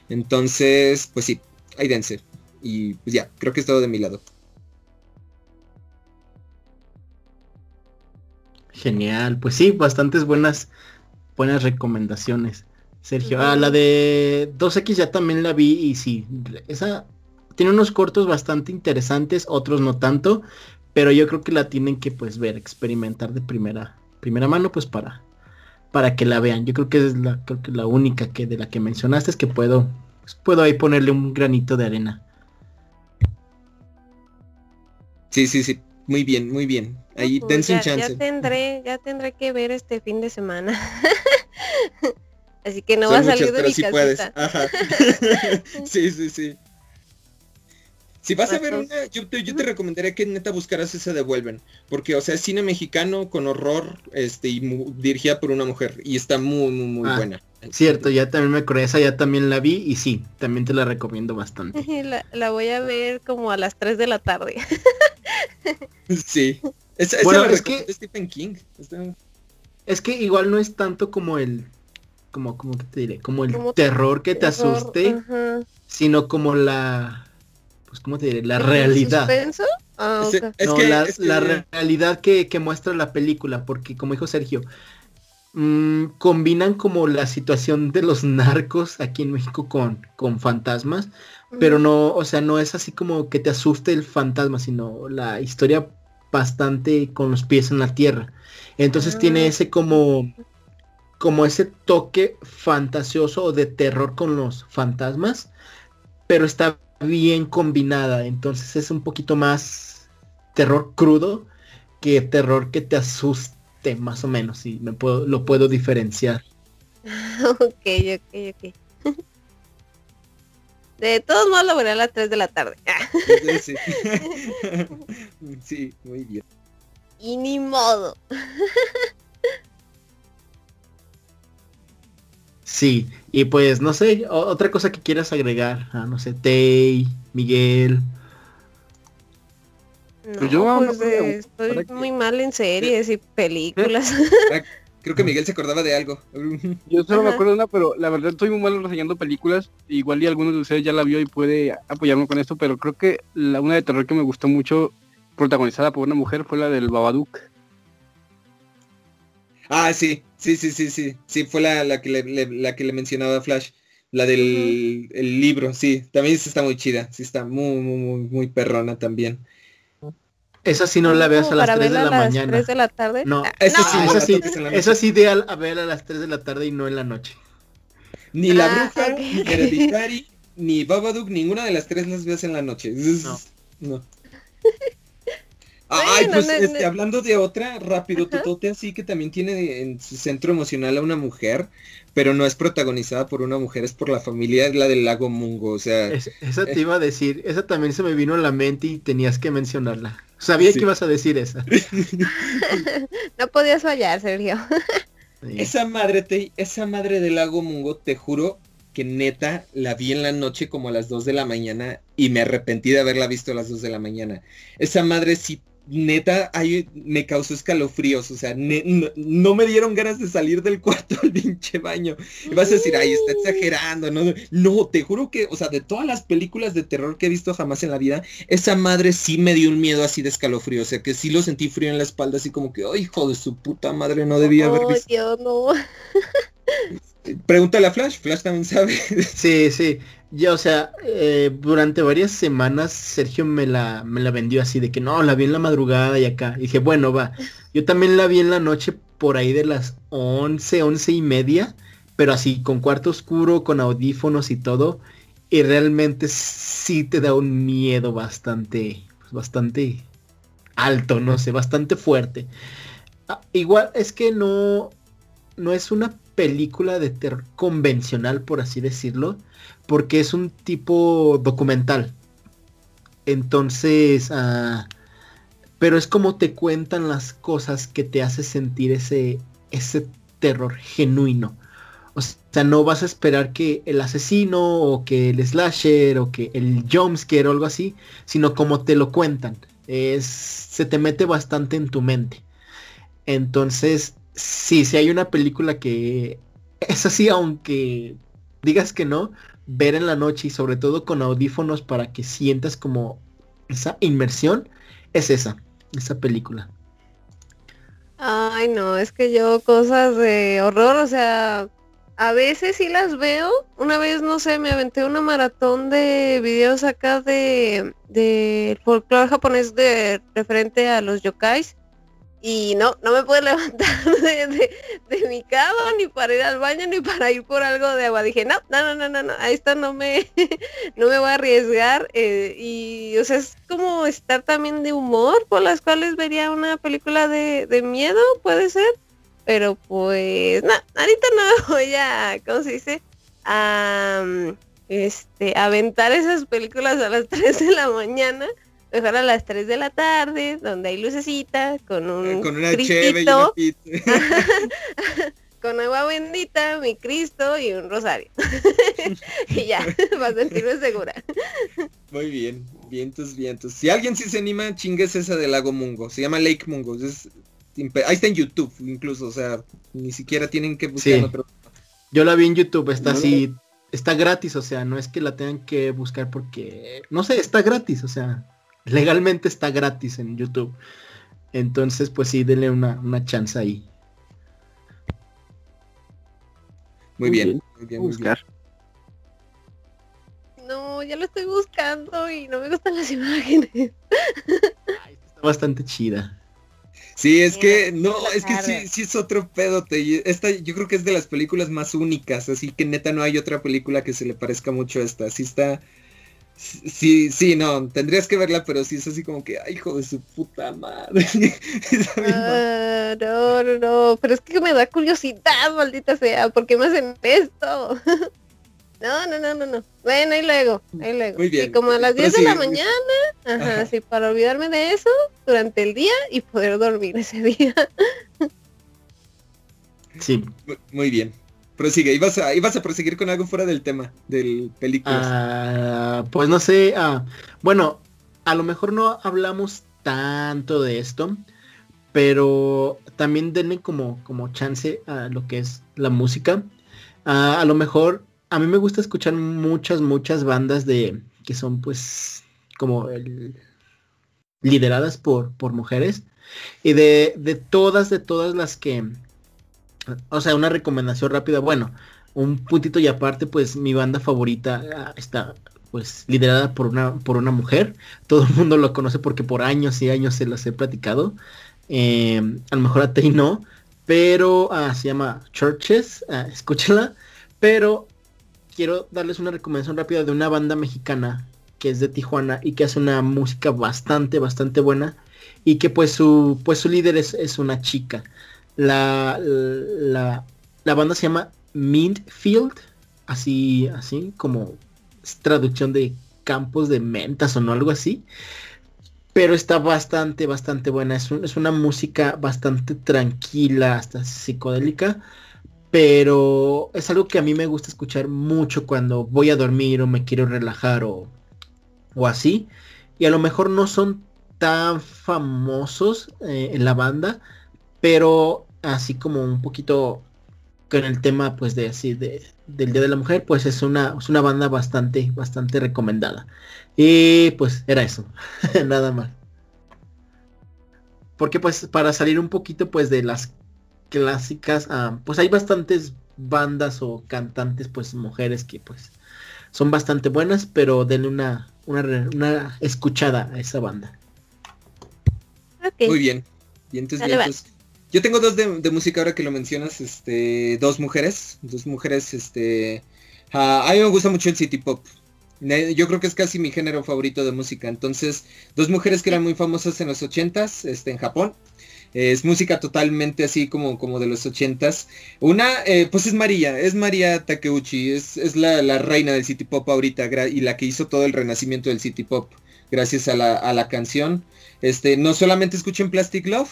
Entonces, pues sí, ahí dense. Y pues ya, creo que es todo de mi lado. Genial, pues sí, bastantes buenas, buenas recomendaciones. Sergio, ah, la de 2X ya también la vi y sí, esa tiene unos cortos bastante interesantes, otros no tanto, pero yo creo que la tienen que pues ver, experimentar de primera, primera mano pues para, para que la vean. Yo creo que es la, creo que la única que de la que mencionaste es que puedo, pues, puedo ahí ponerle un granito de arena. Sí, sí, sí. Muy bien, muy bien. Ahí pues, dense un chance. Ya tendré, ya tendré que ver este fin de semana. Así que no va a salir de mi sí puedes. Ajá. sí, sí, sí. Si vas a ver una, yo te, yo te recomendaría que neta buscaras esa de Vuelven. Porque, o sea, es cine mexicano con horror, este, y dirigida por una mujer. Y está muy, muy, muy ah, buena. Cierto, ya también me acordé, esa ya también la vi y sí, también te la recomiendo bastante. La, voy a ver como a las 3 de la tarde. sí. bueno, es que Stephen King. Es que igual no es tanto como el como como te diré, como el terror que te asuste, sino como la pues cómo te diré, la realidad. Ah, no, la, realidad que, muestra la película, porque como dijo Sergio, mm, combinan como la situación de los narcos aquí en México con, con fantasmas, pero no, o sea, no es así como que te asuste el fantasma, sino la historia bastante con los pies en la tierra. Entonces tiene ah. ese como como ese toque fantasioso o de terror con los fantasmas, pero está bien combinada, entonces es un poquito más terror crudo que terror que te asuste más o menos, y me puedo, lo puedo diferenciar. ok, ok, ok. De todos modos lo veré a las 3 de la tarde. sí. sí, muy bien. Y ni modo. Sí, y pues no sé, otra cosa que quieras agregar, ah, no sé, Tay, Miguel. Pues yo pues, eh, estoy muy mal en series y películas. Ah, creo que Miguel se acordaba de algo. Yo solo me acuerdo de una, pero la verdad estoy muy mal reseñando películas. Igual y alguno de ustedes ya la vio y puede apoyarme con esto, pero creo que la una de terror que me gustó mucho, protagonizada por una mujer, fue la del Babadook. Ah, sí, sí, sí, sí, sí. Sí, fue la, la, que, le, la que le mencionaba Flash. La del el libro, sí. También está muy chida. Sí, está muy, muy, muy, muy perrona también. Esa sí no la veas a las 3 de la mañana. A las 3 de la tarde. No, esa sí, esa sí, esa sí ideal a ver a las 3 de la tarde y no en la noche. Ni la ah, bruja, ni Hereditary, ni Babadook, ninguna de las tres las veas en la noche. No. no. Ay, pues este, hablando de otra, rápido, Totote así que también tiene en su centro emocional a una mujer, pero no es protagonizada por una mujer, es por la familia, es la del lago Mungo, o sea. esa te iba a decir, esa también se me vino a la mente y tenías que mencionarla. Sabía que ibas a decir esa. no podías fallar, Sergio. Esa madre, te, esa madre del lago Mungo, te juro que neta la vi en la noche como a las 2 de la mañana y me arrepentí de haberla visto a las 2 de la mañana. Esa madre sí neta, ahí me causó escalofríos, o sea, no, me dieron ganas de salir del cuarto al pinche baño. Y vas a decir, ay, está exagerando, no, no, te juro que, o sea, de todas las películas de terror que he visto jamás en la vida, esa madre sí me dio un miedo así de escalofrío, o sea, que sí lo sentí frío en la espalda, así como que, ay, hijo de su puta madre, no debía haber visto. Dios, no. Pregúntale a Flash, Flash también sabe. Sí, sí. Ya, o sea, eh, durante varias semanas Sergio me la, me la vendió así de que no, la vi en la madrugada y acá. Y dije, bueno, va. Yo también la vi en la noche por ahí de las 11, 11 y media, pero así con cuarto oscuro, con audífonos y todo. Y realmente sí te da un miedo bastante, pues, bastante alto, no sé, bastante fuerte. Ah, igual es que no, no es una película de terror convencional, por así decirlo porque es un tipo documental. Entonces, ah, pero es como te cuentan las cosas que te hace sentir ese, ese terror genuino. O sea, no vas a esperar que el asesino o que el slasher o que el jumpscare o algo así, sino como te lo cuentan. Es, se te mete bastante en tu mente. Entonces, sí, si hay una película que es así, aunque digas que no, ver en la noche y sobre todo con audífonos para que sientas como esa inmersión, es esa, esa película. Ay, no, es que yo cosas de horror, o sea, a veces sí las veo. Una vez, no sé, me aventé una maratón de videos acá de, de folclore japonés de referente a los yokais y no, no me pude levantar de, mi cama, ni para ir al baño, ni para ir por algo de agua. Dije, no, no, no, no, no, a esto no me, no me voy a arriesgar. Eh, y, o sea, es como estar también de humor, por las cuales vería una película de, de miedo, puede ser. Pero pues, no, ahorita no voy a, ¿cómo se dice? A, este, aventar esas películas a las 3 de la mañana mejor a las 3 de la tarde, donde hay lucecita, con un eh, con una cheve y una con agua bendita, mi Cristo y un rosario. y ya, para sentirme segura. Muy bien, vientos, vientos. Si alguien sí se anima, chingues esa del lago Mungo. Se llama Lake Mungo. Es, ahí está en YouTube incluso, o sea, ni siquiera tienen que buscarlo. Pero... Yo la vi en YouTube, está así, está gratis, o sea, no es que la tengan que buscar porque, no sé, está gratis, o sea, legalmente está gratis en YouTube. Entonces, pues sí, denle una, una chance ahí. Muy, bien, muy bien, buscar. No, ya lo estoy buscando y no me gustan las imágenes. está bastante chida. Sí, es que, no, es que sí, sí es otro pedo. Esta yo creo que es de las películas más únicas, así que neta no hay otra película que se le parezca mucho a esta. Sí está, Sí, sí, no, tendrías que verla, pero sí es así como que, ay, hijo de su puta madre. Ah, no, no, no, pero es que me da curiosidad, maldita sea, ¿por qué me hacen esto? no, no, no, no, no. Bueno, ahí luego, ahí luego. Muy bien. Y como a las 10 de la mañana, ajá, sí, para olvidarme de eso durante el día y poder dormir ese día. sí. Muy bien. Prosigue. Ibas a, ibas a proseguir con algo fuera del tema del película. Ah, pues no sé. Ah, bueno, a lo mejor no hablamos tanto de esto, pero también denle como, como chance a lo que es la música. Ah, a lo mejor a mí me gusta escuchar muchas, muchas bandas de que son pues como lideradas por, por mujeres. Y de, de todas, de todas las que, o sea, una recomendación rápida, bueno, un puntito y aparte, pues mi banda favorita ah, está pues liderada por una, por una mujer. Todo el mundo lo conoce porque por años y años se las he platicado. Em, a lo mejor a ti no, pero ah, se llama Churches, uh, escúchala. Pero quiero darles una recomendación rápida de una banda mexicana que es de Tijuana y que hace una música bastante, bastante buena y que pues su, pues su líder es, una chica. La, la, la, banda se llama Mintfield, así, así como traducción de campos de mentas o no, algo así. Pero está bastante, bastante buena. Es, es una música bastante tranquila, hasta psicodélica pero es algo que a mí me gusta escuchar mucho cuando voy a dormir o me quiero relajar o, o así. Y a lo mejor no son tan famosos eh, en la banda, pero así como un poquito con el tema pues de así de, del Día de la Mujer, pues es una, es una banda bastante, bastante recomendada. Y pues era eso, nada más. Porque pues para salir un poquito pues de las clásicas, ah, pues hay bastantes bandas o cantantes, pues mujeres que pues son bastante buenas, pero denle una, una, escuchada a esa banda. Muy bien. Y entonces yo tengo dos de, música ahora que lo mencionas, este, dos mujeres, dos mujeres, este, ah, a mí me gusta mucho el city pop. Yo creo que es casi mi género favorito de música. Entonces, dos mujeres que eran muy famosas en los ochentas, este, en Japón. Es música totalmente así como, como de los ochentas. Una, eh, pues es María, es María Takeuchi, es, es la, la, reina del City Pop ahorita y la que hizo todo el renacimiento del City Pop gracias a la, a la canción. Este, no solamente escuchen Plastic Love,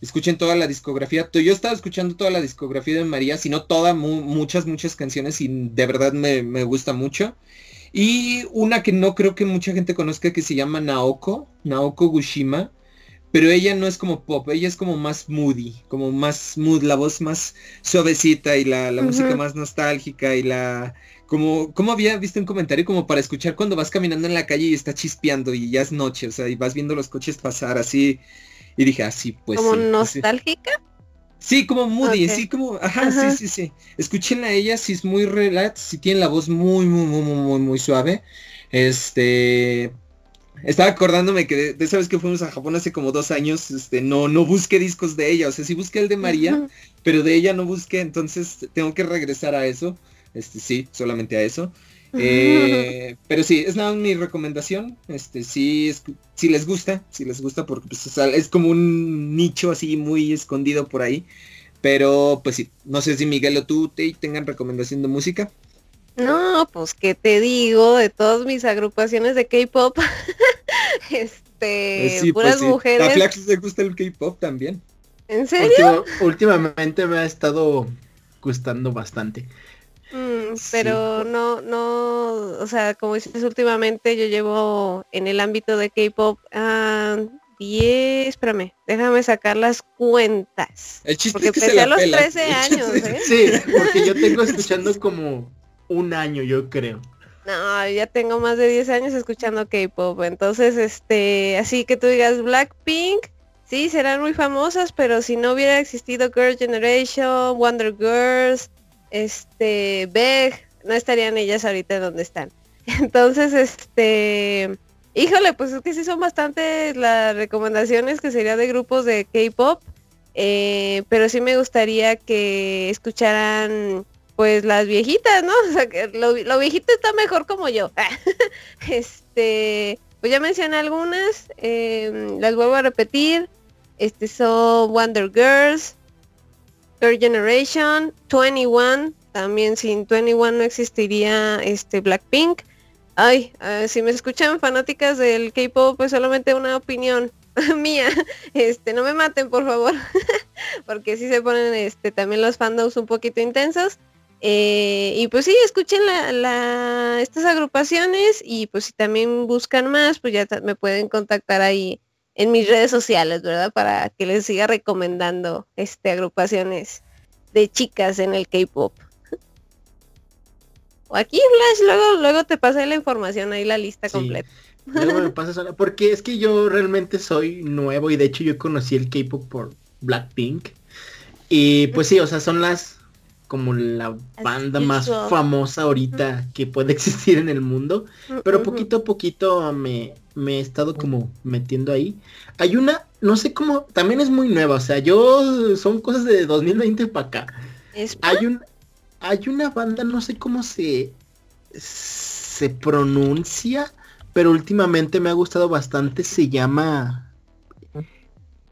escuchen toda la discografía. Yo estaba escuchando toda la discografía de María, sino todas, muchas, muchas canciones y de verdad me, me, gusta mucho. Y una que no creo que mucha gente conozca que se llama Naoko, Naoko Gushima pero ella no es como pop, ella es como más moody, como más mood, la voz más suavecita y la, música más nostálgica y la... Como, como había visto un comentario como para escuchar cuando vas caminando en la calle y está chispeando y ya es noche, o sea, y vas viendo los coches pasar así. Y dije, así, ah, pues. ¿Como nostálgica? Sí, como moody, sí, como, ajá, sí, sí, sí. Escúchenla a ella, si es muy relax, si tiene la voz muy, muy, muy, muy, muy suave. Este, estaba acordándome que de, esa vez que fuimos a Japón hace como dos años, este, no, no busqué discos de ella. O sea, sí busqué el de María, pero de ella no busqué, entonces tengo que regresar a eso. Este, sí, solamente a eso. Eh, pero sí, es nada mi recomendación. Este, sí, si les gusta, si les gusta, porque pues, es como un nicho así muy escondido por ahí. Pero pues sí, no sé si Miguel o tú te tengan recomendación de música. No, pues qué te digo, de todas mis agrupaciones de K-pop, este, pues puras pues mujeres. A Flax le gusta el K-pop también. ¿En serio? últimamente me ha estado gustando bastante. Mm, pero no, no, o sea, como dices últimamente, yo llevo en el ámbito de K-pop a 10, espérame, déjame sacar las cuentas. El chiste porque es que empecé a los 13 años, ¿eh? Sí, porque yo tengo escuchando como un año, yo creo. No, ya tengo más de 10 años escuchando K-pop, entonces, este, así que tú digas Blackpink, sí, serán muy famosas, pero si no hubiera existido Girl Generation, Wonder Girls, este, Beg, no estarían ellas ahorita donde están. Entonces, este, híjole, pues es que sí son bastantes las recomendaciones que sería de grupos de K-pop, eh, pero sí me gustaría que escucharan pues las viejitas, ¿no? O sea, que lo, viejito está mejor como yo. este, pues ya mencioné algunas, em, las vuelvo a repetir. Este son Wonder Girls, Third Generation, 21, también sin 21 no existiría este Blackpink. Ay, ah, si me escuchan fanáticas del K-pop, pues solamente una opinión mía. Este, no me maten, por favor, porque si se ponen este también los fandoms un poquito intensos. Eh, y pues sí, escuchen la, estas agrupaciones y pues si también buscan más, pues ya me pueden contactar ahí en mis redes sociales, ¿verdad? Para que les siga recomendando este agrupaciones de chicas en el K-pop. O aquí Flash, luego, luego te pasé la información ahí la lista completa. Luego me pasas porque es que yo realmente soy nuevo y de hecho yo conocí el K-pop por Blackpink. Y pues sí, o sea, son las como la banda más famosa ahorita que puede existir en el mundo. Pero poquito a poquito me, me he estado como metiendo ahí. Hay una, no sé cómo, también es muy nueva, o sea, yo son cosas de 2020 para acá. Hay un, hay una banda, no sé cómo se, se pronuncia, pero últimamente me ha gustado bastante, se llama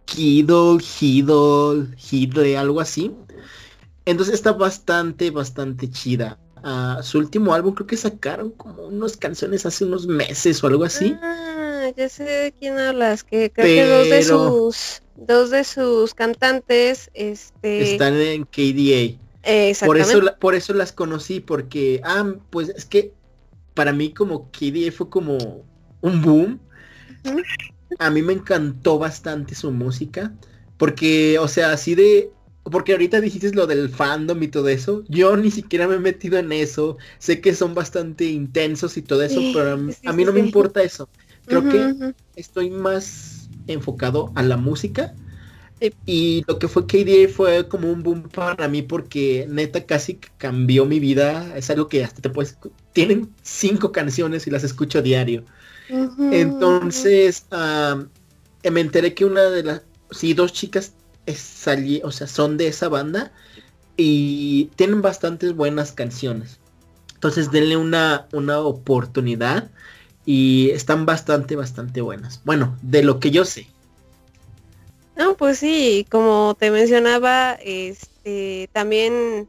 Kidol, Hidol, Hidle, algo así. Entonces está bastante, bastante chida. Ah, su último álbum creo que sacaron como unas canciones hace unos meses o algo así. Ah, ya sé de quién hablas, que creo que dos de sus dos de sus cantantes este están en KDA. Por eso por eso las conocí porque ah, pues es que para mí como KDA fue como un boom. A mí me encantó bastante su música porque o sea, así de porque ahorita dijiste lo del fandom y todo eso. Yo ni siquiera me he metido en eso. Sé que son bastante intensos y todo eso, pero a mí, no me importa eso. Creo que estoy más enfocado a la música. Y lo que fue KDA fue como un boom para mí porque neta casi cambió mi vida. Es algo que hasta te puedes... Tienen cinco canciones y las escucho a diario. Entonces, me enteré que una de las... Sí, dos chicas salí, o sea, son de esa banda y tienen bastantes buenas canciones. Entonces denle una, una oportunidad y están bastante, bastante buenas. Bueno, de lo que yo sé. No, pues sí, como te mencionaba, este también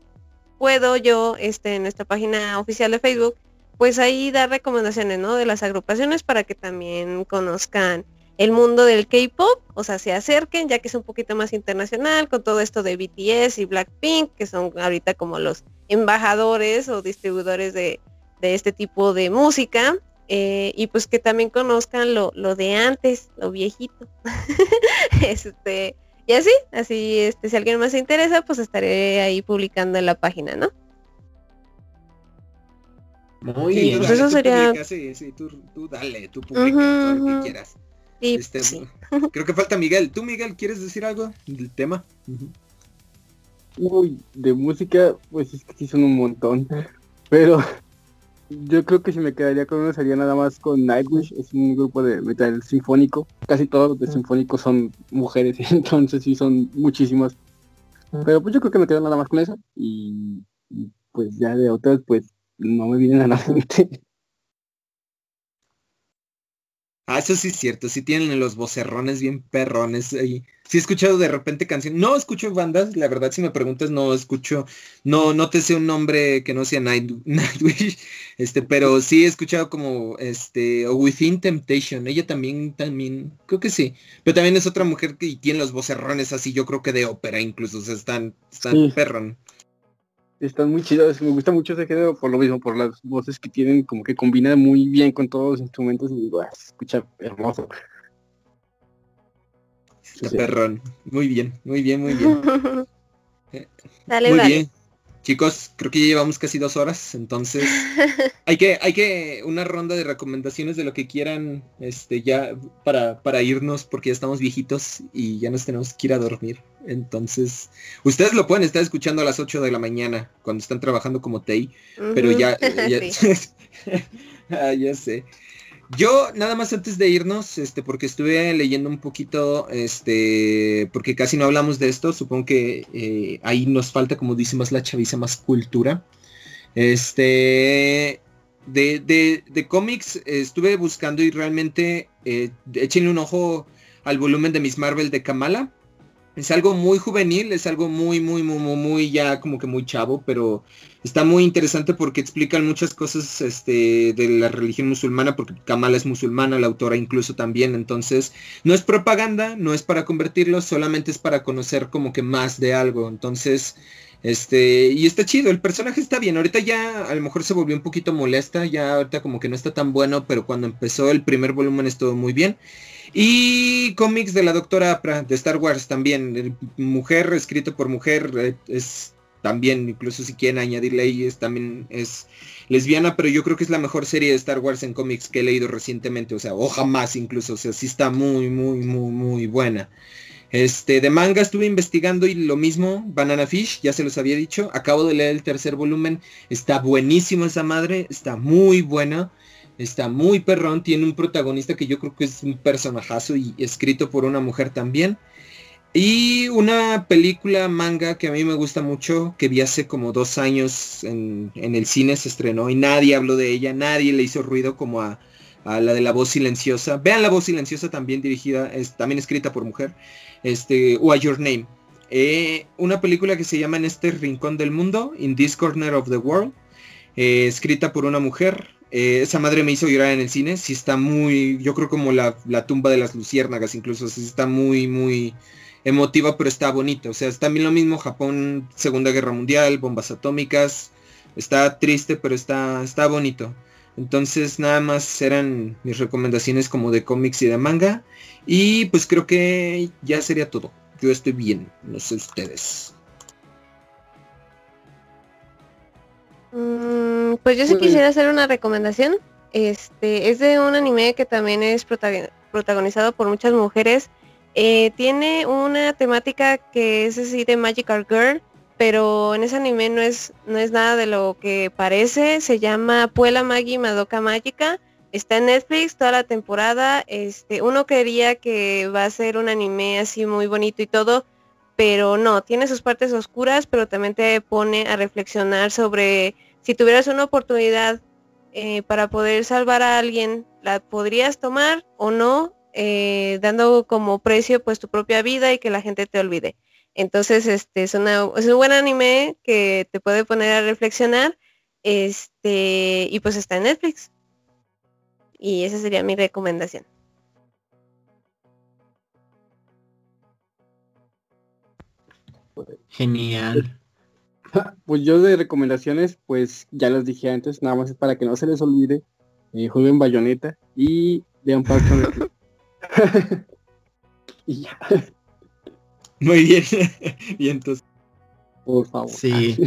puedo yo, este, en nuestra página oficial de Facebook, pues ahí dar recomendaciones, ¿no? De las agrupaciones para que también conozcan el mundo del K-pop, o sea, se acerquen, ya que es un poquito más internacional, con todo esto de BTS y Blackpink, que son ahorita como los embajadores o distribuidores de, este tipo de música. Eh, y pues que también conozcan lo, de antes, lo viejito. este, y así, así, este, si alguien más se interesa, pues estaré ahí publicando en la página, ¿no? Muy bien. Pues eso sería... sí, sí, tú, dale, tú publica lo que quieras. Este, creo que falta Miguel. ¿Tú, Miguel, quieres decir algo del tema? Uy, de música, pues es que sí son un montón. Pero yo creo que si me quedaría con uno sería nada más con Nightwish. Es un grupo de metal sinfónico. Casi todos los de sinfónico son mujeres, entonces sí son muchísimas. Pero pues yo creo que me quedo nada más con eso. Y, y pues ya de otras, pues no me vienen a la mente. Ah, eso sí es cierto, sí tienen los vocerrones bien perrones ahí. Sí he escuchado de repente canciones, no escucho bandas, la verdad si me preguntas no escucho, no, no te sé un nombre que no sea Nightwish, este, pero sí he escuchado como, este, o Within Temptation, ella también, también, creo que sí, pero también es otra mujer que tiene los vocerrones así, yo creo que de ópera incluso, o sea, están, están están muy chidas, me gusta mucho ese género por lo mismo, por las voces que tienen, como que combinan muy bien con todos los instrumentos y digo, ah, se escucha hermoso. perrón, muy bien, muy bien, muy bien. dale, muy bien. Chicos, creo que ya llevamos casi dos horas, entonces hay que, hay que una ronda de recomendaciones de lo que quieran, este, ya para, para irnos, porque ya estamos viejitos y ya nos tenemos que ir a dormir. Entonces, ustedes lo pueden estar escuchando a las 8 de la mañana cuando están trabajando como TEI, pero ya, ya, ah, ya sé. Yo nada más antes de irnos, este, porque estuve leyendo un poquito, este, porque casi no hablamos de esto, supongo que eh, ahí nos falta, como dice más la chaviza, más cultura. Este, de, de, de cómics estuve buscando y realmente eh, échenle un ojo al volumen de Miss Marvel de Kamala. Es algo muy juvenil, es algo muy, muy, muy, muy, muy ya como que muy chavo, pero está muy interesante porque explican muchas cosas este, de la religión musulmana, porque Kamala es musulmana, la autora incluso también, entonces no es propaganda, no es para convertirlo, solamente es para conocer como que más de algo. Entonces, Este, y está chido, el personaje está bien. Ahorita ya a lo mejor se volvió un poquito molesta, ya ahorita como que no está tan bueno, pero cuando empezó el primer volumen estuvo muy bien. Y cómics de la doctora Apra, de Star Wars también. Mujer, escrito por mujer, eh, es también, incluso si quieren añadirle ahí, es, también es lesbiana, pero yo creo que es la mejor serie de Star Wars en cómics que he leído recientemente, o sea, o jamás incluso, o sea, sí está muy, muy, muy, muy buena. Este, de manga estuve investigando y lo mismo, Banana Fish, ya se los había dicho, acabo de leer el tercer volumen, está buenísimo esa madre, está muy buena, está muy perrón, tiene un protagonista que yo creo que es un personajazo y escrito por una mujer también. Y una película manga que a mí me gusta mucho, que vi hace como dos años en, el cine, se estrenó y nadie habló de ella, nadie le hizo ruido como a, a la de la voz silenciosa. Vean la voz silenciosa también dirigida, es también escrita por mujer este, Why Your Name. Eh, una película que se llama En este rincón del mundo, In This Corner of the World, eh, escrita por una mujer. Eh, esa madre me hizo llorar en el cine, sí está muy, yo creo como la, tumba de las luciérnagas, incluso, sí está muy, muy emotiva, pero está bonita. O sea, es también lo mismo, Japón, Segunda Guerra Mundial, bombas atómicas, está triste, pero está, está bonito. Entonces nada más eran mis recomendaciones como de cómics y de manga. Y pues creo que ya sería todo. Yo estoy bien, no sé ustedes. Mm, pues yo sí quisiera hacer una recomendación. Este es de un anime que también es protagonizado por muchas mujeres. Eh, tiene una temática que es así de Magical Girl pero en ese anime no es, no es nada de lo que parece. Se llama Puela Magi Madoka Mágica. Está en Netflix toda la temporada. Este, uno quería que va a ser un anime así muy bonito y todo, pero no, tiene sus partes oscuras, pero también te pone a reflexionar sobre si tuvieras una oportunidad eh, para poder salvar a alguien, ¿la podrías tomar o no? Eh, dando como precio pues tu propia vida y que la gente te olvide. Entonces, este es, es un buen anime que te puede poner a reflexionar. Este, y pues está en Netflix. Y esa sería mi recomendación. Genial. Pues yo de recomendaciones, pues ya los dije antes, nada más para que no se les olvide, eh, jueguen Bayonetta y vean Park y ya. Muy bien. y entonces. Por favor. Sí.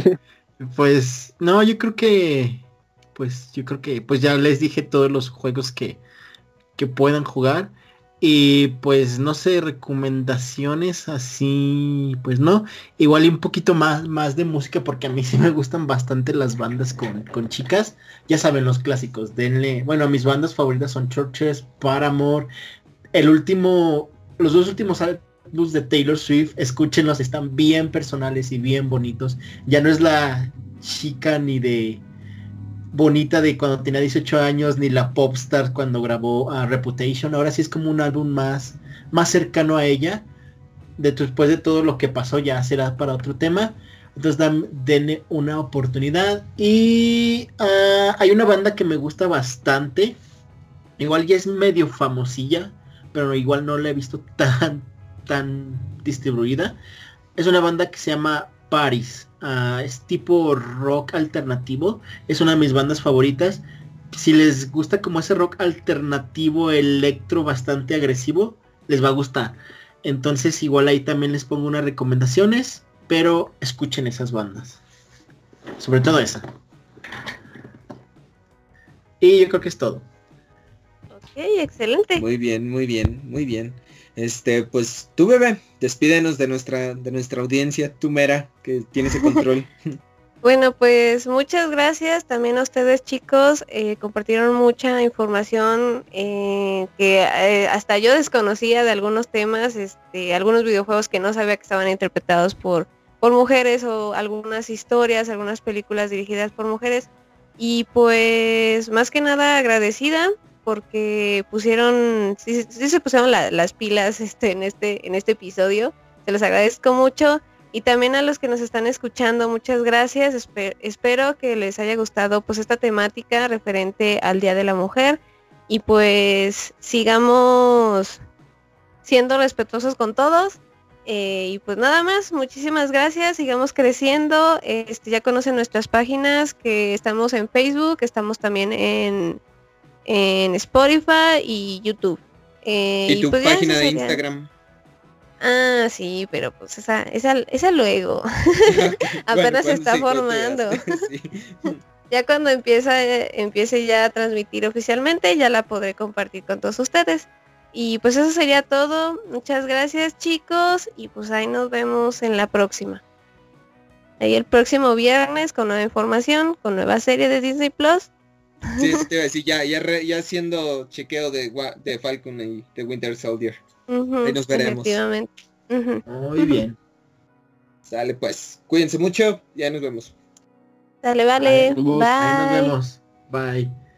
pues, no, yo creo que. Pues yo creo que. Pues ya les dije todos los juegos que, que puedan jugar. Y pues no sé, recomendaciones así, pues no. Igual y un poquito más, más de música porque a mí sí me gustan bastante las bandas con, con chicas. Ya saben los clásicos, denle. Bueno, mis bandas favoritas son Churches, Paramore. El último, los dos últimos luz de Taylor Swift, escúchenlos, están bien personales y bien bonitos. Ya no es la chica ni de bonita de cuando tenía 18 años, ni la popstar cuando grabó a Reputation. Ahora sí es como un álbum más, más cercano a ella. después de todo lo que pasó ya será para otro tema. Entonces dan, denle una oportunidad. Y ah, hay una banda que me gusta bastante. Igual ya es medio famosilla. Pero igual no la he visto tan, tan distribuida. Es una banda que se llama Paris. Es tipo rock alternativo. Es una de mis bandas favoritas. Si les gusta como ese rock alternativo electro bastante agresivo, les va a gustar. Entonces igual ahí también les pongo unas recomendaciones, pero escuchen esas bandas. Sobre todo esa. Y yo creo que es todo. Ok, excelente. Muy bien, muy bien, muy bien. Este, pues tú bebé, despídenos de nuestra, de nuestra audiencia, tú mera, que tienes el control. Bueno, pues muchas gracias también a ustedes chicos, eh, compartieron mucha información eh, que eh, hasta yo desconocía de algunos temas, este, algunos videojuegos que no sabía que estaban interpretados por, por mujeres o algunas historias, algunas películas dirigidas por mujeres. Y pues más que nada agradecida porque pusieron, sí, se pusieron las pilas este, en, este, en este episodio. Se los agradezco mucho. Y también a los que nos están escuchando, muchas gracias. espero que les haya gustado pues esta temática referente al Día de la Mujer. Y pues sigamos siendo respetuosos con todos. Eh, y pues nada más, muchísimas gracias, sigamos creciendo. Este, ya conocen nuestras páginas, que estamos en Facebook, estamos también en, en Spotify y YouTube. Eh, y, tu pues página de Instagram. Ah, sí, pero pues esa, esa, esa luego. Apenas se está formando. ya cuando empieza, empiece ya a transmitir oficialmente, ya la podré compartir con todos ustedes. Y pues eso sería todo. Muchas gracias chicos. Y pues ahí nos vemos en la próxima. Ahí el próximo viernes con nueva información, con nueva serie de Disney Plus. Sí, te iba a decir, ya, ya, ya haciendo chequeo de, de Falcon y de Winter Soldier. ahí nos veremos. Muy bien. Sale pues. Cuídense mucho, ya nos vemos. Dale, vale. Bye. nos vemos. Bye.